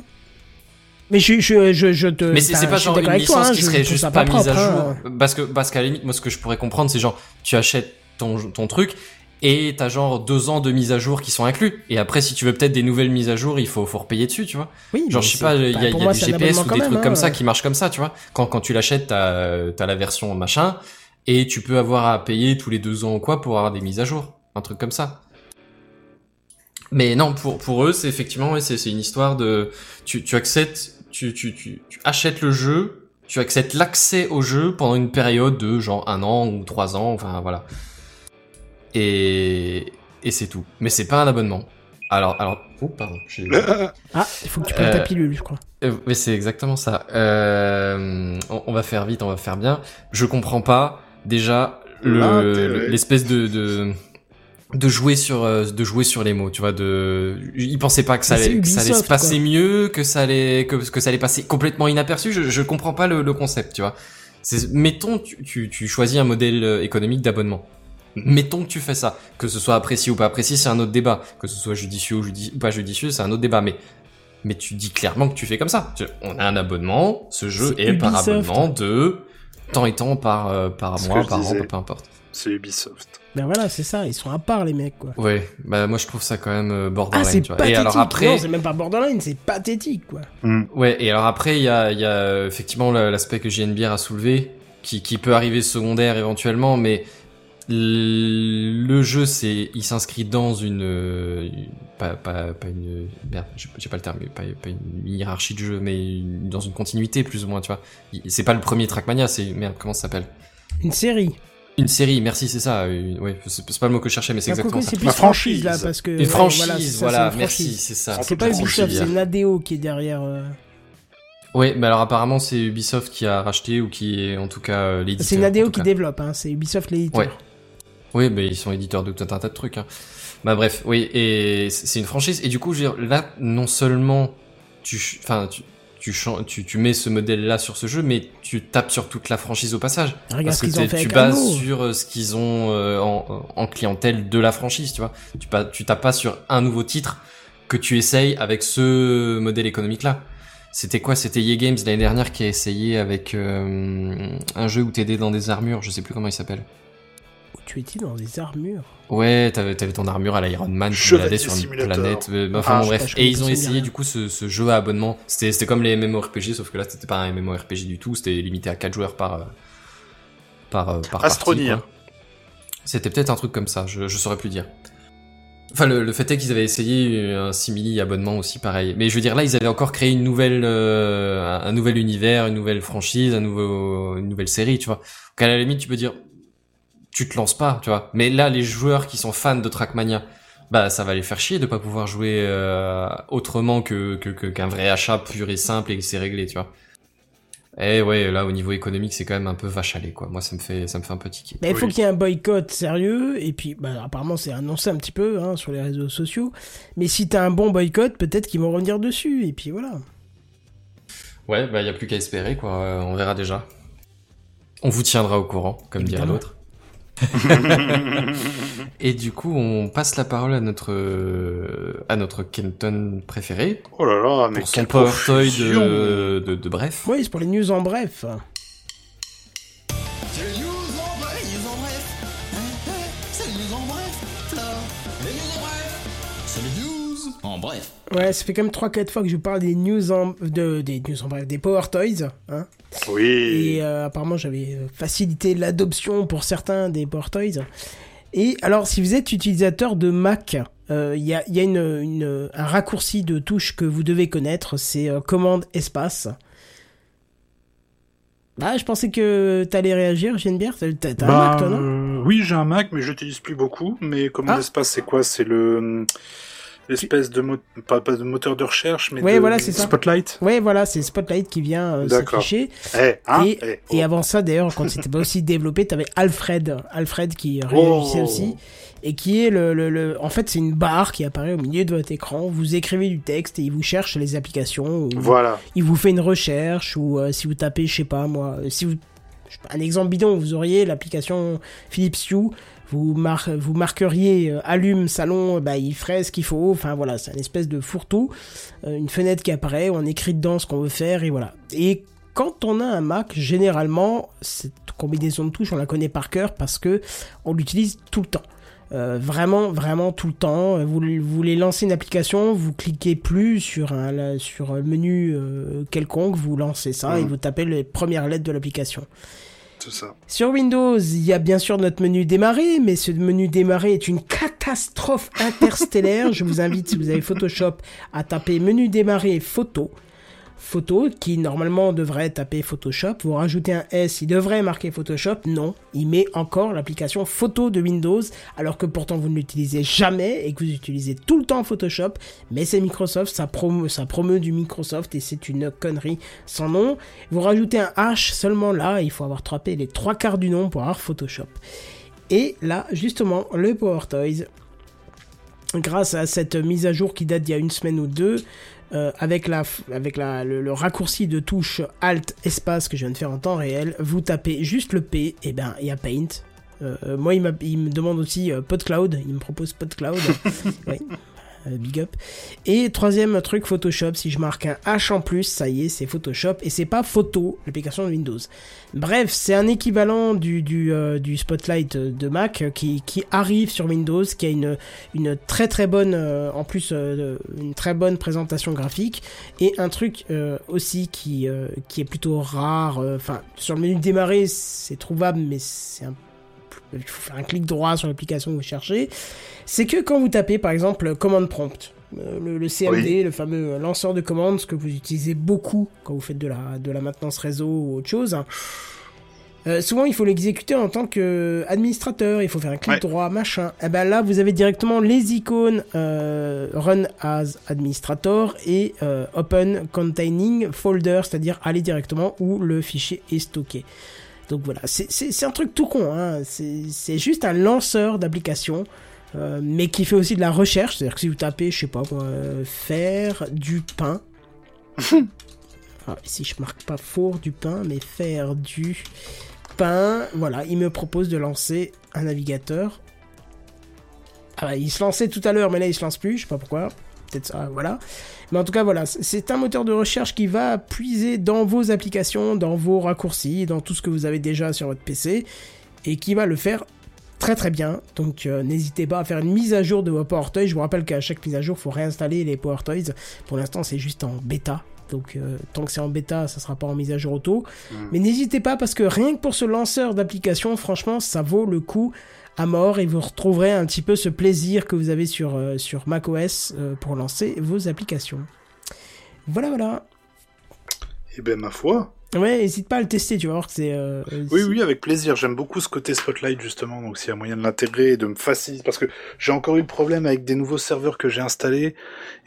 S1: Mais je, je, je, je te.
S3: Mais c'est pas genre une
S1: toi,
S3: licence
S1: hein,
S3: qui serait juste pas, mise à jour.
S1: hein.
S3: Parce que, parce qu'à la limite, moi, ce que je pourrais comprendre, c'est genre, tu achètes ton, ton truc et t'as genre deux ans de mise à jour qui sont inclus. Et après, si tu veux peut-être des nouvelles mises à jour, il faut, faut repayer dessus, tu vois.
S1: Oui,
S3: Genre, je sais pas, il y a,
S1: bah,
S3: il y
S1: pour
S3: a
S1: moi,
S3: des GPS ou des
S1: même,
S3: trucs comme
S1: hein.
S3: ça qui marchent comme ça, tu vois. Quand, quand tu l'achètes, t'as, t'as la version machin et tu peux avoir à payer tous les deux ans ou quoi pour avoir des mises à jour. Un truc comme ça. Mais non, pour, pour eux, c'est effectivement, ouais, c'est, c'est une histoire de, tu, tu acceptes, tu, tu, tu, tu achètes le jeu, tu acceptes l'accès au jeu pendant une période de genre un an ou trois ans, enfin voilà. Et, et c'est tout. Mais c'est pas un abonnement. Alors, alors, oh, pardon. j'ai- [laughs]
S1: Ah, il faut que tu prennes ta
S3: Euh,
S1: pilule, je crois.
S3: euh, mais c'est exactement ça. Euh, on, on va faire vite, on va faire bien. Je comprends pas déjà le- l'espèce de, de de jouer sur euh, de jouer sur les mots, tu vois. De, ils pensaient pas que ça allait que ça allait se passer
S1: quoi.
S3: mieux, que ça allait que que ça allait passer complètement inaperçu. Je je comprends pas le, le concept, tu vois. C'est mettons tu, tu tu choisis un modèle euh, économique d'abonnement. Mettons que tu fais ça, que ce soit apprécié ou pas apprécié, c'est un autre débat. Que ce soit judicieux ou, judi- ou pas judicieux, c'est un autre débat. Mais mais tu dis clairement que tu fais comme ça. On a un abonnement, ce jeu
S1: C'est
S3: est par abonnement de temps et temps par euh, par
S4: Ce
S3: mois, par an, peu importe.
S4: C'est Ubisoft.
S1: Ben voilà, c'est ça, ils sont à part, les mecs, quoi.
S3: Ouais, bah moi je trouve ça quand même euh,
S1: Ah,
S3: borderline,
S1: c'est
S3: tu vois.
S1: pathétique.
S3: Et alors après,
S1: Non, c'est même pas borderline, c'est pathétique, quoi.
S3: ouais, et alors après il y a, il y a euh, effectivement la- l'aspect que JNBR a soulevé, qui, qui peut arriver secondaire éventuellement, mais le jeu c'est, il s'inscrit dans une, euh, une- pas, pas, pas une, merde, j'ai pas le terme, mais pas, pas une hiérarchie de jeu, mais une- dans une continuité plus ou moins, tu vois. C'est pas le premier Trackmania, c'est merde, comment ça s'appelle?
S1: Une série.
S3: Une série, merci, c'est ça. Une, ouais, c'est c'est pas le mot que je cherchais, mais c'est
S1: Bah,
S3: exactement ça.
S1: c'est plus
S4: La
S1: franchise,
S4: franchise.
S1: là, parce que.
S3: Une
S1: ouais,
S3: franchise,
S1: voilà, c'est ça,
S3: voilà,
S1: c'est une
S3: merci, c'est ça.
S1: C'est pas Ubisoft, c'est Nadeo qui est derrière. euh,
S3: Ouais, mais alors apparemment c'est Ubisoft qui a racheté ou qui est en tout cas euh, l'éditeur.
S1: C'est
S3: tout
S1: qui développe, hein, c'est Ubisoft l'éditeur.
S3: Ouais. Oui, mais ils sont éditeurs de tout un tas de trucs. Hein. Bah bref, oui, et c'est une franchise. Et du coup, là, non seulement tu, enfin, tu, tu, tu, tu mets ce modèle-là sur ce jeu, mais tu tapes sur toute la franchise au passage.
S1: Regarde
S3: Parce
S1: ce
S3: que t'es- tu bases
S1: Halo.
S3: sur euh, ce qu'ils ont euh, en, en clientèle de la franchise, tu vois. Tu, pas, tu tapes pas sur un nouveau titre que tu essayes avec ce modèle économique-là. C'était quoi? C'était EA Games l'année dernière qui a essayé avec euh, un jeu où t'aidais dans des armures, je sais plus comment il s'appelle.
S1: Tu étais dans des armures.
S3: Ouais, t'avais, t'avais ton armure à l'Iron Man, tu
S4: Chevalier
S3: baladais sur une planète. euh, bah, enfin
S4: Ah,
S3: bon,
S1: je
S3: bref.
S1: pas, je
S3: Et ils ont essayé
S1: rien.
S3: du coup ce, ce jeu à abonnement. C'était, c'était comme les MMORPG, sauf que là c'était pas un MMORPG du tout. C'était limité à 4 joueurs par euh, par euh, par partie, quoi. C'était peut-être un truc comme ça. Je, je saurais plus dire. Enfin, le, le fait est qu'ils avaient essayé un simili abonnement aussi pareil. Mais je veux dire, là, ils avaient encore créé une nouvelle, euh, un un nouvel univers, une nouvelle franchise, un nouveau, une nouvelle série, tu vois. Donc à la limite, tu peux dire, tu te lances pas, tu vois. Mais là, les joueurs qui sont fans de Trackmania, bah, ça va les faire chier de pas pouvoir jouer euh, autrement que qu'un vrai achat pur et simple et que c'est réglé, tu vois. Et ouais, là, au niveau économique, c'est quand même un peu vache à lait, quoi. Moi, ça me fait, ça me fait un peu tiquer.
S1: Bah, il faut
S4: Oui.
S1: qu'il y ait un boycott sérieux, et puis bah, apparemment c'est annoncé un petit peu hein, sur les réseaux sociaux. Mais si t'as un bon boycott, peut-être qu'ils vont revenir dessus, et puis voilà.
S3: Ouais, bah y a plus qu'à espérer quoi, euh, on verra déjà. On vous tiendra au courant, comme dirait l'autre. [laughs] Et du coup, on passe la parole à notre euh, à notre Kenton préféré
S4: Oh là là, mais
S3: pour son
S4: quelle
S3: Power Toy
S4: profusion.
S3: de, de, de bref.
S1: Oui, c'est pour les news en bref. Ouais, ça fait quand même 3-4 fois que je vous parle des news en... De, des news en bref, des Power Toys. Hein.
S4: Oui.
S1: Et euh, apparemment, j'avais facilité l'adoption pour certains des Power Toys. Et alors, si vous êtes utilisateur de Mac, euh, il y a, il y a une, une- un raccourci de touche que vous devez connaître, c'est euh, commande espace. Ah, je pensais que t'allais réagir, Geneviève. T'as un
S4: Bah,
S1: Mac, toi, non?
S4: euh, oui, j'ai un Mac, mais je l'utilise plus beaucoup. Mais comment
S1: Ah.
S4: l'espace, c'est quoi? C'est le l'espèce de mo- pas, pas de moteur de recherche, mais
S1: Ouais,
S4: de
S1: voilà, c'est ça.
S4: Spotlight.
S1: Ouais, voilà, c'est Spotlight qui vient euh, s'afficher.
S4: Eh, hein
S1: et,
S4: Eh,
S1: et
S4: oh.
S1: avant ça, d'ailleurs, quand c'était pas aussi développé, t'avais Alfred, Alfred qui réagissait
S4: Oh.
S1: aussi, et qui est le, le, le- en fait, c'est une barre qui apparaît au milieu de votre écran. Vous écrivez du texte et il vous cherche les applications.
S4: Voilà.
S1: Il vous fait une recherche ou euh, si vous tapez, je sais pas moi, euh, si vous, un exemple bidon, vous auriez l'application Philips Hue. Vous, mar- vous marqueriez euh, allume salon, euh, bah, il ferait ce qu'il faut. Enfin voilà, c'est une espèce de fourre-tout, euh, une fenêtre qui apparaît, on écrit dedans ce qu'on veut faire et voilà. Et quand on a un Mac, généralement, cette combinaison de touches, on la connaît par cœur parce que on l'utilise tout le temps. Euh, vraiment, vraiment tout le temps. Vous, vous voulez lancer une application, vous cliquez plus sur un sur un menu euh, quelconque, vous lancez ça et
S4: Mhm.
S1: vous tapez les premières lettres de l'application. Sur Windows, il y a bien sûr notre menu démarrer, mais ce menu démarrer est une catastrophe interstellaire. Je vous invite, si vous avez Photoshop, à taper menu démarrer photo. Photo, qui normalement devrait taper Photoshop. Vous rajoutez un S, il devrait marquer Photoshop. Non, il met encore l'application photo de Windows, alors que pourtant vous ne l'utilisez jamais et que vous utilisez tout le temps Photoshop. Mais c'est Microsoft, ça promeut, ça du Microsoft et c'est une connerie sans nom. Vous rajoutez un H seulement là, il faut avoir tapé les trois quarts du nom pour avoir Photoshop. Et là, justement, le Power Toys, grâce à cette mise à jour qui date d'il y a une semaine ou deux, euh, avec, la, avec la, le, le raccourci de touche Alt espace que je viens de faire en temps réel, vous tapez juste le P, et ben il y a Paint. Euh, euh, moi, il, il me demande aussi PodCloud, il me propose PodCloud. [laughs] Ouais. Euh, big up. Et troisième truc, Photoshop. Si je marque un H en plus, ça y est, c'est Photoshop. Et c'est pas Photo, l'application de Windows. Bref, c'est un équivalent du, du, euh, Spotlight de Mac euh, qui, arrive sur Windows, qui a une, très très bonne, en plus, une très bonne présentation graphique. Et un truc aussi qui, qui est plutôt rare. Enfin, sur le menu démarrer, c'est trouvable, mais c'est un il faut faire un clic droit sur l'application que vous cherchez, c'est que quand vous tapez par exemple commande prompt, euh, le, le CMD,
S4: Oui.
S1: le fameux lanceur de commandes, ce que vous utilisez beaucoup quand vous faites de la, de la maintenance réseau ou autre chose, euh, souvent il faut l'exécuter en tant qu'administrateur, il faut faire un clic
S4: Ouais.
S1: droit, machin. Et ben là vous avez directement les icônes euh, Run as Administrator et euh, Open Containing Folder, c'est-à-dire aller directement où le fichier est stocké. Donc voilà, c'est- un truc tout con, hein. c'est juste un lanceur d'application euh, mais qui fait aussi de la recherche. C'est-à-dire que si vous tapez, je sais pas moi, euh, faire du pain. [laughs] Ah, ici, je marque pas four du pain, mais faire du pain. Voilà, il me propose de lancer un navigateur. Ah, il se lançait tout à l'heure, mais là, il se lance plus. Je sais pas pourquoi. Peut-être ça, voilà. Mais en tout cas, voilà, c'est un moteur de recherche qui va puiser dans vos applications, dans vos raccourcis, dans tout ce que vous avez déjà sur votre PC, et qui va le faire très très bien. Donc euh, n'hésitez pas à faire une mise à jour de vos PowerToys. Je vous rappelle qu'à chaque mise à jour, il faut réinstaller les PowerToys. Pour l'instant, c'est juste en bêta. Donc euh, tant que c'est en bêta, ça sera pas en mise à jour auto. Mais n'hésitez pas parce que rien que pour ce lanceur d'application, franchement, ça vaut le coup à mort et vous retrouverez un petit peu ce plaisir que vous avez sur, euh, sur macOS euh, pour lancer vos applications. Voilà, voilà.
S4: Eh ben, ma foi.
S1: Ouais, n'hésite pas à le tester, tu vas voir que c'est... euh,
S4: Oui, oui, avec plaisir. J'aime beaucoup ce côté Spotlight, justement. Donc, s'il y a moyen de l'intégrer et de me faciliter. Parce que j'ai encore eu le problème avec des nouveaux serveurs que j'ai installés.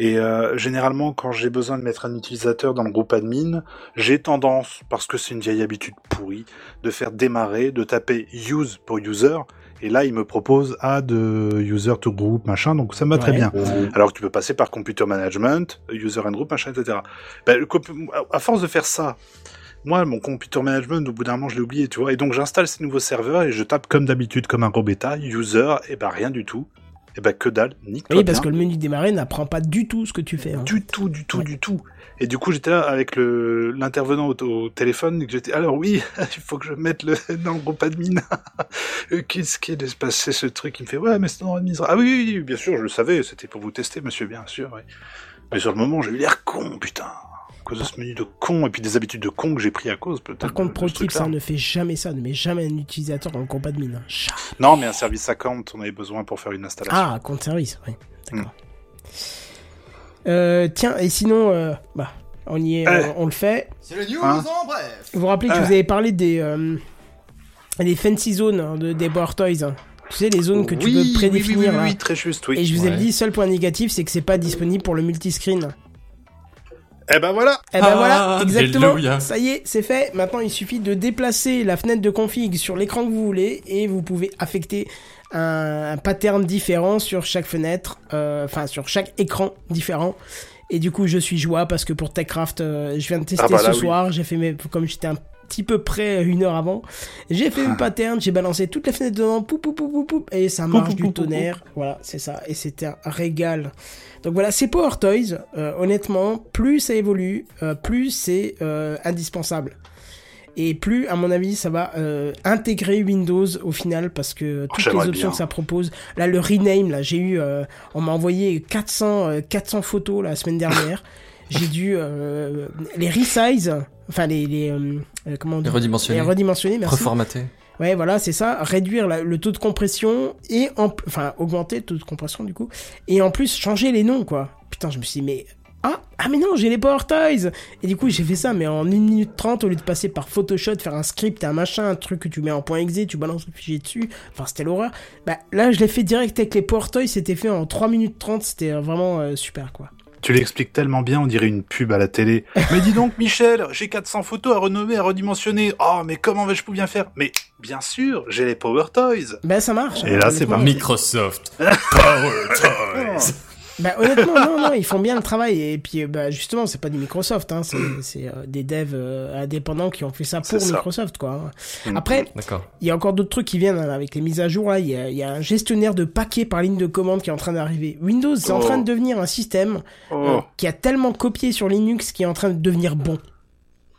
S4: Et euh, généralement, quand j'ai besoin de mettre un utilisateur dans le groupe admin, j'ai tendance, parce que c'est une vieille habitude pourrie, de faire démarrer, de taper use pour user. Et là, il me propose add euh, user to group, machin. Donc, ça me va très
S1: Ouais.
S4: bien. Alors que tu peux passer par computer management, user and group, machin, etc. Ben, à force de faire ça, moi, mon computer management, au bout d'un moment, je l'ai oublié, tu vois. Et donc, j'installe ces nouveaux serveurs et je tape comme d'habitude, comme un gros bêta, user, et ben rien du tout. Et ben que dalle, nique
S1: Oui, parce que le menu démarrer n'apprend pas du tout ce que tu fais. hein.
S4: Du tout, du tout,
S1: Ouais.
S4: du tout. Et du coup, j'étais là avec le l'intervenant au, au téléphone, et que j'étais, alors oui, [laughs] il faut que je mette le [laughs] dans le groupe admin. Euh, Qu'est-ce qui est passé ce truc? Il me fait, ouais, mais c'est dans l'administration. Ah oui, oui, oui, bien sûr, je le savais, c'était pour vous tester, monsieur, bien sûr, oui. Mais sur le moment, j'ai eu l'air con, putain. À cause de ce menu de con, et puis des habitudes de con que j'ai pris à cause, peut-être.
S1: Par contre,
S4: de
S1: pro
S4: ce
S1: tip,
S4: truc-là.
S1: ça ne fait jamais ça. Ne met jamais un utilisateur dans le compte admin. hein. Jamais.
S4: Non, mais un service account, on avait besoin pour faire une installation.
S1: Ah, compte service, oui. D'accord.
S4: Hmm.
S1: Euh, tiens, et sinon, euh, bah, on y est,
S4: Euh.
S1: on, on le fait.
S7: C'est les news
S4: Hein
S7: en bref.
S1: Vous vous rappelez que je vous avez parlé des, euh, des fancy zones hein, de, des Power Toys. hein. Tu sais, les zones que tu
S4: Oui,
S1: peux
S4: oui,
S1: prédéfinir.
S4: Oui, oui, très juste, oui.
S1: Et je vous ai
S3: Ouais.
S1: dit, seul point négatif, c'est que c'est pas disponible pour le multiscreen.
S4: Eh ben voilà
S1: Eh ben
S3: Ah,
S1: voilà, exactement.
S3: alléluia.
S1: Ça y est, c'est fait. Maintenant, il suffit de déplacer la fenêtre de config sur l'écran que vous voulez et vous pouvez affecter un, un pattern différent sur chaque fenêtre, euh, enfin sur chaque écran différent. Et du coup, je suis joie parce que pour TechCraft, euh, je viens de tester
S4: Ah bah là,
S1: ce
S4: oui.
S1: soir. J'ai fait mes, comme j'étais un petit peu près une heure avant, j'ai fait une pattern, j'ai balancé toutes les fenêtres dedans, poup, poup, poup, poup, poup, et ça marche du tonnerre. Voilà, c'est ça. Et c'était un régal. Donc voilà, c'est Power Toys. Euh, honnêtement, plus ça évolue, euh, plus c'est euh, indispensable. Et plus, à mon avis, ça va euh, intégrer Windows au final parce que toutes les options
S4: bien.
S1: que ça propose. Là, le rename, là, j'ai eu, euh, on m'a envoyé 400, euh, 400 photos la semaine dernière. [laughs] j'ai dû euh, les resize, enfin les, les euh, euh, comment on dit
S3: Les redimensionner.
S1: les redimensionner, merci.
S3: Reformater.
S1: Ouais, voilà, c'est ça. Réduire la- le taux de compression et en, enfin augmenter le taux de compression du coup, et en plus changer les noms quoi. Putain, je me suis dit mais ah ah mais non j'ai les Power Toys et du coup j'ai fait ça mais en 1 minute 30 au lieu de passer par Photoshop, faire un script, un machin, un truc que tu mets en point .exe, tu balances le fichier dessus. Enfin c'était l'horreur. Bah là je l'ai fait direct avec les Power Toys, c'était fait en 3 minutes 30, c'était vraiment euh, super quoi.
S4: Tu l'expliques tellement bien, on dirait une pub à la télé. [laughs] mais dis donc, Michel, j'ai 400 photos à renommer, à redimensionner. Oh, mais comment vais-je bien faire? Mais bien sûr, j'ai les Power Toys.
S1: Bah ça marche.
S4: Et là, c'est parti.
S3: Microsoft. [laughs] Power Toys.
S1: Bah honnêtement, non, non, ils font bien le travail. Et puis, euh, bah justement, c'est pas du Microsoft, hein, c'est c'est, euh, des devs euh, indépendants qui ont fait ça pour
S4: ça.
S1: Microsoft, quoi.
S4: Mm.
S1: Après,
S3: D'accord.
S1: il y a encore d'autres trucs qui viennent hein, avec les mises à jour. Là, il y a, il y a un gestionnaire de paquets par ligne de commande qui est en train d'arriver. Windows, c'est en
S4: Oh.
S1: train de devenir un système euh,
S4: Oh,
S1: qui a tellement copié sur Linux qui est en train de devenir bon.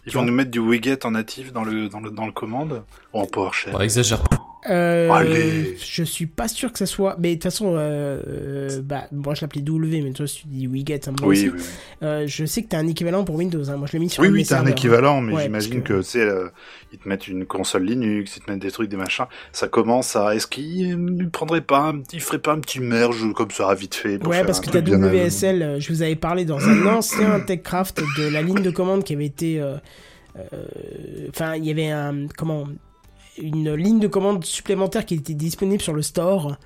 S4: ils vont nous mettre du widget en natif dans le, dans le, dans le commande ou en PowerShell.
S3: Bon, exagère pas.
S1: Euh,
S4: Allez.
S1: je suis pas sûr que ça soit. Mais de toute façon, euh, euh, bah, moi je l'appelais W, mais toi si tu dis Wiget, aussi.
S4: Oui, oui.
S1: Euh, je sais que t'as un équivalent pour Windows. Hein. Moi je l'ai mis sur
S4: Oui, oui, t'as un
S1: serveurs.
S4: équivalent, mais
S1: Ouais,
S4: j'imagine
S1: parce
S4: que, c'est, euh, ils te mettent une console Linux, ils te mettent des trucs, des machins. Ça commence à, est-ce qu'ils euh, prendraient pas un petit, ferait pas un petit merge comme ça, vite fait, pour
S1: Ouais,
S4: faire
S1: parce
S4: un
S1: que t'as WSL, je vous avais parlé dans un [coughs] ancien TechCraft de la ligne de commande qui avait été. Enfin, il y avait un. Comment Une ligne de commande supplémentaire qui était disponible sur le store.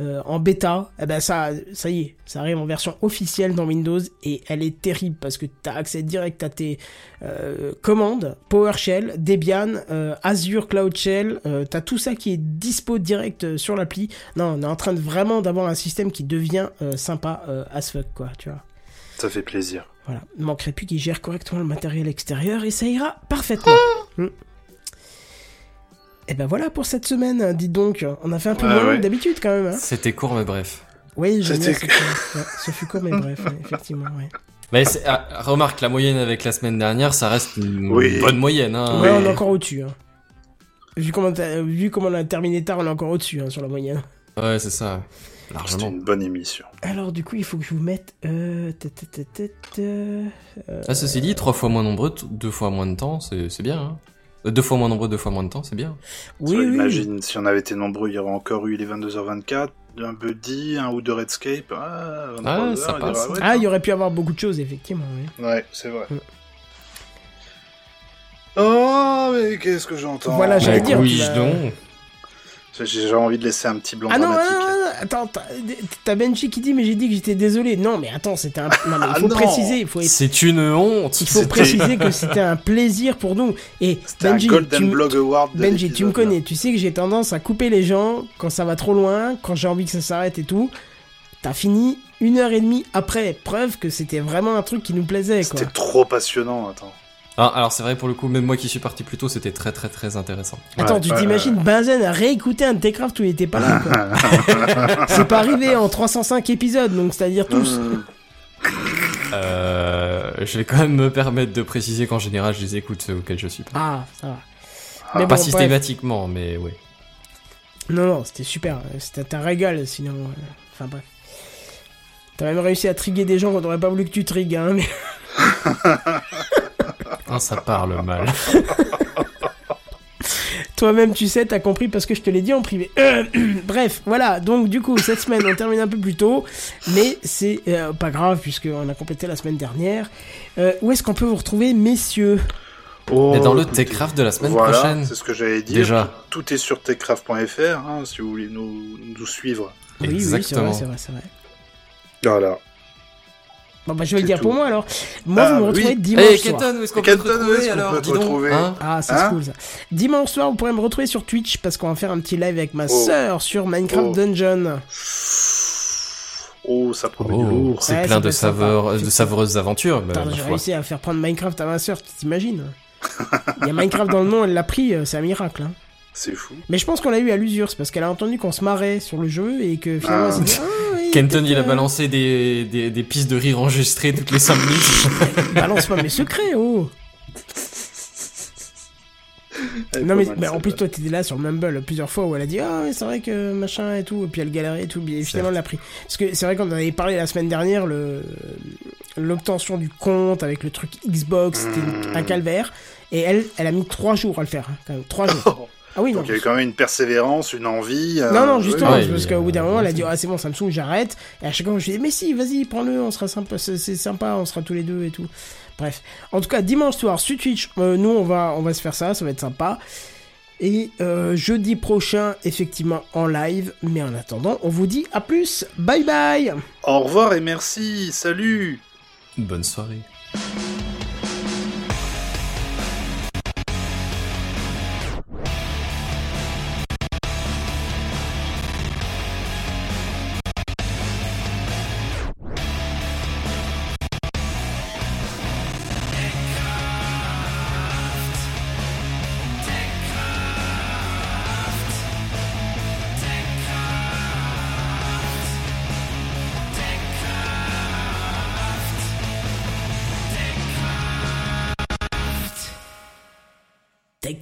S1: euh, en bêta, eh ben ça, ça y est, ça arrive en version officielle dans Windows et elle est terrible parce que tu as accès direct à tes euh, commandes, PowerShell, Debian, euh, Azure Cloud Shell, tu as tout ça qui est dispo direct sur l'appli. Non, on est en train de vraiment d'avoir un système qui devient sympa as fuck quoi, tu vois.
S4: Ça fait plaisir.
S1: Voilà, il manquerait plus qu'il gère correctement le matériel extérieur et ça ira parfaitement. [laughs] Mm. Et ben voilà pour cette semaine, dites donc. On a fait un peu
S4: Ouais,
S1: moins long
S4: ouais.
S1: que d'habitude quand même. Hein.
S3: C'était court, mais bref.
S1: Oui, j'aime bien
S4: C'était-
S1: ce, ouais, ce fut court, mais bref, effectivement. Ouais.
S3: Mais ah, remarque, la moyenne avec la semaine dernière, ça reste une
S4: Oui.
S3: bonne moyenne. Hein.
S1: Ouais,
S4: Oui.
S1: on est encore au-dessus. Hein. Vu, comment vu comment on a terminé tard, on est encore au-dessus hein, sur la moyenne.
S3: Ouais, c'est ça. Largement.
S4: une bonne émission.
S1: Alors, du coup, il faut que je vous mette. Euh, euh,
S3: Ah, ceci dit, trois fois moins nombreux, deux fois moins de temps, c'est c'est bien. Hein. Deux fois moins nombreux, deux fois moins de temps, c'est bien.
S1: oui.
S4: Imagine, si on avait été nombreux, il y aurait encore eu les 22h24, un Buddy, un ou deux Redscape. Ah, 23
S3: Ah, ça passe.
S4: ouais,
S1: Ah, il y aurait pu avoir beaucoup de choses, effectivement. oui.
S4: Ouais, c'est vrai.
S1: Mm.
S4: Oh, mais qu'est-ce que j'entends
S1: Voilà, j'allais dire,
S3: oui, donc.
S4: J'ai envie de laisser un petit blanc
S1: Ah non, ah
S4: dramatique.
S1: non, non, attends, t'as- Benji qui dit, mais j'ai dit que j'étais désolé. Non, mais attends, c'était un. Non, mais il [laughs] faut
S4: non.
S1: préciser, il faut être
S3: C'est une honte.
S1: Il faut préciser que [laughs] c'était un plaisir pour nous. Et
S4: C'était un
S1: Benji,
S4: Golden
S1: tu,
S4: Blog Award. de
S1: Benji, tu me connais, tu sais que j'ai tendance à couper les gens quand ça va trop loin, quand j'ai envie que ça s'arrête et tout. T'as fini une heure et demie après, preuve que c'était vraiment un truc qui nous plaisait.
S4: C'était trop passionnant, attends.
S3: Ah, alors c'est vrai pour le coup, même moi qui suis parti plus tôt, c'était très très très intéressant.
S1: Attends,
S4: Ouais,
S1: tu t'imagines Benzen a réécouté un de tes crafts où il était pas là, quoi. [laughs] C'est pas arrivé en 305 épisodes, donc c'est-à-dire tous.
S3: Euh, je vais quand même me permettre de préciser qu'en général, je les écoute ceux auxquels je suis pas.
S1: Ah, ça va.
S4: Ah,
S1: Mais
S3: pas
S1: bon, bref.
S3: systématiquement, mais ouais.
S1: Non, non, c'était super. C'était un régal, sinon. euh, Enfin, bref. T'as même réussi à triguer des gens qu'on aurait pas voulu que tu trigues, hein, mais. [laughs]
S3: Ah, ça parle mal. [laughs]
S1: Toi-même, tu sais, t'as compris parce que je te l'ai dit en privé. Euh, [clears throat] bref, voilà. Donc, du coup, cette semaine, on termine un peu plus tôt. Mais c'est euh, pas grave, puisqu'on a complété la semaine dernière. Euh, où est-ce qu'on peut vous retrouver, messieurs?
S4: Oh,
S3: dans le Techcraft de la semaine
S4: voilà,
S3: prochaine.
S4: c'est ce que j'allais dire.
S3: Déjà.
S4: Tout, tout est sur techcraft.fr, hein, si vous voulez nous, nous suivre.
S1: Oui, oui, c'est vrai,
S3: Exactement.
S1: c'est vrai, c'est vrai.
S4: Voilà.
S1: Bon, bah, je vais le dire
S4: tout.
S1: pour moi alors. Moi,
S4: Ah,
S1: vous me
S4: oui.
S1: retrouvez
S3: Eh,
S1: dimanche soir.
S3: Kenton, où est-ce qu'on peut te retrouver alors
S4: peut te
S3: hein
S1: Ah, c'est
S4: Hein
S1: cool ça. Dimanche soir, vous pourrez me retrouver sur Twitch parce qu'on va faire un petit live avec ma
S4: Oh.
S1: sœur sur Minecraft
S4: Oh.
S1: Dungeon.
S4: Oh, ça promet du
S3: Oh,
S4: lourd.
S3: c'est
S1: Ouais,
S3: plein de saveurs, de savoureuses aventures. bah,
S1: j'ai réussi à faire prendre Minecraft à ma sœur, tu t'imagines [laughs] Il y a Minecraft dans le nom, elle l'a pris, euh, c'est un miracle. Hein.
S4: C'est fou.
S1: Mais je pense qu'on l'a eu à l'usure, c'est parce qu'elle a entendu qu'on se marrait sur le jeu et que finalement
S4: Ah.
S1: elle s'est dit oui, [laughs]
S3: Kenton, il a balancé des, des, des pistes de rire enregistrées toutes les 5 minutes. [laughs]
S1: Balance pas mes secrets, oh. Non mais,
S4: mal,
S1: mais en plus toi t'étais là sur le Mumble plusieurs fois où elle a dit ah ouais, c'est vrai que machin et tout et puis elle galérait et tout et finalement elle l'a pris. Parce que c'est vrai qu'on en avait parlé la semaine dernière le l'obtention du compte avec le truc Xbox c'était
S4: Mmh.
S1: un calvaire et elle elle a mis trois jours à le faire hein, quand même trois jours [laughs] ah oui non
S4: Donc il y a eu quand même une persévérance, une envie. euh,
S1: non non justement parce qu'au bout d'un moment elle a dit ah c'est bon ça me saoule j'arrête et à chaque fois je lui dis mais si vas-y prends-le on sera sympa c'est c'est sympa on sera tous les deux et tout bref en tout cas dimanche soir sur Twitch euh, nous on va on va se faire ça ça va être sympa et euh, jeudi prochain, effectivement, en live. Mais en attendant, on vous dit à plus. Bye bye
S4: Au revoir et merci. Salut.
S3: Bonne soirée.